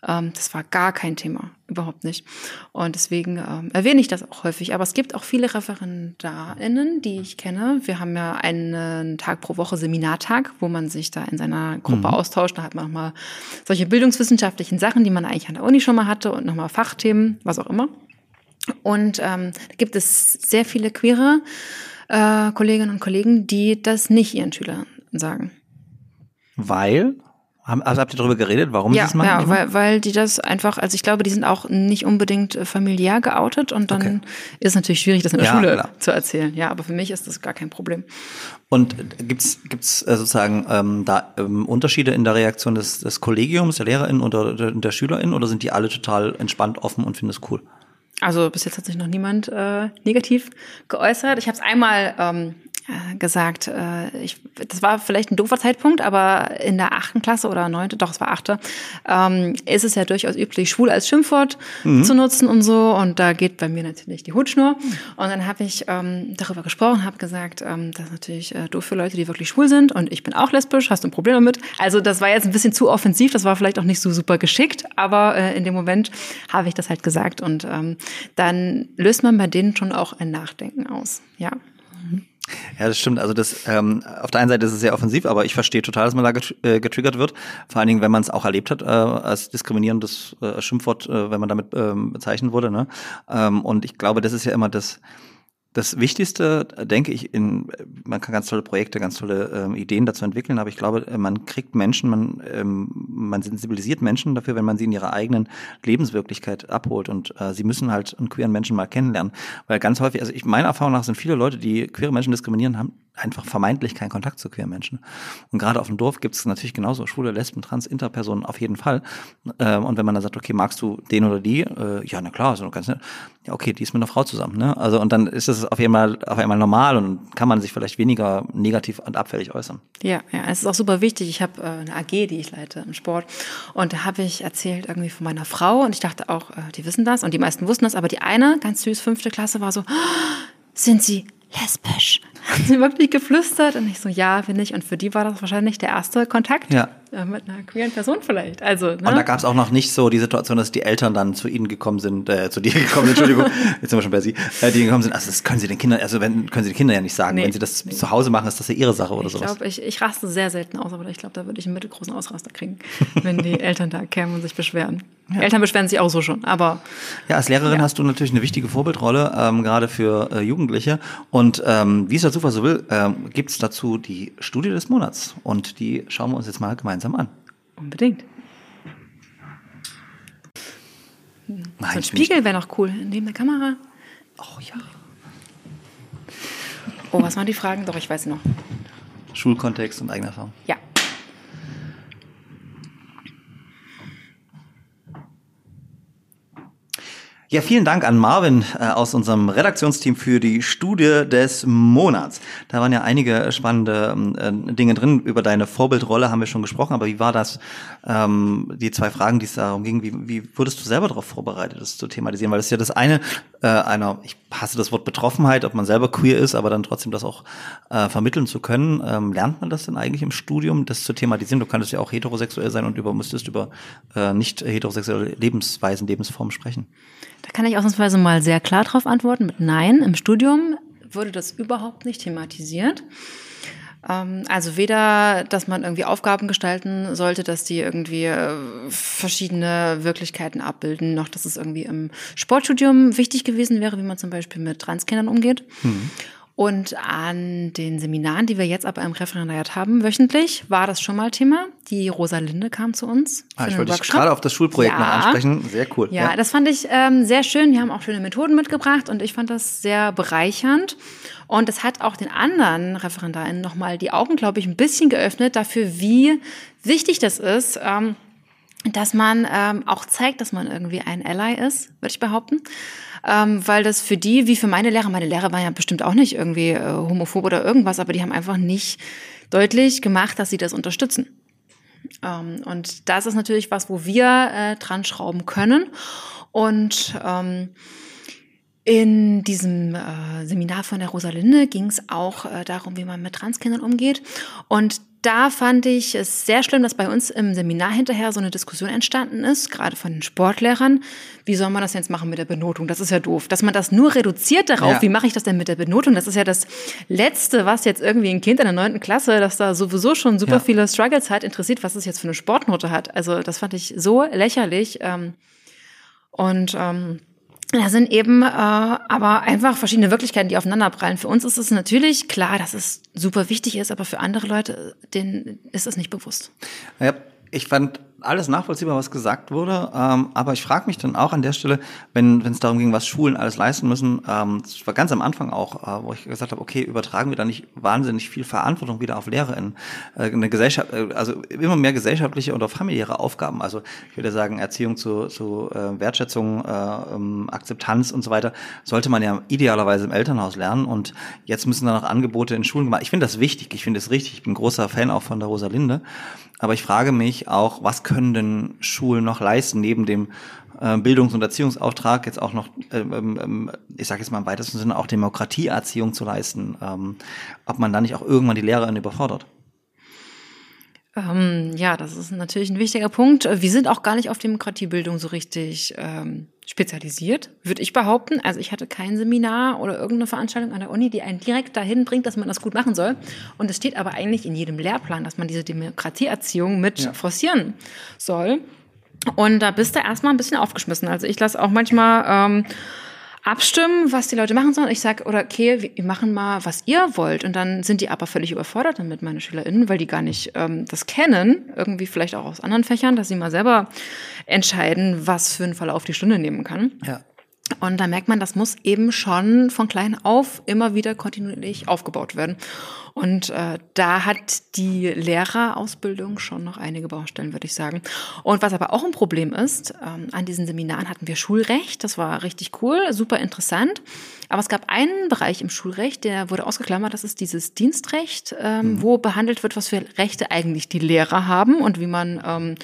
ähm, das war gar kein Thema, überhaupt nicht. Und deswegen ähm, erwähne ich das auch häufig. Aber es gibt auch viele ReferendarInnen, die ich kenne. Wir haben ja einen Tag pro Woche Seminartag, wo man sich da in seiner Gruppe mhm. austauscht. Da hat man nochmal solche bildungswissenschaftlichen Sachen, die man eigentlich an der Uni schon mal hatte und nochmal Fachthemen, was auch immer. Und ähm, da gibt es sehr viele queere äh, Kolleginnen und Kollegen, die das nicht ihren Schülern sagen. Weil? Also habt ihr darüber geredet, warum ja, sie es machen? Ja, weil, weil die das einfach, also ich glaube, die sind auch nicht unbedingt äh, familiär geoutet und dann okay. ist es natürlich schwierig, das in der ja, Schule klar. zu erzählen. Ja, aber für mich ist das gar kein Problem. Und gibt's gibt's äh, sozusagen ähm, da ähm, Unterschiede in der Reaktion des, des Kollegiums, der Lehrerin oder der, der Schülerin oder sind die alle total entspannt, offen und finden es cool? Also bis jetzt hat sich noch niemand äh, negativ geäußert. Ich habe es einmal ähm, äh, gesagt, äh, ich, das war vielleicht ein doofer Zeitpunkt, aber in der achten Klasse oder neunte, doch es war achte, ähm, ist es ja durchaus üblich, schwul als Schimpfwort mhm. zu nutzen und so. Und da geht bei mir natürlich die Hutschnur. Und dann habe ich ähm, darüber gesprochen, habe gesagt, ähm, das ist natürlich äh, doof für Leute, die wirklich schwul sind. Und ich bin auch lesbisch, hast du ein Problem damit? Also das war jetzt ein bisschen zu offensiv, das war vielleicht auch nicht so super geschickt, aber äh, in dem Moment habe ich das halt gesagt. Und ähm, dann löst man bei denen schon auch ein Nachdenken aus. Ja. Ja, das stimmt. Also das ähm, auf der einen Seite ist es sehr offensiv, aber ich verstehe total, dass man da äh, getriggert wird. Vor allen Dingen, wenn man es auch erlebt hat äh, als diskriminierendes äh, Schimpfwort, äh, wenn man damit ähm, bezeichnet wurde. Ne? Ähm, und ich glaube, das ist ja immer das das Wichtigste, denke ich, in, man kann ganz tolle Projekte, ganz tolle ähm, Ideen dazu entwickeln, aber ich glaube, äh, man kriegt Menschen, man, ähm, man sensibilisiert Menschen dafür, wenn man sie in ihrer eigenen Lebenswirklichkeit abholt und äh, sie müssen halt einen queeren Menschen mal kennenlernen, weil ganz häufig, also ich meiner Erfahrung nach sind viele Leute, die queere Menschen diskriminieren, haben einfach vermeintlich keinen Kontakt zu queeren Menschen. Und gerade auf dem Dorf gibt es natürlich genauso schwule, Lesben, Trans, Interpersonen auf jeden Fall. Ähm, und wenn man dann sagt, okay, magst du den oder die? Äh, ja, na klar, ist ganz nett. Ja, okay, die ist mit einer Frau zusammen. Ne? Also und dann ist es auf einmal auf einmal normal und kann man sich vielleicht weniger negativ und abfällig äußern. Ja, ja, es ist auch super wichtig. Ich habe äh, eine AG, die ich leite im Sport und da habe ich erzählt irgendwie von meiner Frau und ich dachte auch, äh, die wissen das und die meisten wussten das, aber die eine, ganz süß, fünfte Klasse, war so, oh, sind sie lesbisch? Hat sie wirklich geflüstert? Und ich so, ja, bin ich. Und für die war das wahrscheinlich der erste Kontakt. Ja. Ja, mit einer queeren Person vielleicht. Also, ne? Und da gab es auch noch nicht so die Situation, dass die Eltern dann zu ihnen gekommen sind, äh, zu dir gekommen sind, Entschuldigung, jetzt sind wir schon bei sie, äh, die gekommen sind, also das können sie den Kindern, also wenn, können sie den Kindern ja nicht sagen. Nee, wenn sie das nee. zu Hause machen, ist das ja ihre Sache oder ich sowas. Glaub, ich ich raste sehr selten aus, aber ich glaube, da würde ich einen mittelgroßen Ausraster kriegen, wenn die Eltern da kämen und sich beschweren. Ja. Eltern beschweren sich auch so schon, aber. Ja, als Lehrerin ja. hast du natürlich eine wichtige Vorbildrolle, ähm, gerade für äh, Jugendliche. Und ähm, wie es der Zufall so will, ähm, gibt es dazu die Studie des Monats. Und die schauen wir uns jetzt mal gemeinsam an. Unbedingt. Nein, so ein Spiegel wäre noch cool, neben der Kamera. Oh ja. Oh, was waren die Fragen? Doch, ich weiß noch. Schulkontext und eigene Erfahrung. Ja. Ja, vielen Dank an Marvin äh, aus unserem Redaktionsteam für die Studie des Monats. Da waren ja einige spannende ähm, äh, Dinge drin. Über deine Vorbildrolle haben wir schon gesprochen, aber wie war das, ähm, die zwei Fragen, die es darum ging, wie, wie wurdest du selber darauf vorbereitet, das zu thematisieren? Weil das ist ja das eine, äh, einer, ich hasse das Wort Betroffenheit, ob man selber queer ist, aber dann trotzdem das auch äh, vermitteln zu können. Ähm, lernt man das denn eigentlich im Studium, das zu thematisieren? Du könntest ja auch heterosexuell sein und über, müsstest über äh, nicht heterosexuelle Lebensweisen, Lebensformen sprechen. Da kann ich ausnahmsweise mal sehr klar drauf antworten mit Nein. Im Studium wurde das überhaupt nicht thematisiert. Ähm, also weder, dass man irgendwie Aufgaben gestalten sollte, dass die irgendwie äh, verschiedene Wirklichkeiten abbilden, noch dass es irgendwie im Sportstudium wichtig gewesen wäre, wie man zum Beispiel mit Transkindern umgeht. Mhm. Und an den Seminaren, die wir jetzt aber im Referendariat haben, wöchentlich, war das schon mal Thema. Die Rosalinde kam zu uns. Ah, ich wollte dich gerade auf das Schulprojekt ja. noch ansprechen. Sehr cool. Ja, ja. das fand ich ähm, sehr schön. Die haben auch schöne Methoden mitgebracht und ich fand das sehr bereichernd. Und es hat auch den anderen ReferendarInnen nochmal die Augen, glaube ich, ein bisschen geöffnet dafür, wie wichtig das ist, ähm, dass man ähm, auch zeigt, dass man irgendwie ein Ally ist, würde ich behaupten ähm, weil das für die, wie für meine Lehrer, meine Lehrer waren ja bestimmt auch nicht irgendwie äh, homophob oder irgendwas, aber die haben einfach nicht deutlich gemacht, dass sie das unterstützen. Ähm, und das ist natürlich was, wo wir äh, dran schrauben können. Und ähm, in diesem äh, Seminar von der Rosalinde ging es auch äh, darum, wie man mit Transkindern umgeht. Und da fand ich es sehr schlimm, dass bei uns im Seminar hinterher so eine Diskussion entstanden ist, gerade von den Sportlehrern. Wie soll man das jetzt machen mit der Benotung? Das ist ja doof. Dass man das nur reduziert darauf, ja. wie mache ich das denn mit der Benotung? Das ist ja das Letzte, was jetzt irgendwie ein Kind in der neunten Klasse, das da sowieso schon super ja. viele Struggles hat, interessiert, was es jetzt für eine Sportnote hat. Also das fand ich so lächerlich. Ähm, und ähm, da sind eben äh, aber einfach verschiedene Wirklichkeiten, die aufeinanderprallen. Für uns ist es natürlich klar, dass es super wichtig ist, aber für andere Leute, denen ist es nicht bewusst. Ja, ich fand alles nachvollziehbar, was gesagt wurde. Ähm, aber ich frage mich dann auch an der Stelle, wenn es darum ging, was Schulen alles leisten müssen, ähm, das war ganz am Anfang auch, äh, wo ich gesagt habe, okay, übertragen wir da nicht wahnsinnig viel Verantwortung wieder auf LehrerInnen. Äh, eine Gesellschaft, äh, also immer mehr gesellschaftliche oder familiäre Aufgaben. Also ich würde sagen, Erziehung zu, zu äh, Wertschätzung, äh, ähm, Akzeptanz und so weiter, sollte man ja idealerweise im Elternhaus lernen. Und jetzt müssen da noch Angebote in Schulen gemacht. Ich finde das wichtig, ich finde das richtig. Ich bin großer Fan auch von der Rosalinde. Aber ich frage mich auch, was können denn Schulen noch leisten, neben dem äh, Bildungs- und Erziehungsauftrag jetzt auch noch, ähm, ähm, ich sage jetzt mal im weitesten Sinne, auch Demokratieerziehung zu leisten, ähm, ob man da nicht auch irgendwann die Lehrerin überfordert. Ähm, ja, das ist natürlich ein wichtiger Punkt. Wir sind auch gar nicht auf Demokratiebildung so richtig ähm, spezialisiert, würde ich behaupten. Also ich hatte kein Seminar oder irgendeine Veranstaltung an der Uni, die einen direkt dahin bringt, dass man das gut machen soll. Und es steht aber eigentlich in jedem Lehrplan, dass man diese Demokratieerziehung mit ja. forcieren soll. Und da bist du erstmal ein bisschen aufgeschmissen. Also ich lasse auch manchmal ähm, abstimmen, was die Leute machen sollen. Ich sage, oder okay, wir machen mal, was ihr wollt. Und dann sind die aber völlig überfordert damit, meine SchülerInnen, weil die gar nicht ähm, das kennen, irgendwie vielleicht auch aus anderen Fächern, dass sie mal selber entscheiden, was für einen Verlauf die Stunde nehmen kann. Ja. Und da merkt man, das muss eben schon von klein auf immer wieder kontinuierlich aufgebaut werden. Und äh, da hat die Lehrerausbildung schon noch einige Baustellen, würde ich sagen. Und was aber auch ein Problem ist, ähm, an diesen Seminaren hatten wir Schulrecht. Das war richtig cool, super interessant. Aber es gab einen Bereich im Schulrecht, der wurde ausgeklammert. Das ist dieses Dienstrecht, ähm, mhm. wo behandelt wird, was für Rechte eigentlich die Lehrer haben und wie man ähm,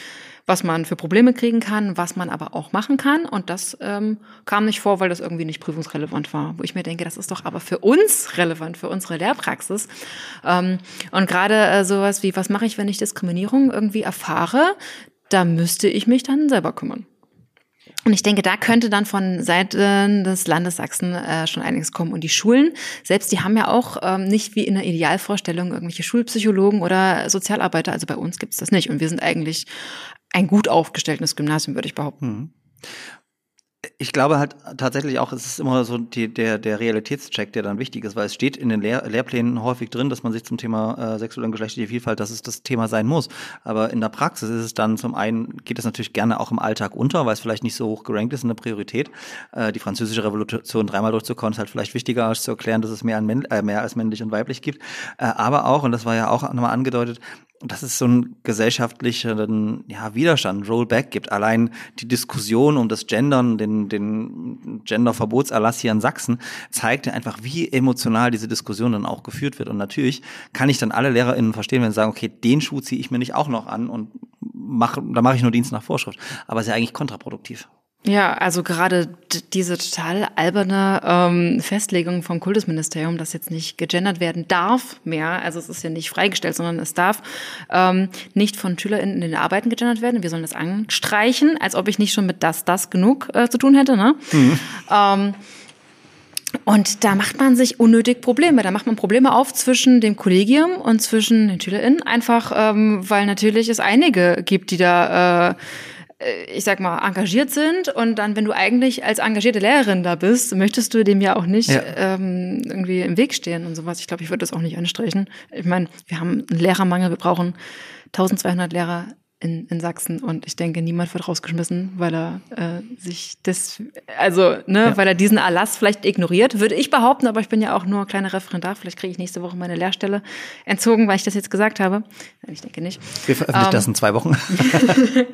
was man für Probleme kriegen kann, was man aber auch machen kann. Und das ähm, kam nicht vor, weil das irgendwie nicht prüfungsrelevant war. Wo ich mir denke, das ist doch aber für uns relevant, für unsere Lehrpraxis. Ähm, und gerade äh, sowas wie, was mache ich, wenn ich Diskriminierung irgendwie erfahre, da müsste ich mich dann selber kümmern. Und ich denke, da könnte dann von Seiten des Landes Sachsen äh, schon einiges kommen. Und die Schulen, selbst die haben ja auch ähm, nicht wie in der Idealvorstellung irgendwelche Schulpsychologen oder Sozialarbeiter. Also bei uns gibt's das nicht. Und wir sind eigentlich ein gut aufgestelltes Gymnasium, würde ich behaupten. Mhm. Ich glaube halt tatsächlich auch, es ist immer so die, der, der Realitätscheck, der dann wichtig ist, weil es steht in den Lehr Lehrplänen häufig drin, dass man sich zum Thema äh, sexuelle und geschlechtliche Vielfalt, dass es das Thema sein muss. Aber in der Praxis ist es dann zum einen, geht es natürlich gerne auch im Alltag unter, weil es vielleicht nicht so hoch gerankt ist in der Priorität. Äh, die französische Revolution dreimal durchzukommen, ist halt vielleicht wichtiger, als zu erklären, dass es mehr, an, äh, mehr als männlich und weiblich gibt. Äh, aber auch, und das war ja auch nochmal angedeutet, dass es so einen gesellschaftlichen ja, Widerstand, Rollback gibt. Allein die Diskussion um das Gendern, den, den Genderverbotserlass hier in Sachsen, zeigt einfach, wie emotional diese Diskussion dann auch geführt wird. Und natürlich kann ich dann alle LehrerInnen verstehen, wenn sie sagen, okay, den Schuh ziehe ich mir nicht auch noch an und mach, da mache ich nur Dienst nach Vorschrift. Aber es ist ja eigentlich kontraproduktiv. Ja, also gerade diese total alberne ähm, Festlegung vom Kultusministerium, dass jetzt nicht gegendert werden darf mehr, also es ist ja nicht freigestellt, sondern es darf ähm, nicht von SchülerInnen in den Arbeiten gegendert werden. Wir sollen das anstreichen, als ob ich nicht schon mit das, das genug äh, zu tun hätte. Ne? Mhm. Ähm, und da macht man sich unnötig Probleme. Da macht man Probleme auf zwischen dem Kollegium und zwischen den SchülerInnen, einfach ähm, weil natürlich es einige gibt, die da äh, ich sag mal, engagiert sind und dann, wenn du eigentlich als engagierte Lehrerin da bist, möchtest du dem ja auch nicht ja. Ähm, irgendwie im Weg stehen und sowas. Ich glaube, ich würde das auch nicht anstreichen. Ich meine, wir haben einen Lehrermangel, wir brauchen 1200 Lehrer in, in Sachsen und ich denke, niemand wird rausgeschmissen, weil er äh, sich das, also, ne, ja. weil er diesen Erlass vielleicht ignoriert, würde ich behaupten, aber ich bin ja auch nur kleiner Referendar, vielleicht kriege ich nächste Woche meine Lehrstelle entzogen, weil ich das jetzt gesagt habe. Ich denke nicht. Wir veröffentlichen ähm, das in zwei Wochen.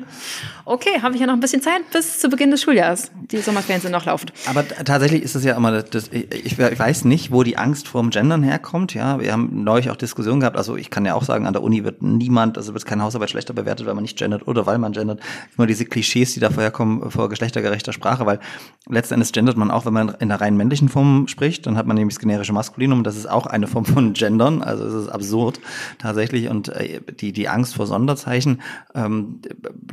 okay, habe ich ja noch ein bisschen Zeit bis zu Beginn des Schuljahres. Die Sommerferien sind noch laufend. Aber tatsächlich ist es ja immer, das, ich, ich weiß nicht, wo die Angst vorm Gendern herkommt. Ja, wir haben neulich auch Diskussionen gehabt. Also ich kann ja auch sagen, an der Uni wird niemand, also wird keine Hausarbeit schlechter bewertet, weil man nicht gendert oder weil man gendert. Immer diese Klischees, die da vorher kommen vor geschlechtergerechter Sprache, weil letzten Endes gendert man auch, wenn man in der rein männlichen Form spricht, dann hat man nämlich das generische Maskulinum, das ist auch eine Form von Gendern, also es ist absurd tatsächlich. Und äh, die, die Angst vor Sonderzeichen, ähm,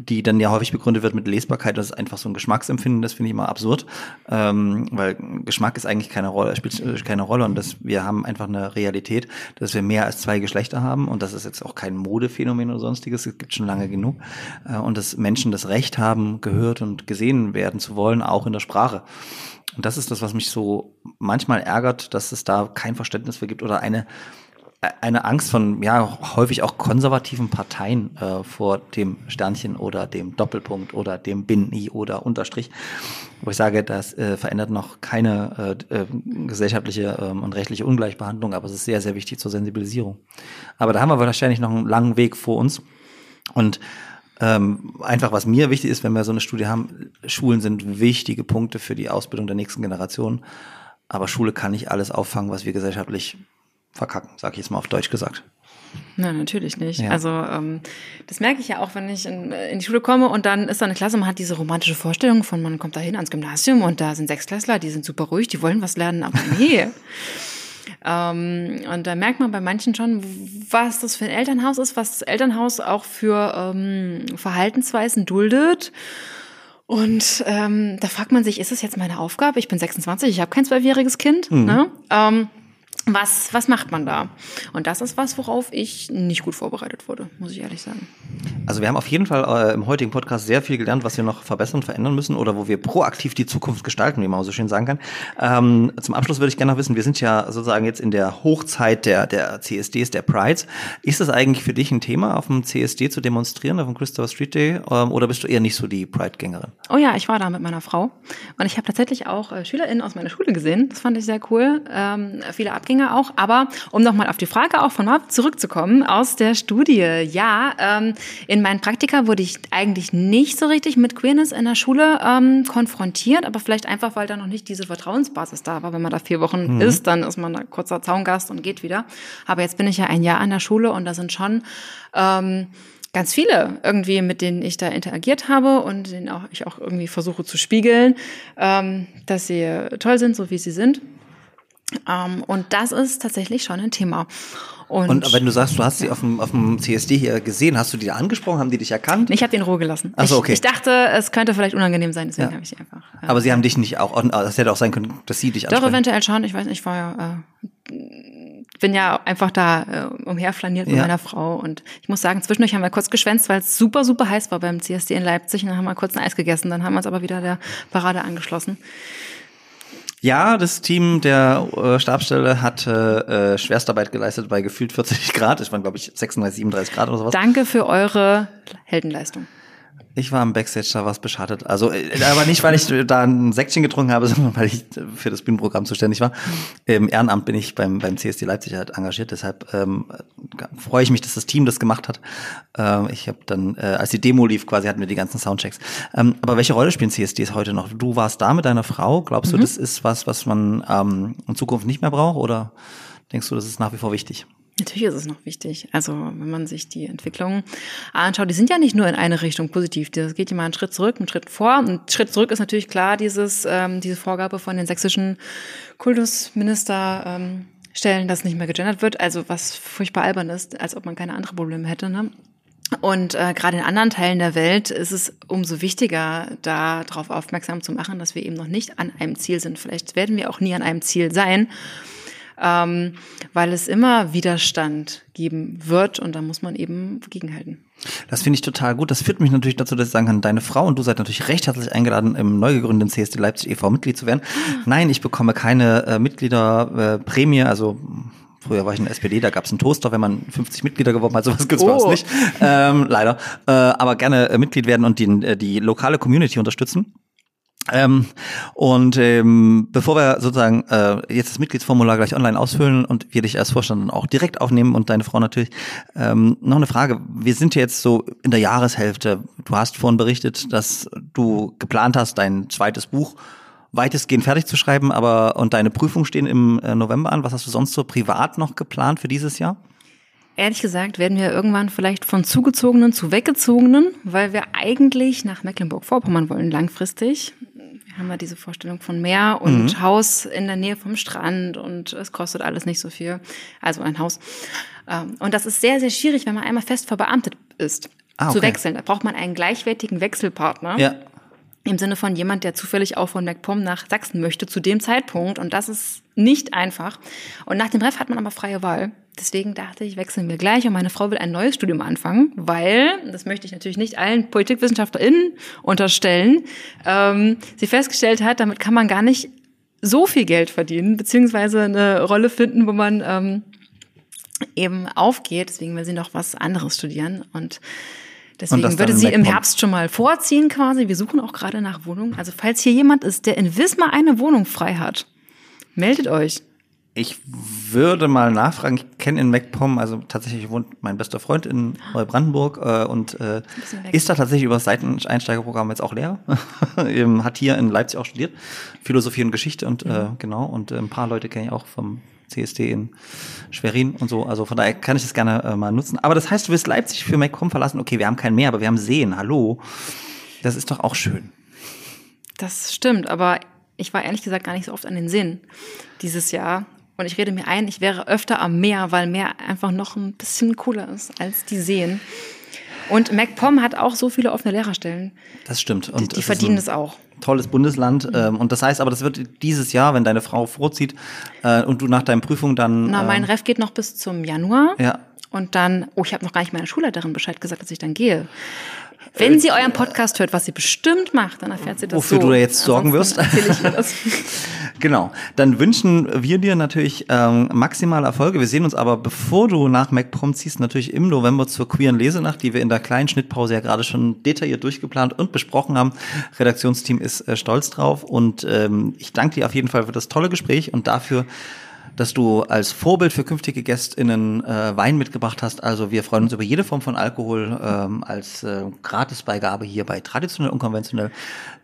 die dann ja häufig begründet wird mit Lesbarkeit, das ist einfach so ein Geschmacksempfinden, das finde ich immer absurd, ähm, weil Geschmack ist eigentlich keine Rolle, spielt äh, keine Rolle. Und das, wir haben einfach eine Realität, dass wir mehr als zwei Geschlechter haben. Und das ist jetzt auch kein Modephänomen oder sonstiges, es gibt schon lange genug äh, und dass Menschen das Recht haben, gehört und gesehen werden zu wollen, auch in der Sprache. Und das ist das, was mich so manchmal ärgert, dass es da kein Verständnis für gibt oder eine eine Angst von ja häufig auch konservativen Parteien äh, vor dem Sternchen oder dem Doppelpunkt oder dem Bin-I oder Unterstrich, wo ich sage, das äh, verändert noch keine äh, äh, gesellschaftliche ähm, und rechtliche Ungleichbehandlung, aber es ist sehr, sehr wichtig zur Sensibilisierung. Aber da haben wir wahrscheinlich noch einen langen Weg vor uns und ähm, einfach, was mir wichtig ist, wenn wir so eine Studie haben, Schulen sind wichtige Punkte für die Ausbildung der nächsten Generation. Aber Schule kann nicht alles auffangen, was wir gesellschaftlich verkacken, sage ich jetzt mal auf Deutsch gesagt. Nein, natürlich nicht. Ja. Also ähm, das merke ich ja auch, wenn ich in, in, die Schule komme und dann ist da eine Klasse, man hat diese romantische Vorstellung von, man kommt da hin ans Gymnasium und da sind Sechsklässler, die sind super ruhig, die wollen was lernen, aber nee. Ähm, und da merkt man bei manchen schon, was das für ein Elternhaus ist, was das Elternhaus auch für ähm, Verhaltensweisen duldet. Und ähm, da fragt man sich, ist es jetzt meine Aufgabe? Ich bin 26, ich habe kein zwölfjähriges Kind. Mhm. Ne? Ähm, was, was macht man da? Und das ist was, worauf ich nicht gut vorbereitet wurde, muss ich ehrlich sagen. Also wir haben auf jeden Fall äh, im heutigen Podcast sehr viel gelernt, was wir noch verbessern, verändern müssen oder wo wir proaktiv die Zukunft gestalten, wie man so schön sagen kann. Ähm, zum Abschluss würde ich gerne noch wissen, wir sind ja sozusagen jetzt in der Hochzeit der, der CSDs, der Prides. Ist das eigentlich für dich ein Thema, auf dem CSD zu demonstrieren, auf dem Christopher Street Day, ähm, oder bist du eher nicht so die Pride-Gängerin? Oh ja, ich war da mit meiner Frau und ich habe tatsächlich auch äh, SchülerInnen aus meiner Schule gesehen. Das fand ich sehr cool. Ähm, viele Abgänge Dinge auch. Aber um nochmal auf die Frage auch von Marv zurückzukommen aus der Studie. Ja, ähm, in meinen Praktika wurde ich eigentlich nicht so richtig mit Queerness in der Schule ähm, konfrontiert, aber vielleicht einfach, weil da noch nicht diese Vertrauensbasis da war. Wenn man da vier Wochen mhm. ist, dann ist man da kurzer Zaungast und geht wieder. Aber jetzt bin ich ja ein Jahr an der Schule und da sind schon ähm, ganz viele irgendwie, mit denen ich da interagiert habe und denen auch ich auch irgendwie versuche zu spiegeln, ähm, dass sie toll sind, so wie sie sind. Ähm, und das ist tatsächlich schon ein Thema. Und, und wenn du sagst, du hast sie auf dem, auf dem CSD hier gesehen, hast du die da angesprochen? Haben die dich erkannt? Ich habe die in Ruhe gelassen. Ach so, okay. Ich, ich dachte, es könnte vielleicht unangenehm sein, deswegen ja. habe ich sie einfach. Ja. Aber sie haben dich nicht auch, das hätte auch sein können, dass sie dich ansprechen. Doch, eventuell schon. Ich weiß nicht, ich war ja, äh, bin ja einfach da äh, umherflaniert mit ja. meiner Frau und ich muss sagen, zwischendurch haben wir kurz geschwänzt, weil es super, super heiß war beim CSD in Leipzig und dann haben wir kurz ein Eis gegessen, dann haben wir uns aber wieder der Parade angeschlossen. Ja, das Team der äh, Stabsstelle hat äh, Schwerstarbeit geleistet bei gefühlt 40 Grad. Ich waren, glaube ich, 36, 37 Grad oder sowas. Danke für eure Heldenleistung. Ich war im Backstage, da was beschadet. Also, äh, aber nicht, weil ich da ein Säckchen getrunken habe, sondern weil ich für das Bühnenprogramm zuständig war. Im Ehrenamt bin ich beim, beim CSD Leipzig halt engagiert, deshalb ähm, freue ich mich, dass das Team das gemacht hat. Ähm, ich habe dann, äh, als die Demo lief, quasi hatten wir die ganzen Soundchecks. Ähm, aber welche Rolle spielen CSDs heute noch? Du warst da mit deiner Frau. Glaubst mhm. du, das ist was, was man ähm, in Zukunft nicht mehr braucht? Oder denkst du, das ist nach wie vor wichtig? Natürlich ist es noch wichtig. Also wenn man sich die Entwicklungen anschaut, die sind ja nicht nur in eine Richtung positiv. Das geht immer einen Schritt zurück, einen Schritt vor. Ein Schritt zurück ist natürlich klar dieses, ähm, diese Vorgabe von den sächsischen Kultusminister. Ähm, Stellen, dass nicht mehr gegendert wird, also was furchtbar albern ist, als ob man keine andere Probleme hätte. Ne? Und äh, gerade in anderen Teilen der Welt ist es umso wichtiger, da darauf aufmerksam zu machen, dass wir eben noch nicht an einem Ziel sind. Vielleicht werden wir auch nie an einem Ziel sein ähm, weil es immer Widerstand geben wird und da muss man eben gegenhalten. Das finde ich total gut. Das führt mich natürlich dazu, dass ich sagen kann, deine Frau und du seid natürlich recht herzlich eingeladen, im neu gegründeten CSD Leipzig e.V. Mitglied zu werden. Nein, ich bekomme keine äh, Mitgliederprämie, also Früher war ich in der SPD, da gab es einen Toaster, wenn man 50 Mitglieder geworben hat, sowas gibt's oh. bei uns oh. nicht. Ähm, leider. Äh, aber gerne äh, Mitglied werden und die, äh, die lokale Community unterstützen. Ähm, und ähm, bevor wir sozusagen äh, jetzt das Mitgliedsformular gleich online ausfüllen und wir dich als Vorstand auch direkt aufnehmen und deine Frau natürlich, ähm, noch eine Frage. Wir sind jetzt so in der Jahreshälfte. Du hast vorhin berichtet, dass du geplant hast, dein zweites Buch weitestgehend fertig zu schreiben, aber und deine Prüfungen stehen im äh, November an. Was hast du sonst so privat noch geplant für dieses Jahr? Ehrlich gesagt werden wir irgendwann vielleicht von Zugezogenen zu Weggezogenen, weil wir eigentlich nach Mecklenburg-Vorpommern wollen langfristig haben wir diese Vorstellung von Meer und mhm. Haus in der Nähe vom Strand und es kostet alles nicht so viel. Also ein Haus. Ähm, und das ist sehr, sehr schwierig, wenn man einmal fest verbeamtet ist, ah, okay. zu wechseln. Da braucht man einen gleichwertigen Wechselpartner. Ja. Im Sinne von jemand, der zufällig auch von MacPom nach Sachsen möchte zu dem Zeitpunkt. Und das ist nicht einfach. Und nach dem Ref hat man aber freie Wahl. Deswegen dachte ich, wechseln wir gleich und meine Frau will ein neues Studium anfangen, weil, das möchte ich natürlich nicht allen PolitikwissenschaftlerInnen unterstellen, ähm, sie festgestellt hat, damit kann man gar nicht so viel Geld verdienen, beziehungsweise eine Rolle finden, wo man ähm, eben aufgeht. Deswegen will sie noch was anderes studieren und Deswegen und würde sie im Herbst schon mal vorziehen quasi. Wir suchen auch gerade nach Wohnungen. Also falls hier jemand ist, der in Wismar eine Wohnung frei hat, meldet euch. Ich würde mal nachfragen, ich kenne in MacPom, also tatsächlich wohnt mein bester Freund in Neubrandenburg äh, und äh, ist da tatsächlich über das Seiteneinsteigerprogramm jetzt auch Lehrer. Hat hier in Leipzig auch studiert, Philosophie und Geschichte und äh, mhm. äh, genau, und äh, ein paar Leute kenne ich auch vom CSD in Schwerin und so. Also von daher kann ich das gerne äh, mal nutzen. Aber das heißt, du wirst Leipzig für MacPom verlassen. Okay, wir haben kein Meer, aber wir haben Seen. Hallo. Das ist doch auch schön. Das stimmt, aber ich war ehrlich gesagt gar nicht so oft an den Seen dieses Jahr. Und ich rede mir ein, ich wäre öfter am Meer, weil Meer einfach noch ein bisschen cooler ist als die Seen. Und MacPom hat auch so viele offene Lehrerstellen. Das stimmt. Und die, die verdienen es auch. Tolles Bundesland. Mhm. und das heißt aber, das wird dieses Jahr, wenn deine Frau vorzieht äh, und du nach deinen Prüfungen dann. Na, mein ähm, Ref geht noch bis zum Januar. Ja. Und dann, oh, ich habe noch gar nicht meiner Schulleiterin Bescheid gesagt, dass ich dann gehe. Wenn sie euren Podcast hört, was sie bestimmt macht, dann erfährt sie das Wofür so. du da jetzt sorgen wirst. genau. Dann wünschen wir dir natürlich ähm, maximale Erfolge. Wir sehen uns aber, bevor du nach MacProm ziehst, natürlich im November zur queeren Lesenacht, die wir in der kleinen Schnittpause ja gerade schon detailliert durchgeplant und besprochen haben. Redaktionsteam ist äh, stolz drauf und ähm, ich danke dir auf jeden Fall für das tolle Gespräch und dafür, dass du als Vorbild für künftige GästInnen äh, Wein mitgebracht hast. Also wir freuen uns über jede Form von Alkohol ähm, als äh, Gratisbeigabe hier bei Traditionell und Konventionell,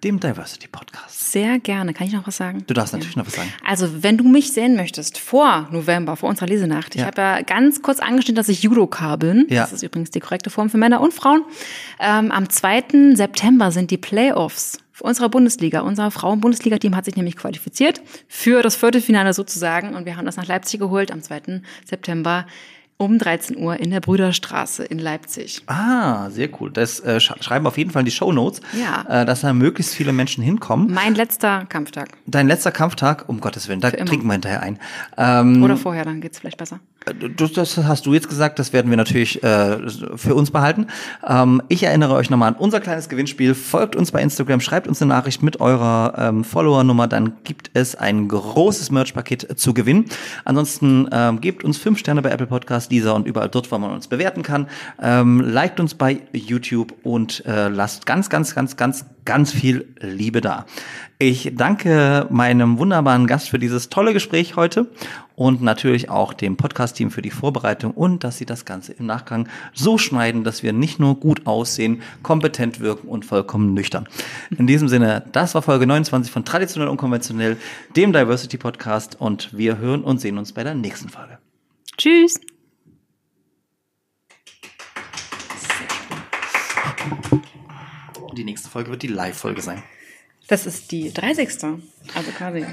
dem Diversity Podcast. Sehr gerne. Kann ich noch was sagen? Du darfst natürlich noch was sagen. Also wenn du mich sehen möchtest vor November, vor unserer Lesenacht, ich habe ja ganz kurz angeschnitten, dass ich Judoka bin. Ja. Das ist übrigens die korrekte Form für Männer und Frauen. Ähm, am 2. September sind die Playoffs unserer Bundesliga. Unser Frauen-Bundesliga-Team hat sich nämlich qualifiziert für das Viertelfinale sozusagen und wir haben das nach Leipzig geholt am 2. September um 13 Uhr in der Brüderstraße in Leipzig. Ah, sehr cool. Das äh, schreiben wir auf jeden Fall in die Show Notes, ja. äh, dass da möglichst viele Menschen hinkommen. Mein letzter Kampftag. Dein letzter Kampftag, um Gottes Willen, da trinken wir hinterher ein. Ähm, Oder vorher, dann geht's vielleicht besser. Äh, das, das hast du jetzt gesagt, das werden wir natürlich äh, für uns behalten. Ähm, ich erinnere euch nochmal an unser kleines Gewinnspiel. Folgt uns bei Instagram, schreibt uns eine Nachricht mit eurer ähm, Follower-Nummer, dann gibt es ein großes Merch-Paket zu gewinnen. Ansonsten ähm, gebt uns fünf Sterne bei Apple Podcast dieser und überall dort, wo man uns bewerten kann. Ähm, liked uns bei YouTube und äh, lasst ganz, ganz, ganz, ganz, ganz viel Liebe da. Ich danke meinem wunderbaren Gast für dieses tolle Gespräch heute und natürlich auch dem Podcast-Team für die Vorbereitung und dass sie das Ganze im Nachgang so schneiden, dass wir nicht nur gut aussehen, kompetent wirken und vollkommen nüchtern. In diesem Sinne, das war Folge 29 von Traditionell und Konventionell, dem Diversity Podcast und wir hören und sehen uns bei der nächsten Folge. Tschüss. Die nächste Folge wird die Live-Folge sein. Das ist die 30. Also quasi.